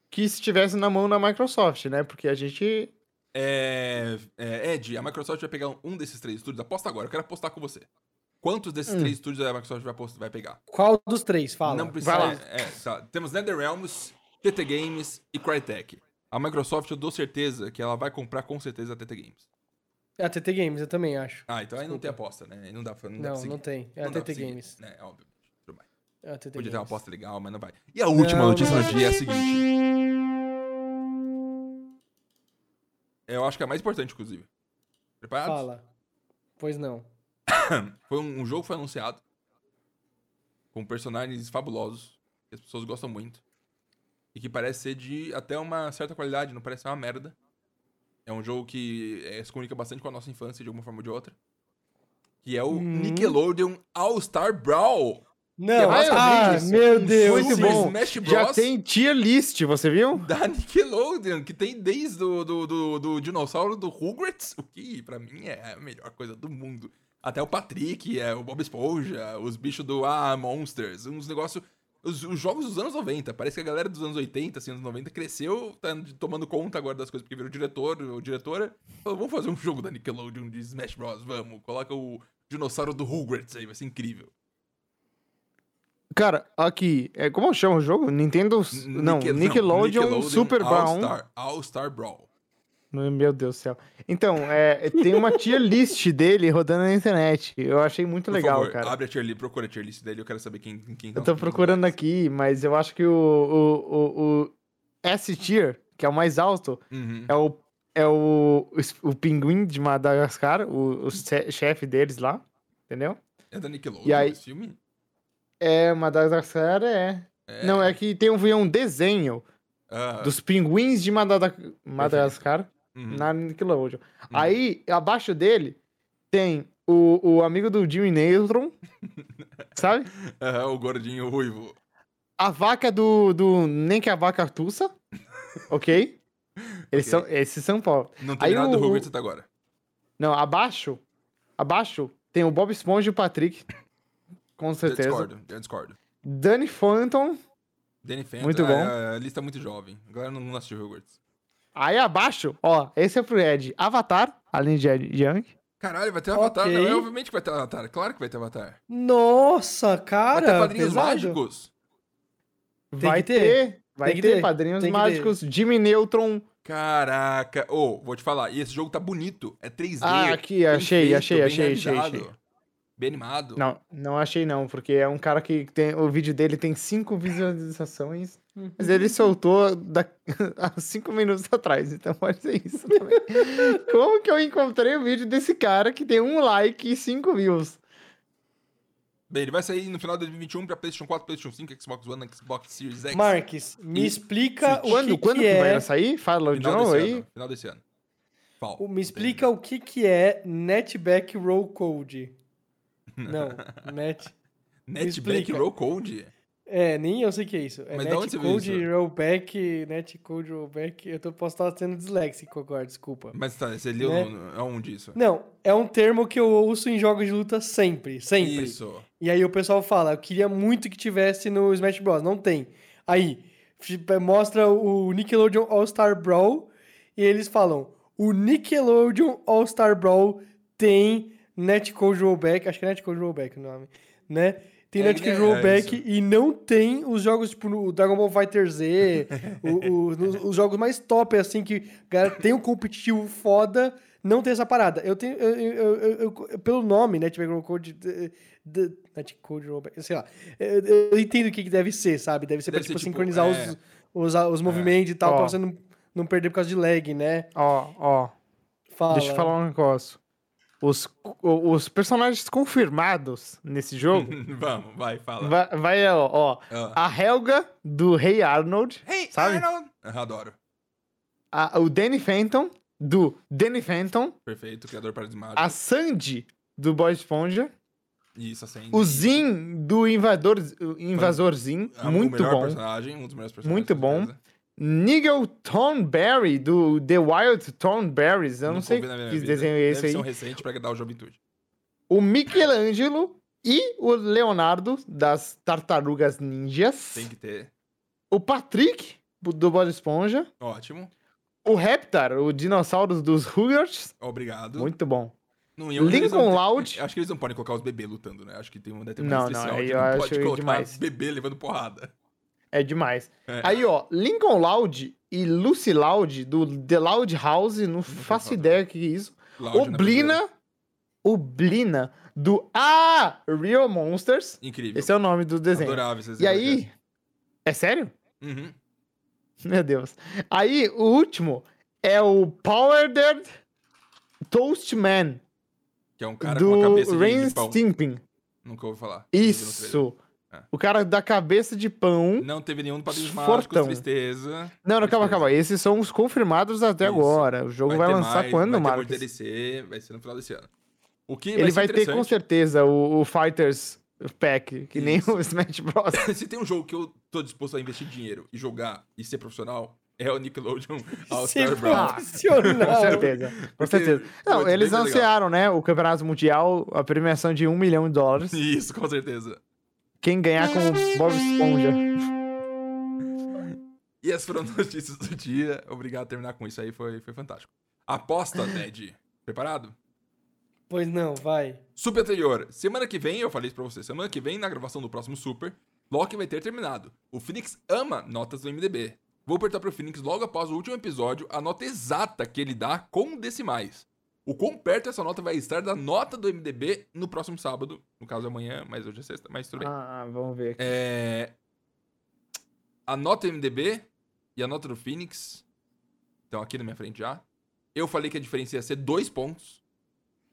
que estivesse na mão da Microsoft, né? Porque a gente. É, é, Ed, a Microsoft vai pegar um desses três estúdios. Aposta agora, eu quero apostar com você. Quantos desses hum. três estúdios a Microsoft vai, vai pegar? Qual dos três? Fala. Não precisa. É, tá. Temos NetherRealms, TT Games e Crytek. A Microsoft, eu dou certeza que ela vai comprar com certeza a TT Games. É a TT Games, eu também acho. Ah, então Desculpa. aí não tem aposta, né? Não dá pra, não, não, não tem. É a TT Games. Né? Óbvio. Tudo bem. É a TT Podia Games. ter uma aposta legal, mas não vai. E a última não, notícia do dia é a seguinte. Eu acho que é a mais importante, inclusive. Preparados? Fala. Pois não. <coughs> foi um, um jogo foi anunciado com personagens fabulosos que as pessoas gostam muito. e que parece ser de até uma certa qualidade, não parece ser uma merda. É um jogo que é, se comunica bastante com a nossa infância de alguma forma ou de outra. Que é o hum. Nickelodeon All-Star Brawl. Não, ah, meu Deus, muito bom. Smash Bros. Já tem tier list, você viu? <laughs> Da Nickelodeon, que tem desde do, do, do, do dinossauro do Rugrats, o que pra mim é a melhor coisa do mundo. Até o Patrick, é o Bob Esponja, os bichos do Ah, Monsters, uns negócios os, os, jogos dos anos 90. Parece que a galera dos anos 80, assim, anos 90, cresceu, tá tomando conta agora das coisas, porque virou diretor ou diretora. Falou, vamos fazer um jogo da Nickelodeon de Smash Bros. Vamos. Coloca o dinossauro do Rugrats aí, vai ser incrível. Cara, aqui, é, como chama o jogo? Nintendo. Não, Nickel... Nickelodeon, Nickelodeon Super Brawl. All-Star All -Star Brawl. Meu Deus do céu. Então, é, tem uma tier list dele rodando na internet. Eu achei muito Por legal, favor, cara. Abre a tier list, procura a tier list dele, eu quero saber quem, quem tá Eu tô procurando aqui, mas eu acho que o, o, o, o S tier, que é o mais alto, uhum. é o é o, o pinguim de Madagascar, o, o chefe deles lá, entendeu? É da Nickelodeon e aí, esse filme? É, Madagascar é. é. Não, é que tem um, um desenho uh, dos pinguins de Madagascar uhum. na Nickelodeon. Uhum. Aí, abaixo dele, tem o, o amigo do Jimmy Neutron, <laughs> sabe? É, o gordinho ruivo. A vaca do, do Nem que a vaca tussa, <laughs> ok? Eles okay. são, esses são Paulo. Não tem Aí nada o, do Rugrats até agora. Não, abaixo, abaixo tem o Bob Esponja e o Patrick, com certeza. Eu discordo, eu discordo. Danny Phantom. Danny Phantom, muito bom. A, a lista é muito jovem. Agora não, não assistiu Hogwarts. Aí abaixo, ó, esse é pro Ed. Avatar, além de Young. Caralho, vai ter Avatar, okay. né? Obviamente que vai ter Avatar. Claro que vai ter Avatar. Nossa, cara. Vai ter Padrinhos pesado. Mágicos. Vai ter. ter. Vai ter, ter, Padrinhos Mágicos, ter. Jimmy Neutron. Caraca. Ô, oh, vou te falar. E esse jogo tá bonito. É 3D. Ah, aqui, achei, achei, achei, achei, achei. Bem animado. Não, não achei não, porque é um cara que tem. O vídeo dele tem cinco visualizações, mas ele soltou da, <laughs> há cinco minutos atrás, então pode ser isso também. <laughs> Como que eu encontrei o vídeo desse cara que tem um like e cinco views? Bem, ele vai sair no final de 2021 pra PlayStation 4, PlayStation 5, Xbox One, Xbox Series X. Marques, me e... explica Sim. o quando, que, quando que, é... vai sair? Fala de novo aí. Ano, final desse ano. Fall. Me explica Bem. o que, que é Netback Roll Code. <laughs> Não, net. Netback Roll Code? É, nem eu sei o que é isso. É Mas netcode rollback, netcode rollback. Eu tô, posso estar sendo disléxico agora, desculpa. Mas tá, você leu né? aonde isso? Não, é um termo que eu ouço em jogos de luta sempre, sempre. Isso. E aí o pessoal fala, eu queria muito que tivesse no Smash Bros. Não tem. Aí, mostra o Nickelodeon All-Star Brawl e eles falam, o Nickelodeon All-Star Brawl tem Netcode Rollback, acho que é Netcode Rollback o nome, né? Tem é, Netcode é, Rollback é e não tem os jogos, tipo, no Dragon Ball Fighter Z, o, o, os, os, jogos mais top, assim, que galera, tem um competitivo foda, não tem essa parada. Eu tenho, eu, eu, eu, pelo nome, Netcode Rollcode, Netcode Rollback, sei lá, eu, entendo o que, que deve ser, sabe? Deve ser deve pra, ser, tipo, tipo, sincronizar os, é. os, os movimentos e tal, ó, pra você não, não perder por causa de lag, né? Ó, ó. Fala. Deixa eu falar um negócio os, os personagens confirmados nesse jogo. <laughs> Vamos, vai, fala. Vai, vai ó, ó uh. a Helga do Rei hey Arnold. Hey sabe? Arnold! Eu adoro. A, o Danny Phantom do Danny Phantom. Perfeito, criador paradigmático. A Sandy do Boy Esponja. Isso, a Sandy. O Zin do Invador, Invasor Zin. É muito bom. personagem, um dos melhores personagens. Muito bom. Nigel Thornberry, do The Wild Thornberries. Eu não, não sei que desenho é esse Deve aí. Ser um recente pra dar o juventude. O Michelangelo e o Leonardo, das Tartarugas Ninjas. Tem que ter. O Patrick, do Bob Esponja. Ótimo. O Reptar, o dinossauro dos Rugrats. Obrigado. Muito bom. Não, Lincoln Loud. Acho que eles não podem colocar os bebês lutando, né? Acho que tem uma determinada não, especial. Não, eu não acho pode colocar demais. bebê levando porrada. É demais. É. Aí, ó, Lincoln Loud e Lucy Loud, do The Loud House, não, faço ideia que é isso. Loud o Blina, o Blina, do Ah! Real Monsters. Incrível. Esse é o nome do desenho. Adorável esse desenho. E aí... É sério? Uhum. Meu Deus. Aí, o último é o Powered Toast Man. Que é um cara do com uma cabeça de, Rain. Stimping. Nunca ouvi falar. Isso. O cara da cabeça de pão. Não teve nenhum padrinhos mágicos, tristeza. Não, não, calma, calma. Esses são os confirmados até Isso. agora. O jogo vai, vai lançar mais, quando, Marcos? Vai DLC, vai ser no final desse ano. O que Ele vai, vai ter com certeza o, o Fighters Pack, que Isso. nem o Smash Bros. <laughs> Se tem um jogo que eu tô disposto a investir dinheiro e jogar e ser profissional, é o Nickelodeon <laughs> All-Star Brawl. com certeza, com certeza. Não, eles anunciaram, né, o Campeonato Mundial, a premiação de um milhão de dólares. Isso, com certeza. Quem ganhar com o Bob Esponja. E essas foram notícias do dia. Obrigado por terminar com isso aí, foi, foi fantástico. Aposta, Ted. Preparado? Pois não, vai. Super anterior. Semana que vem, eu falei isso pra você, semana que vem, na gravação do próximo Super, Loki vai ter terminado. O Phoenix ama notas do MDB. Vou apertar pro Phoenix logo após o último episódio a nota exata que ele dá com decimais. O quão perto essa nota vai estar da nota do MDB no próximo sábado. No caso, amanhã, mas hoje é sexta, mas tudo bem. Ah, vamos ver. Aqui. É... A nota do MDB e a nota do Phoenix estão aqui na minha frente já. Eu falei que a diferença ia ser 2 pontos.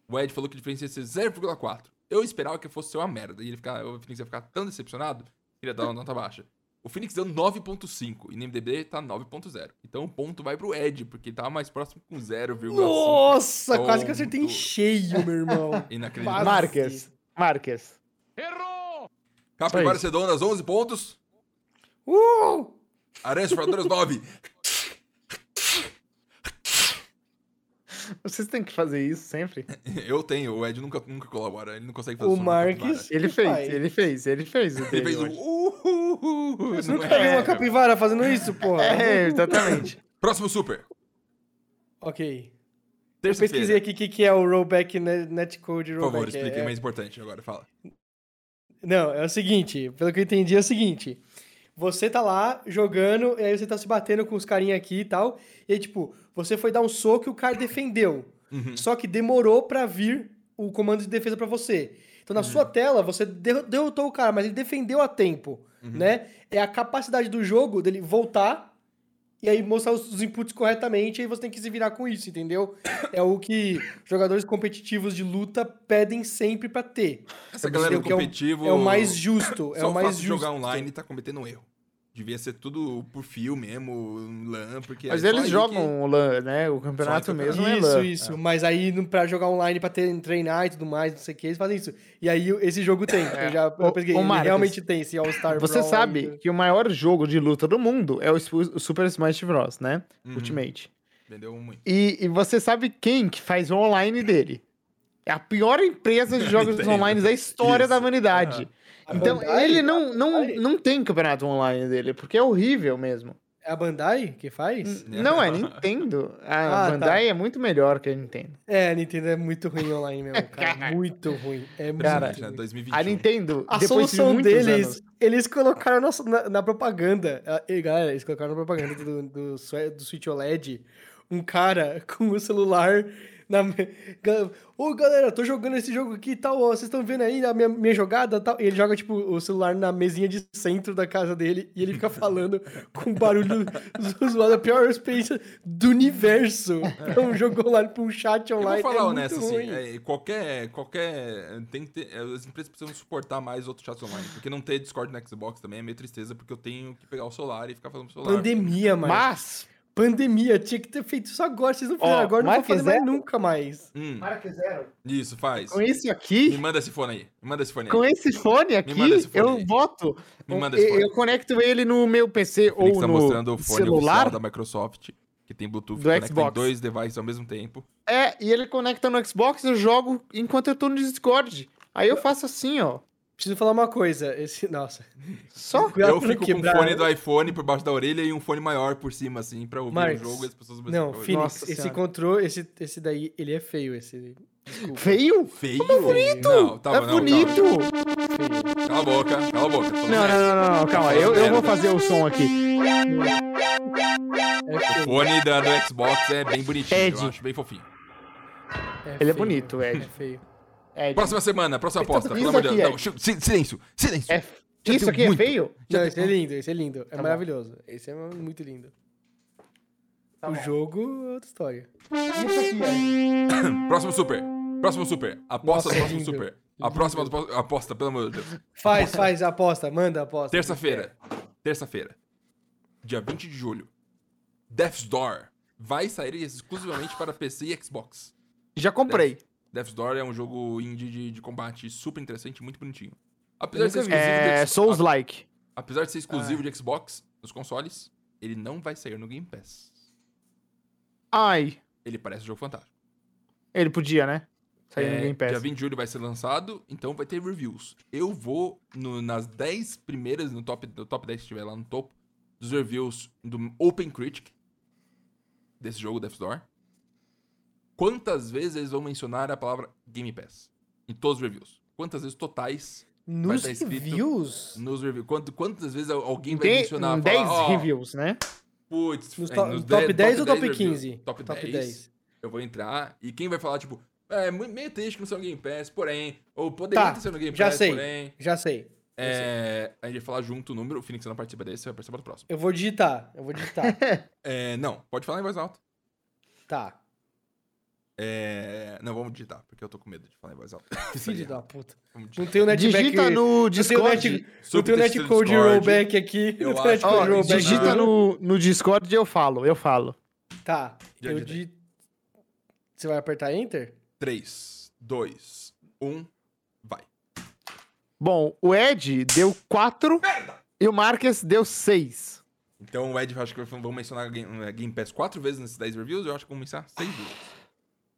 O Ed falou que a diferença ia ser 0,4. Eu esperava que fosse ser uma merda. E ele ficar, o Phoenix ia ficar tão decepcionado que ele ia dar uma nota baixa. O Phoenix deu 9.5 e no MDB tá 9.0. Então o ponto vai pro Ed, porque ele tava mais próximo com 0,5. Nossa, ponto. quase que acertei em cheio, meu irmão. <laughs> Inacreditável. Marques. Marques. Errou! Capivara Sedonas, 11 pontos. Uh! Aranhas Exploradoras, <laughs> 9. Vocês têm que fazer isso sempre? <laughs> Eu tenho, o Ed nunca, nunca colabora, ele não consegue fazer O Marques. Ele fez, ele fez, ele fez. Ele fez o. Uh, Você nunca viu uma capivara fazendo isso, porra? É, exatamente. Próximo super. Ok. Eu pesquisei aqui o que, que é o rollback netcode rollback. Por favor, explique, é, é mais importante agora, fala. Não, é o seguinte, pelo que eu entendi é o seguinte. Você tá lá jogando, e aí você tá se batendo com os carinha aqui e tal, e aí, tipo, você foi dar um soco e o cara defendeu. Uhum. Só que demorou para vir o comando de defesa para você. Então, na uhum. sua tela, você derrotou o cara, mas ele defendeu a tempo, uhum. né? É a capacidade do jogo dele voltar e aí mostrar os, inputs corretamente, e aí você tem que se virar com isso, entendeu? <coughs> É o que jogadores competitivos de luta pedem sempre para ter. Essa galera competitiva é, o, é o mais justo, <coughs> é o mais justo. jogar online e tá cometendo um erro. Devia ser tudo por fio mesmo, LAN, porque... Mas eles jogam que... LAN, né? O campeonato mesmo isso, é LAN. Isso, isso. É. Mas aí pra jogar online, pra ter, treinar e tudo mais, não sei o que, eles fazem isso. E aí esse jogo tem. É. Eu já eu peguei, o, Marcos, realmente tem esse All-Star Você Brawl sabe ainda. que o maior jogo de luta do mundo é o Super Smash Bros, né? Uhum. Ultimate. Vendeu muito. E, e você sabe quem que faz o online dele? É a pior empresa de jogos <laughs> online da história isso. da humanidade. Uhum. Então, Bandai? ele não, não, não tem campeonato online dele, porque é horrível mesmo. É a Bandai que faz? Não, é Nintendo. A <laughs> ah, Bandai tá. é muito melhor que a Nintendo. É, a Nintendo é muito ruim online mesmo, cara. <laughs> muito ruim. É muito cara, ruim. 2021. A Nintendo, a solução de deles, anos... eles colocaram na, na, na, propaganda. E, galera, eles colocaram na propaganda do, do, do Switch OLED um cara <laughs> com o celular <laughs> na... Ô, galera, tô jogando esse jogo aqui e tal, ó, vocês estão vendo aí a minha, minha jogada tal. E ele joga, tipo, o celular na mesinha de centro da casa dele e ele fica falando <laughs> com barulho zoado, a pior experiência do universo. Pra um jogo online, pra um chat online. Eu vou falar é honesto, assim, é, qualquer, qualquer... Tem que ter, é, as empresas precisam suportar mais outros chats online, porque não ter Discord no Xbox também é meio tristeza, porque eu tenho que pegar o celular e ficar falando pro celular. Pandemia, mano. Mas Pandemia, tinha que ter feito isso agora. Vocês não fizeram Ó, agora, não vou fazer mais nunca mais. Hum. Marca zero. Isso, faz. Com esse aqui. Me manda esse fone aí. Me manda esse fone aí. Com esse fone aqui, esse fone eu aí. boto. Me manda esse fone. Eu conecto ele no meu PC ou tá no mostrando o fone celular da Microsoft, que tem Bluetooth, do Xbox. dois devices ao mesmo tempo. É, e ele conecta no Xbox, eu jogo enquanto eu tô no Discord. Aí eu faço assim, ó. Preciso falar uma coisa. Esse. Nossa. Só? Eu fico quebrar. com um fone do iPhone por baixo da orelha e um fone maior por cima, assim, pra ouvir Marcos, o jogo e as pessoas Não, Phoenix, Nossa esse controle, esse, esse daí, ele é feio, esse. Desculpa. Feio? Feio? É bonito! Não, tá, é não, bonito! Calma. Cala a boca, cala a boca. Não, não, não, não, calma. Eu, eu vou fazer o som aqui. O fone da, do Xbox é bem bonitinho, Ed. eu acho bem fofinho. É ele é bonito, Ed. É feio. É, próxima semana, próxima aposta. Pelo amor de Deus. Não, silêncio, silêncio. É, isso aqui é muito. é feio? Não, esse é lindo, esse é lindo. É tá maravilhoso. Bom. Esse é muito lindo. Tá o bom. jogo é outra história. Isso aqui, é. <coughs> Próximo super. Próximo super. Aposta Nossa, do próximo super. A próxima aposta, pelo amor de Deus. Faz, faz a aposta, manda a aposta. Terça-feira. Terça-feira. Dia 20 de julho. Death's Door vai sair exclusivamente para PC e Xbox. Já comprei. Death, Death's Door é um jogo indie de, de combate super interessante, muito bonitinho. Apesar de ser exclusivo é, de Souls-like. Apesar de ser exclusivo ah. de Xbox nos consoles, ele não vai sair no Game Pass. Ai. Ele parece um jogo fantástico. Ele podia, né? Sair é, no Game Pass. Dia 20 de julho vai ser lançado, então vai ter reviews. Eu vou no, nas 10 primeiras, no top, no top 10 que estiver lá no topo, dos reviews do Open Critic desse jogo Death's Door. Quantas vezes eles vão mencionar a palavra Game Pass? Em todos os reviews. Quantas vezes totais nos reviews? Nos reviews. Quantas, quantas vezes alguém vai mencionar? 10 falar, oh, reviews, né? Putz, nos, é, nos top 10, 10 ou top 15? Top, top 10, 10. Eu vou entrar e quem vai falar, tipo, é meio triste que não saiu no Game Pass, porém, ou poderia tá, ter sido no Game já Pass, sei, porém. Já sei. É, a gente vai falar junto o número, o Phoenix não participa desse, vai participar do próximo. Eu vou digitar, eu vou digitar. <laughs> é, não, pode falar em voz alta. Tá. É... Não, vamos digitar, porque eu tô com medo de falar em voz alta. <laughs> Filho da puta. Não tem o netback... Digita no Discord. Não tem o netcode rollback aqui. Eu acho. Oh, rollback digita no, no Discord e eu falo, eu falo. Tá, Já eu di... Você vai apertar Enter? 3, 2, 1, vai. Bom, o Ed deu 4 e o Marques deu 6. Então o Ed, acho que vamos mencionar Game, eh, Game Pass quatro vezes nesses 10 reviews, eu acho que vamos mencionar 6 vezes.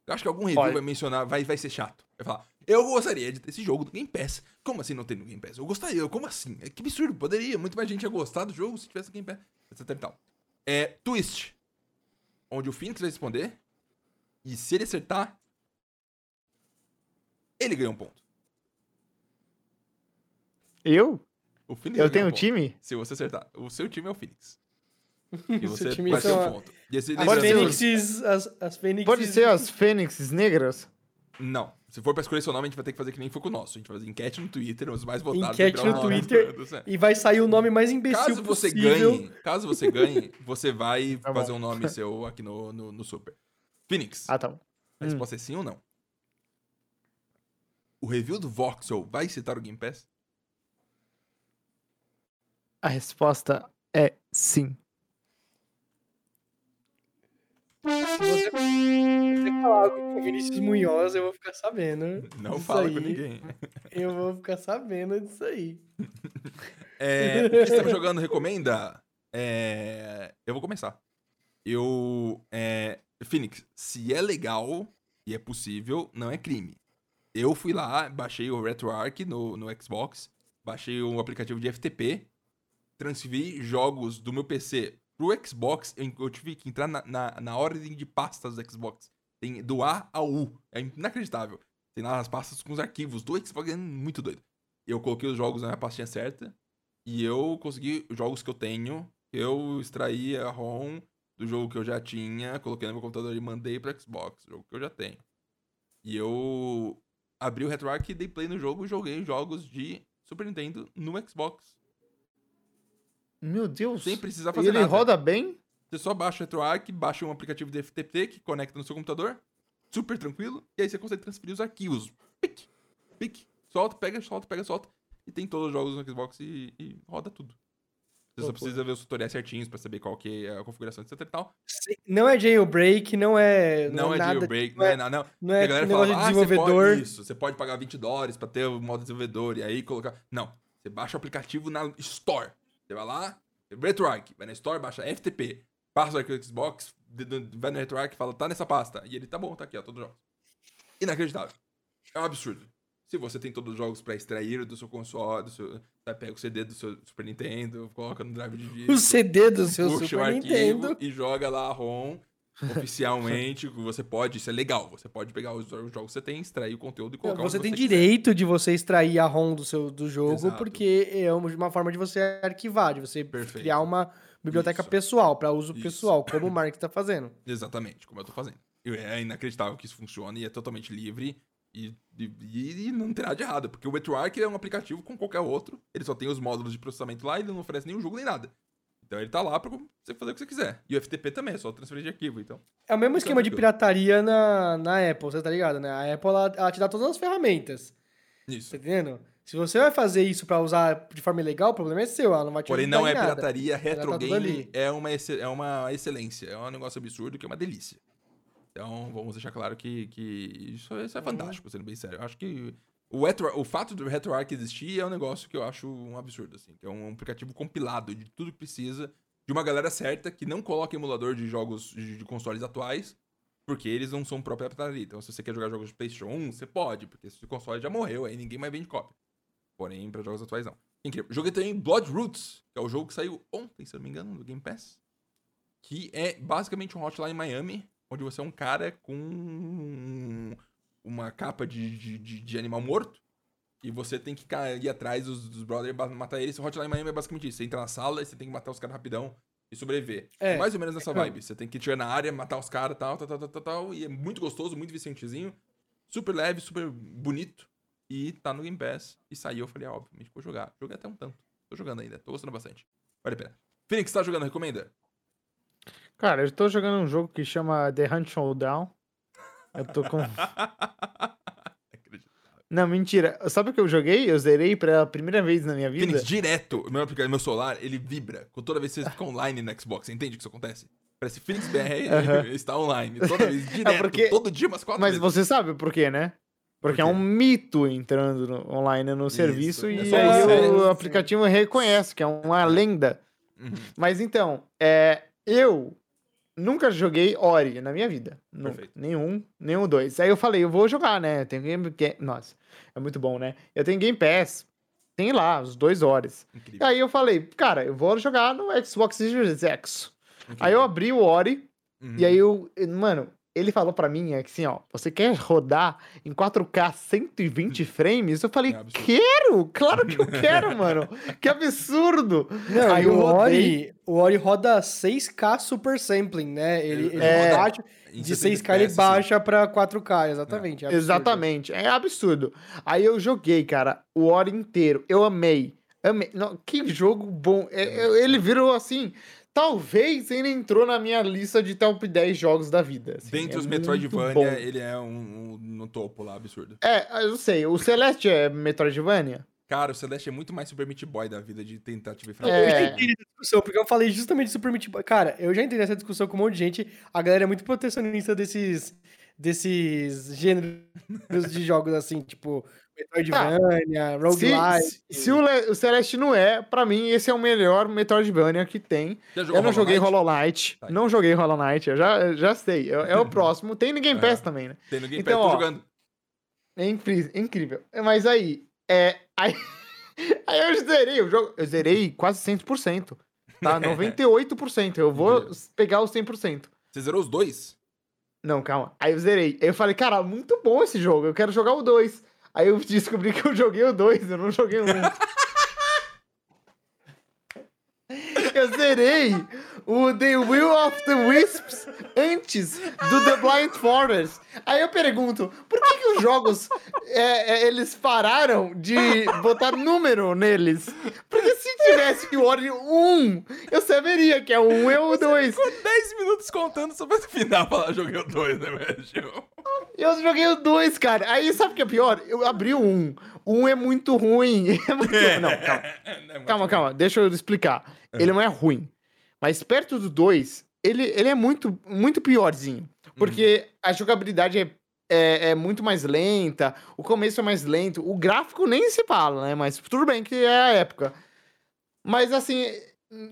Eu acho que algum review Olha. vai mencionar, vai, vai ser chato. Vai falar, eu gostaria de ter esse jogo do Game Pass. Como assim não tem no Game Pass? Eu gostaria, como assim? É que absurdo, poderia. Muito mais gente ia gostar do jogo se tivesse Game Pass, etc e tal. É Twist, onde o Phoenix vai responder, e se ele acertar, ele ganha um ponto. Eu? O Phoenix Eu tenho um time? Se você acertar. O seu time é o Phoenix. <laughs> E você time vai ter um ponto. E esse, as, Fênixes, as, as Fênixes... Pode ser as Fênixes negras? Não. Se for pra escolher seu nome, a gente vai ter que fazer que nem foi com o nosso. A gente vai fazer enquete no Twitter, os mais votados. Enquete no Twitter. <laughs> E vai sair o nome mais imbecil caso você possível. Ganhe, caso você ganhe, você vai <laughs> tá fazer um nome seu aqui no, no, no, Super. Phoenix. Ah, tá bom. A resposta hum. é sim ou não? O review do Voxel vai citar o Game Pass? A resposta é sim. Se você, falar algo com Vinícius Munhoz, eu vou ficar sabendo. Não fala aí. com ninguém. Eu vou ficar sabendo disso aí. <laughs> É, o que estamos jogando recomenda? É, eu vou começar. Eu. É, Phoenix, se é legal e é possível, não é crime. Eu fui lá, baixei o RetroArch no, no Xbox, baixei o aplicativo de FTP transferir jogos do meu PC pro Xbox, eu, tive que entrar na, na, na, ordem de pastas do Xbox. Tem do A ao U. É inacreditável. Tem lá as pastas com os arquivos do Xbox, é muito doido. Eu coloquei os jogos na minha pastinha certa e eu consegui os jogos que eu tenho. Eu extraí a ROM do jogo que eu já tinha, coloquei no meu computador e mandei pro Xbox, jogo que eu já tenho. E eu abri o RetroArch, dei play no jogo e joguei jogos de Super Nintendo no Xbox. Meu Deus. Sem precisar fazer ele nada. Ele roda bem? Você só baixa o RetroArch, baixa um aplicativo de FTP que conecta no seu computador. Super tranquilo. E aí você consegue transferir os arquivos. Pique, pique. Solta, pega, solta, pega, solta. E tem todos os jogos no Xbox e, e roda tudo. Você só precisa ver os tutoriais certinhos pra saber qual que é a configuração, etc e tal. Não é jailbreak, não é. Não, não é, é nada, jailbreak, não é, não, não. Não é a galera fala, de desenvolvedor. Ah, você pode, isso, você pode pagar 20 dólares pra ter o modo desenvolvedor e aí colocar. Não. Você baixa o aplicativo na Store. Você vai lá, RetroArch, vai na Store, baixa FTP, passa o arquivo do Xbox, vai no RetroArch e fala, tá nessa pasta. E ele, tá bom, tá aqui, ó, todos os jogos. Inacreditável. É um absurdo. Se você tem todos os jogos pra extrair do seu console, do seu, você pega o CD do seu Super Nintendo, coloca no drive de disco. O CD do seu Super Nintendo. E joga lá a ROM oficialmente, você pode, isso é legal, você pode pegar os, os, jogos que você tem, extrair o conteúdo e colocar Você tem você direito quiser. de você extrair a ROM do seu do jogo, Exato. porque é uma forma de você arquivar, de você Perfeito. criar uma biblioteca isso. pessoal, para uso isso. pessoal, como o Mark está fazendo. <laughs> Exatamente, como eu estou fazendo. É inacreditável que isso funcione e é totalmente livre. E, e, e, não tem nada de errado, porque o RetroArch é um aplicativo como qualquer outro. Ele só tem os módulos de processamento lá e ele não oferece nenhum jogo nem nada. Então ele tá lá pra você fazer o que você quiser. E o FTP também, é só transferir de arquivo, então. É o mesmo esquema de pirataria na, na Apple, você tá ligado, né? A Apple, ela, ela te dá todas as ferramentas. Isso. Tá entendendo? Se você vai fazer isso para usar de forma ilegal, o problema é seu, ela não vai te Porém, não é nada. pirataria, retro tá game é uma, é uma excelência, é um negócio absurdo que é uma delícia. Então, vamos deixar claro que, que isso, isso é uhum. fantástico, sendo bem sério. Eu acho que o, retro, o fato do RetroArch existir é um negócio que eu acho um absurdo, assim. Que é um aplicativo compilado de tudo que precisa, de uma galera certa, que não coloca emulador de jogos de, de consoles atuais, porque eles não são pirataria. Então, se você quer jogar jogos de PlayStation 1, você pode, porque esse console já morreu, aí ninguém mais vende cópia. Porém, para jogos atuais não. Incrível. Joguei também Blood Roots, que é o jogo que saiu ontem, se não me engano, do Game Pass. Que é basicamente um Hotline Miami, onde você é um cara com uma capa de, de, de animal morto. E você tem que ir atrás dos, dos brothers e matar eles. O Hotline Miami é basicamente isso. Você entra na sala e você tem que matar os caras rapidão e sobreviver. É. Mais ou menos nessa vibe. Você tem que tirar na área, matar os caras, tal, tal, tal, tal, tal. E é muito gostoso, muito vicentezinho. Super leve, super bonito. E tá no Game Pass. E saiu, eu falei, ah, obviamente vou jogar. Joguei até um tanto. Tô jogando ainda, tô gostando bastante. Vale a pena. Phoenix, tá jogando? Recomenda? Cara, eu tô jogando um jogo que chama The Hunt Showdown. Eu tô com. <laughs> Não, mentira. Sabe o que eu joguei? Eu zerei pela primeira vez na minha vida. Phoenix, direto. Meu, meu celular, ele vibra. Toda vez que você fica online no Xbox. Você entende que isso acontece? Parece Phoenix BR está online. Toda vez, <laughs> é direto. É porque... Todo dia, umas quatro Mas vezes. você sabe por quê, né? Porque por é um mito entrando no, online no isso. serviço é e aí o aplicativo reconhece que é uma lenda. Uhum. Mas então, é, eu nunca joguei Ori na minha vida. Nunca. Nenhum, nenhum dois. Aí eu falei, eu vou jogar, né? Eu tenho Game Pass. Nossa, é muito bom, né? Eu tenho Game Pass. Tem lá, os dois horas. Incrível. Aí eu falei, cara, eu vou jogar no Xbox Series X. Incrível. Aí eu abri o Ori. Uhum. E aí eu. Mano, ele falou para mim assim, ó, você quer rodar em 4K 120 frames? Eu falei, é quero! Claro que eu <laughs> quero, mano! Que absurdo! Não, Aí o Ori, o Ori roda 6K super sampling, né? Ele, ele é, roda de 6K ele baixa pra 4K, exatamente. É. exatamente, é absurdo. Aí eu joguei, cara, o Ori inteiro. Eu amei. Amei. Não, que jogo bom. É, é ele virou assim talvez ele entrou na minha lista de top 10 jogos da vida. Assim, Dentre é os Metroidvania, ele é um, um, no topo lá, absurdo. É, eu sei. O Celeste é Metroidvania? Cara, o Celeste é muito mais Super Meat Boy da vida de tentativa e fracasso. É. Eu já entendi essa discussão, porque eu falei justamente de Super Meat Boy. Cara, eu já entendi essa discussão com um monte de gente. A galera é muito protecionista desses, desses gêneros de jogos assim, tipo Metroidvania, tá. roguelike. Se, se o, Le, o, Celeste não é, pra mim, esse é o melhor Metroidvania que tem. Eu não Hollow joguei? Hollow Knight. Tá. Não joguei Hollow Knight, eu já, já sei. É, é o próximo. Tem no Game Pass é. também, né? Tem no Game então, Pass, tô ó, jogando. É incrível. Mas aí, é. <laughs> Aí, aí eu zerei o jogo. Eu zerei quase 100%. Tá? <laughs> 98%. Eu vou pegar os 100%. Você zerou os dois? Não, calma. Aí eu zerei. Aí eu falei, cara, muito bom esse jogo. Eu quero jogar o 2. Aí eu descobri que eu joguei o 2, eu não joguei o 1. Um. <laughs> eu zerei o The Will of the Wisps antes do The Blind Forest. Aí eu pergunto, por que, que os jogos é, é, eles pararam de botar número neles? Porque se tivesse o Ori 1, eu saberia que é o 1 e o 2. Ficou 10 minutos contando só pra no final falar joguei o 2, né, velho? Eu joguei o 2, cara. Aí sabe o que é pior? Eu abri o 1. O 1 é muito ruim. <laughs> É muito... Não, calma. <laughs> É calma, calma. Deixa eu explicar. Ele não é ruim. Mas perto do 2, ele, ele é muito, muito piorzinho. Porque uhum. a jogabilidade é, é, é, muito mais lenta, o começo é mais lento, o gráfico nem se fala, né? Mas tudo bem que é a época. Mas assim,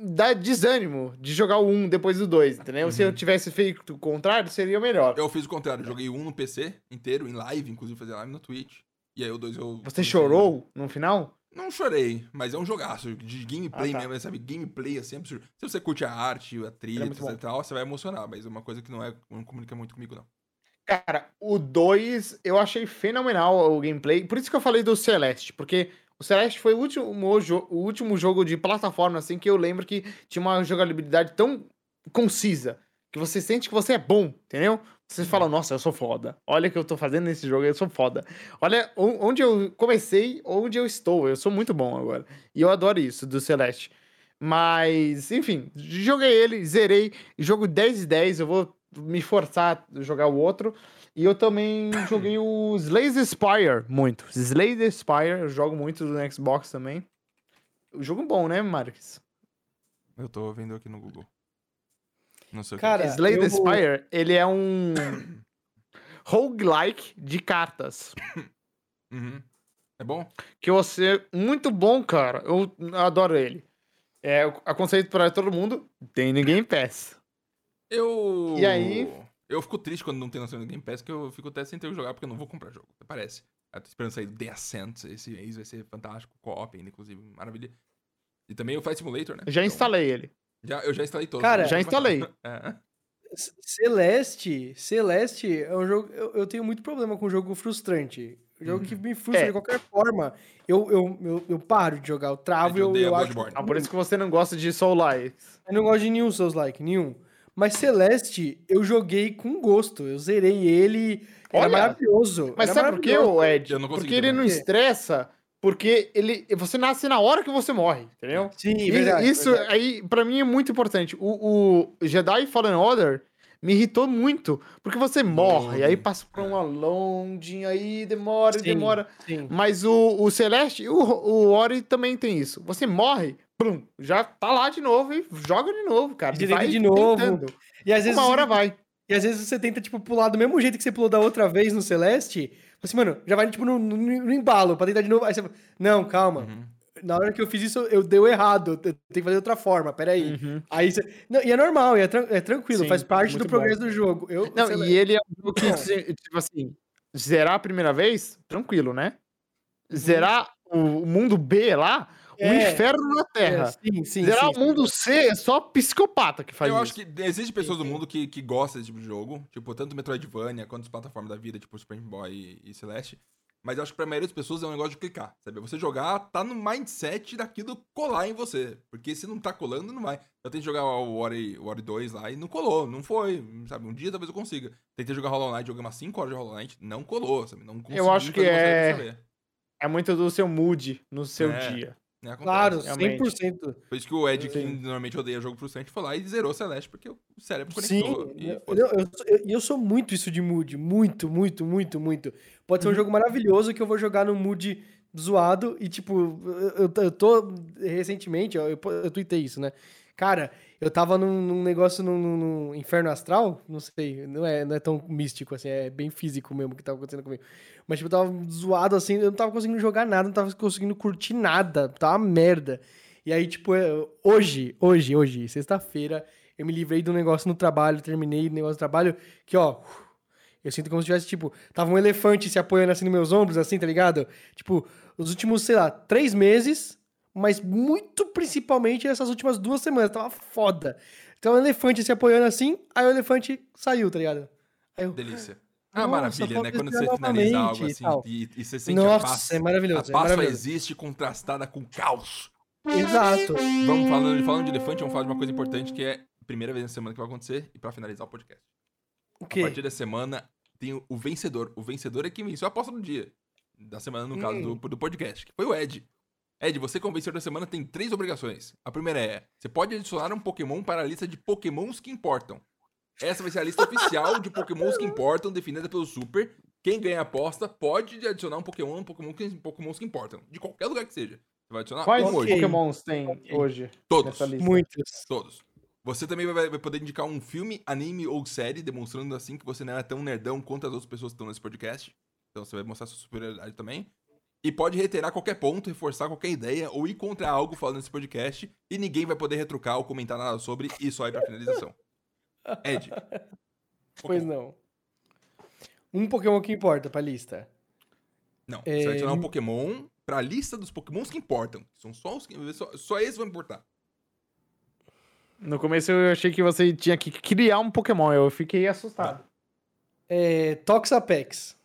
dá desânimo de jogar o 1 depois do 2, entendeu? Uhum. Se eu uhum. tivesse feito o contrário, seria melhor. Eu fiz o contrário, joguei o 1 no PC inteiro, em live, inclusive fazer live no Twitch. E aí o 2 eu. Você chorou no final? Não chorei, mas é um jogaço de gameplay ah, tá. mesmo, sabe? Gameplay assim, absurdo. Se você curte a arte, a trilha é e tal, você vai emocionar, mas é uma coisa que não é não comunica muito comigo, não. Cara, o 2 eu achei fenomenal o gameplay. Por isso que eu falei do Celeste, porque o Celeste foi o último, o último jogo de plataforma, assim, que eu lembro que tinha uma jogabilidade tão concisa que você sente que você é bom, entendeu? Você fala, nossa, eu sou foda. Olha o que eu tô fazendo nesse jogo, eu sou foda. Olha onde eu comecei, onde eu estou. Eu sou muito bom agora. E eu adoro isso do Celeste. Mas, enfim, joguei ele, zerei. Jogo 10 e 10. Eu vou me forçar a jogar o outro. E eu também <coughs> joguei o Slays Spire muito. Slays Spire, eu jogo muito no Xbox também. O jogo bom, né, Marques? Eu tô vendo aqui no Google. Não sei Cara, o que. Slay eu... Spire, ele é um roguelike de cartas. <coughs> Uhum. É bom? Que você. Muito bom, cara. Eu adoro ele. É, aconselho para todo mundo. Tem ninguém Pass. Eu. E aí. Eu fico triste quando não tem noção de Game Pass, que eu fico até sem ter que jogar, porque eu não vou comprar jogo. Parece. Eu tô esperando sair do The Ascent esse mês, vai ser fantástico. Co-op ainda, inclusive, maravilha. E também o Flight Simulator, né? Já então, instalei ele. Já, eu já instalei todos. Cara, já instalei. <laughs> É. Celeste, Celeste é um jogo. Eu, eu, tenho muito problema com jogo frustrante. Jogo que uhum. me frustra é. de qualquer forma. Eu, eu, eu, eu, paro de jogar, eu travo, eu, eu acho. Ah, por isso que você não gosta de Soul Like. Eu não gosto de nenhum Souls Like, nenhum. Mas Celeste, eu joguei com gosto. Eu zerei ele. Era Olha, maravilhoso. Mas era sabe por quê, Ed? Porque ele não estressa. Porque ele, você nasce na hora que você morre, entendeu? Sim, verdade. Isso verdade. aí, para mim, é muito importante. O, o Jedi Fallen Order me irritou muito, porque você morre, aí passa por uma loading, aí demora, sim, demora. Sim. Mas o, o Celeste, o, o Ori também tem isso. Você morre, Prum, já tá lá de novo e joga de novo, cara. E vai de novo. Tentando. E às vezes uma hora vai. E às vezes você tenta, tipo, pular do mesmo jeito que você pulou da outra vez no Celeste. Assim, mano, já vai, tipo, no, no, no embalo pra tentar de novo. Aí você não, calma. Uhum. Na hora que eu fiz isso, eu deu errado. Eu tenho que fazer de outra forma, peraí. Uhum. Aí você... não, e é normal, e é, tra é tranquilo, Sim, faz parte do progresso bom. do jogo. Eu, não, e ele é um jogo que, tipo assim, zerar a primeira vez, tranquilo, né? Uhum. Zerar o mundo B lá, é, o inferno na Terra. É, sim, sim, Zerar sim, o mundo C é só psicopata que faz Eu isso. acho que existem pessoas do mundo que, que gostam desse tipo de jogo. Tipo, tanto Metroidvania quanto as plataformas da vida, tipo Super Boy e, e Celeste. Mas eu acho que pra maioria das pessoas é um negócio de clicar, sabe? Você jogar, tá no mindset daquilo colar em você. Porque se não tá colando, não vai. Eu tentei jogar o Ori, o Ori 2 lá e não colou, não foi, sabe? Um dia talvez eu consiga. Tentei jogar Hollow Knight, joguei umas 5 horas de Hollow Knight, não colou, sabe? Não consegui. Eu acho que é... É muito do seu mood no seu é. dia. Né? Claro, 100%. Por isso que o Ed, que normalmente odeia jogo frustrante, foi lá e zerou Celeste, porque o cérebro conectou. Sim, e eu, eu, eu, eu, sou muito isso de mood. Muito, muito, muito, muito. Pode ser um uhum. jogo maravilhoso que eu vou jogar no mood zoado e, tipo, eu, eu tô recentemente, eu, eu tuitei isso, né? Cara, eu tava num, num negócio num, num, inferno astral, não sei, não é, não é tão místico assim, é bem físico mesmo que tava acontecendo comigo. Mas, tipo, eu tava zoado assim, eu não tava conseguindo jogar nada, não tava conseguindo curtir nada, tava uma merda. E aí, tipo, hoje, hoje, hoje, sexta-feira, eu me livrei do negócio no trabalho, terminei o negócio do trabalho, que, ó, eu sinto como se tivesse, tipo, tava um elefante se apoiando assim nos meus ombros, assim, tá ligado? Tipo, os últimos, sei lá, três meses mas muito principalmente essas últimas duas semanas. Tava foda. Então o elefante se apoiando assim, aí o elefante saiu, tá ligado? Eu... Delícia. Ah, maravilha, né? Quando você finaliza algo assim e, e, você sente Nossa, a paz. é maravilhoso. A paz é maravilhoso. existe contrastada com caos. Exato. Vamos falando, falando de elefante, vamos falar de uma coisa importante que é a primeira vez na semana que vai acontecer e para finalizar o podcast. O quê? A partir da semana tem o, vencedor. O vencedor é quem venceu a aposta do dia. Da semana, no hum. caso do, do podcast, que foi o Ed. Ed, você como vencedor da semana tem três obrigações. A primeira é: você pode adicionar um Pokémon para a lista de Pokémons que importam. Essa vai ser a lista oficial de Pokémons que importam, definida pelo Super. Quem ganha a aposta pode adicionar um Pokémon um Pokémon que, Pokémons que importam. De qualquer lugar que seja. Você vai adicionar Quais um hoje. Pokémons tem hoje? Todos. Muitos. Todos. Você também vai, vai, poder indicar um filme, anime ou série, demonstrando assim que você não é tão nerdão quanto as outras pessoas que estão nesse podcast. Então você vai mostrar sua superioridade também. E pode reiterar qualquer ponto, reforçar qualquer ideia ou ir contra algo falando nesse podcast e ninguém vai poder retrucar ou comentar nada sobre e só ir pra finalização. Ed. Pois não. Um Pokémon que importa pra lista. Não, é... você vai adicionar um Pokémon pra lista dos Pokémons que importam. São só os que. Só, só esses vão importar. No começo eu achei que você tinha que criar um Pokémon, eu fiquei assustado. É, Toxapex.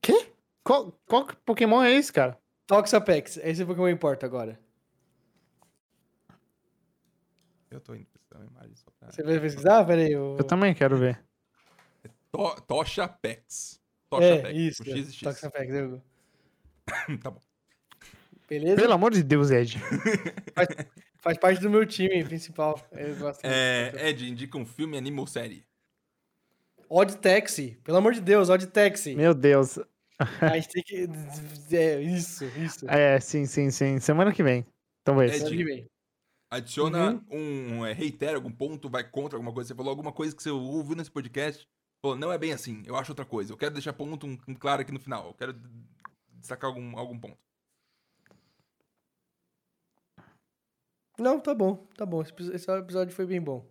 Quê? Qual, qual Pokémon é esse, cara? Toxapex. Esse Pokémon importa agora. Eu tô indo pesquisar uma imagem só pra... Você vai pesquisar? Pera aí. Eu... eu também quero ver. É to Toxapex. Toxapex. É, isso. X e X. Toxapex, eu... <coughs> tá bom. Beleza? Pelo amor de Deus, Ed. <laughs> faz, Faz parte do meu time principal. É, Ed, indica um filme, anime ou série? Odd Taxi. Pelo amor de Deus, Odd Taxi. Meu Deus. <laughs> A gente tem que. <laughs> É, isso, isso. É, sim, sim, sim. Semana que vem. Talvez. Ed, Semana que vem. Adiciona uhum. um, é, reitera algum ponto, vai contra alguma coisa. Você falou alguma coisa que você ouviu nesse podcast. Falou, não é bem assim, eu acho outra coisa. Eu quero deixar ponto um, um claro aqui no final. Eu quero destacar algum, algum ponto. Não, tá bom, tá bom. Esse, esse episódio foi bem bom.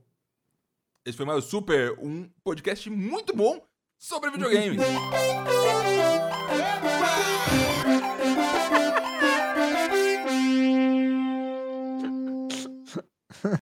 Esse foi mais Super, um podcast muito bom sobre videogames. <laughs>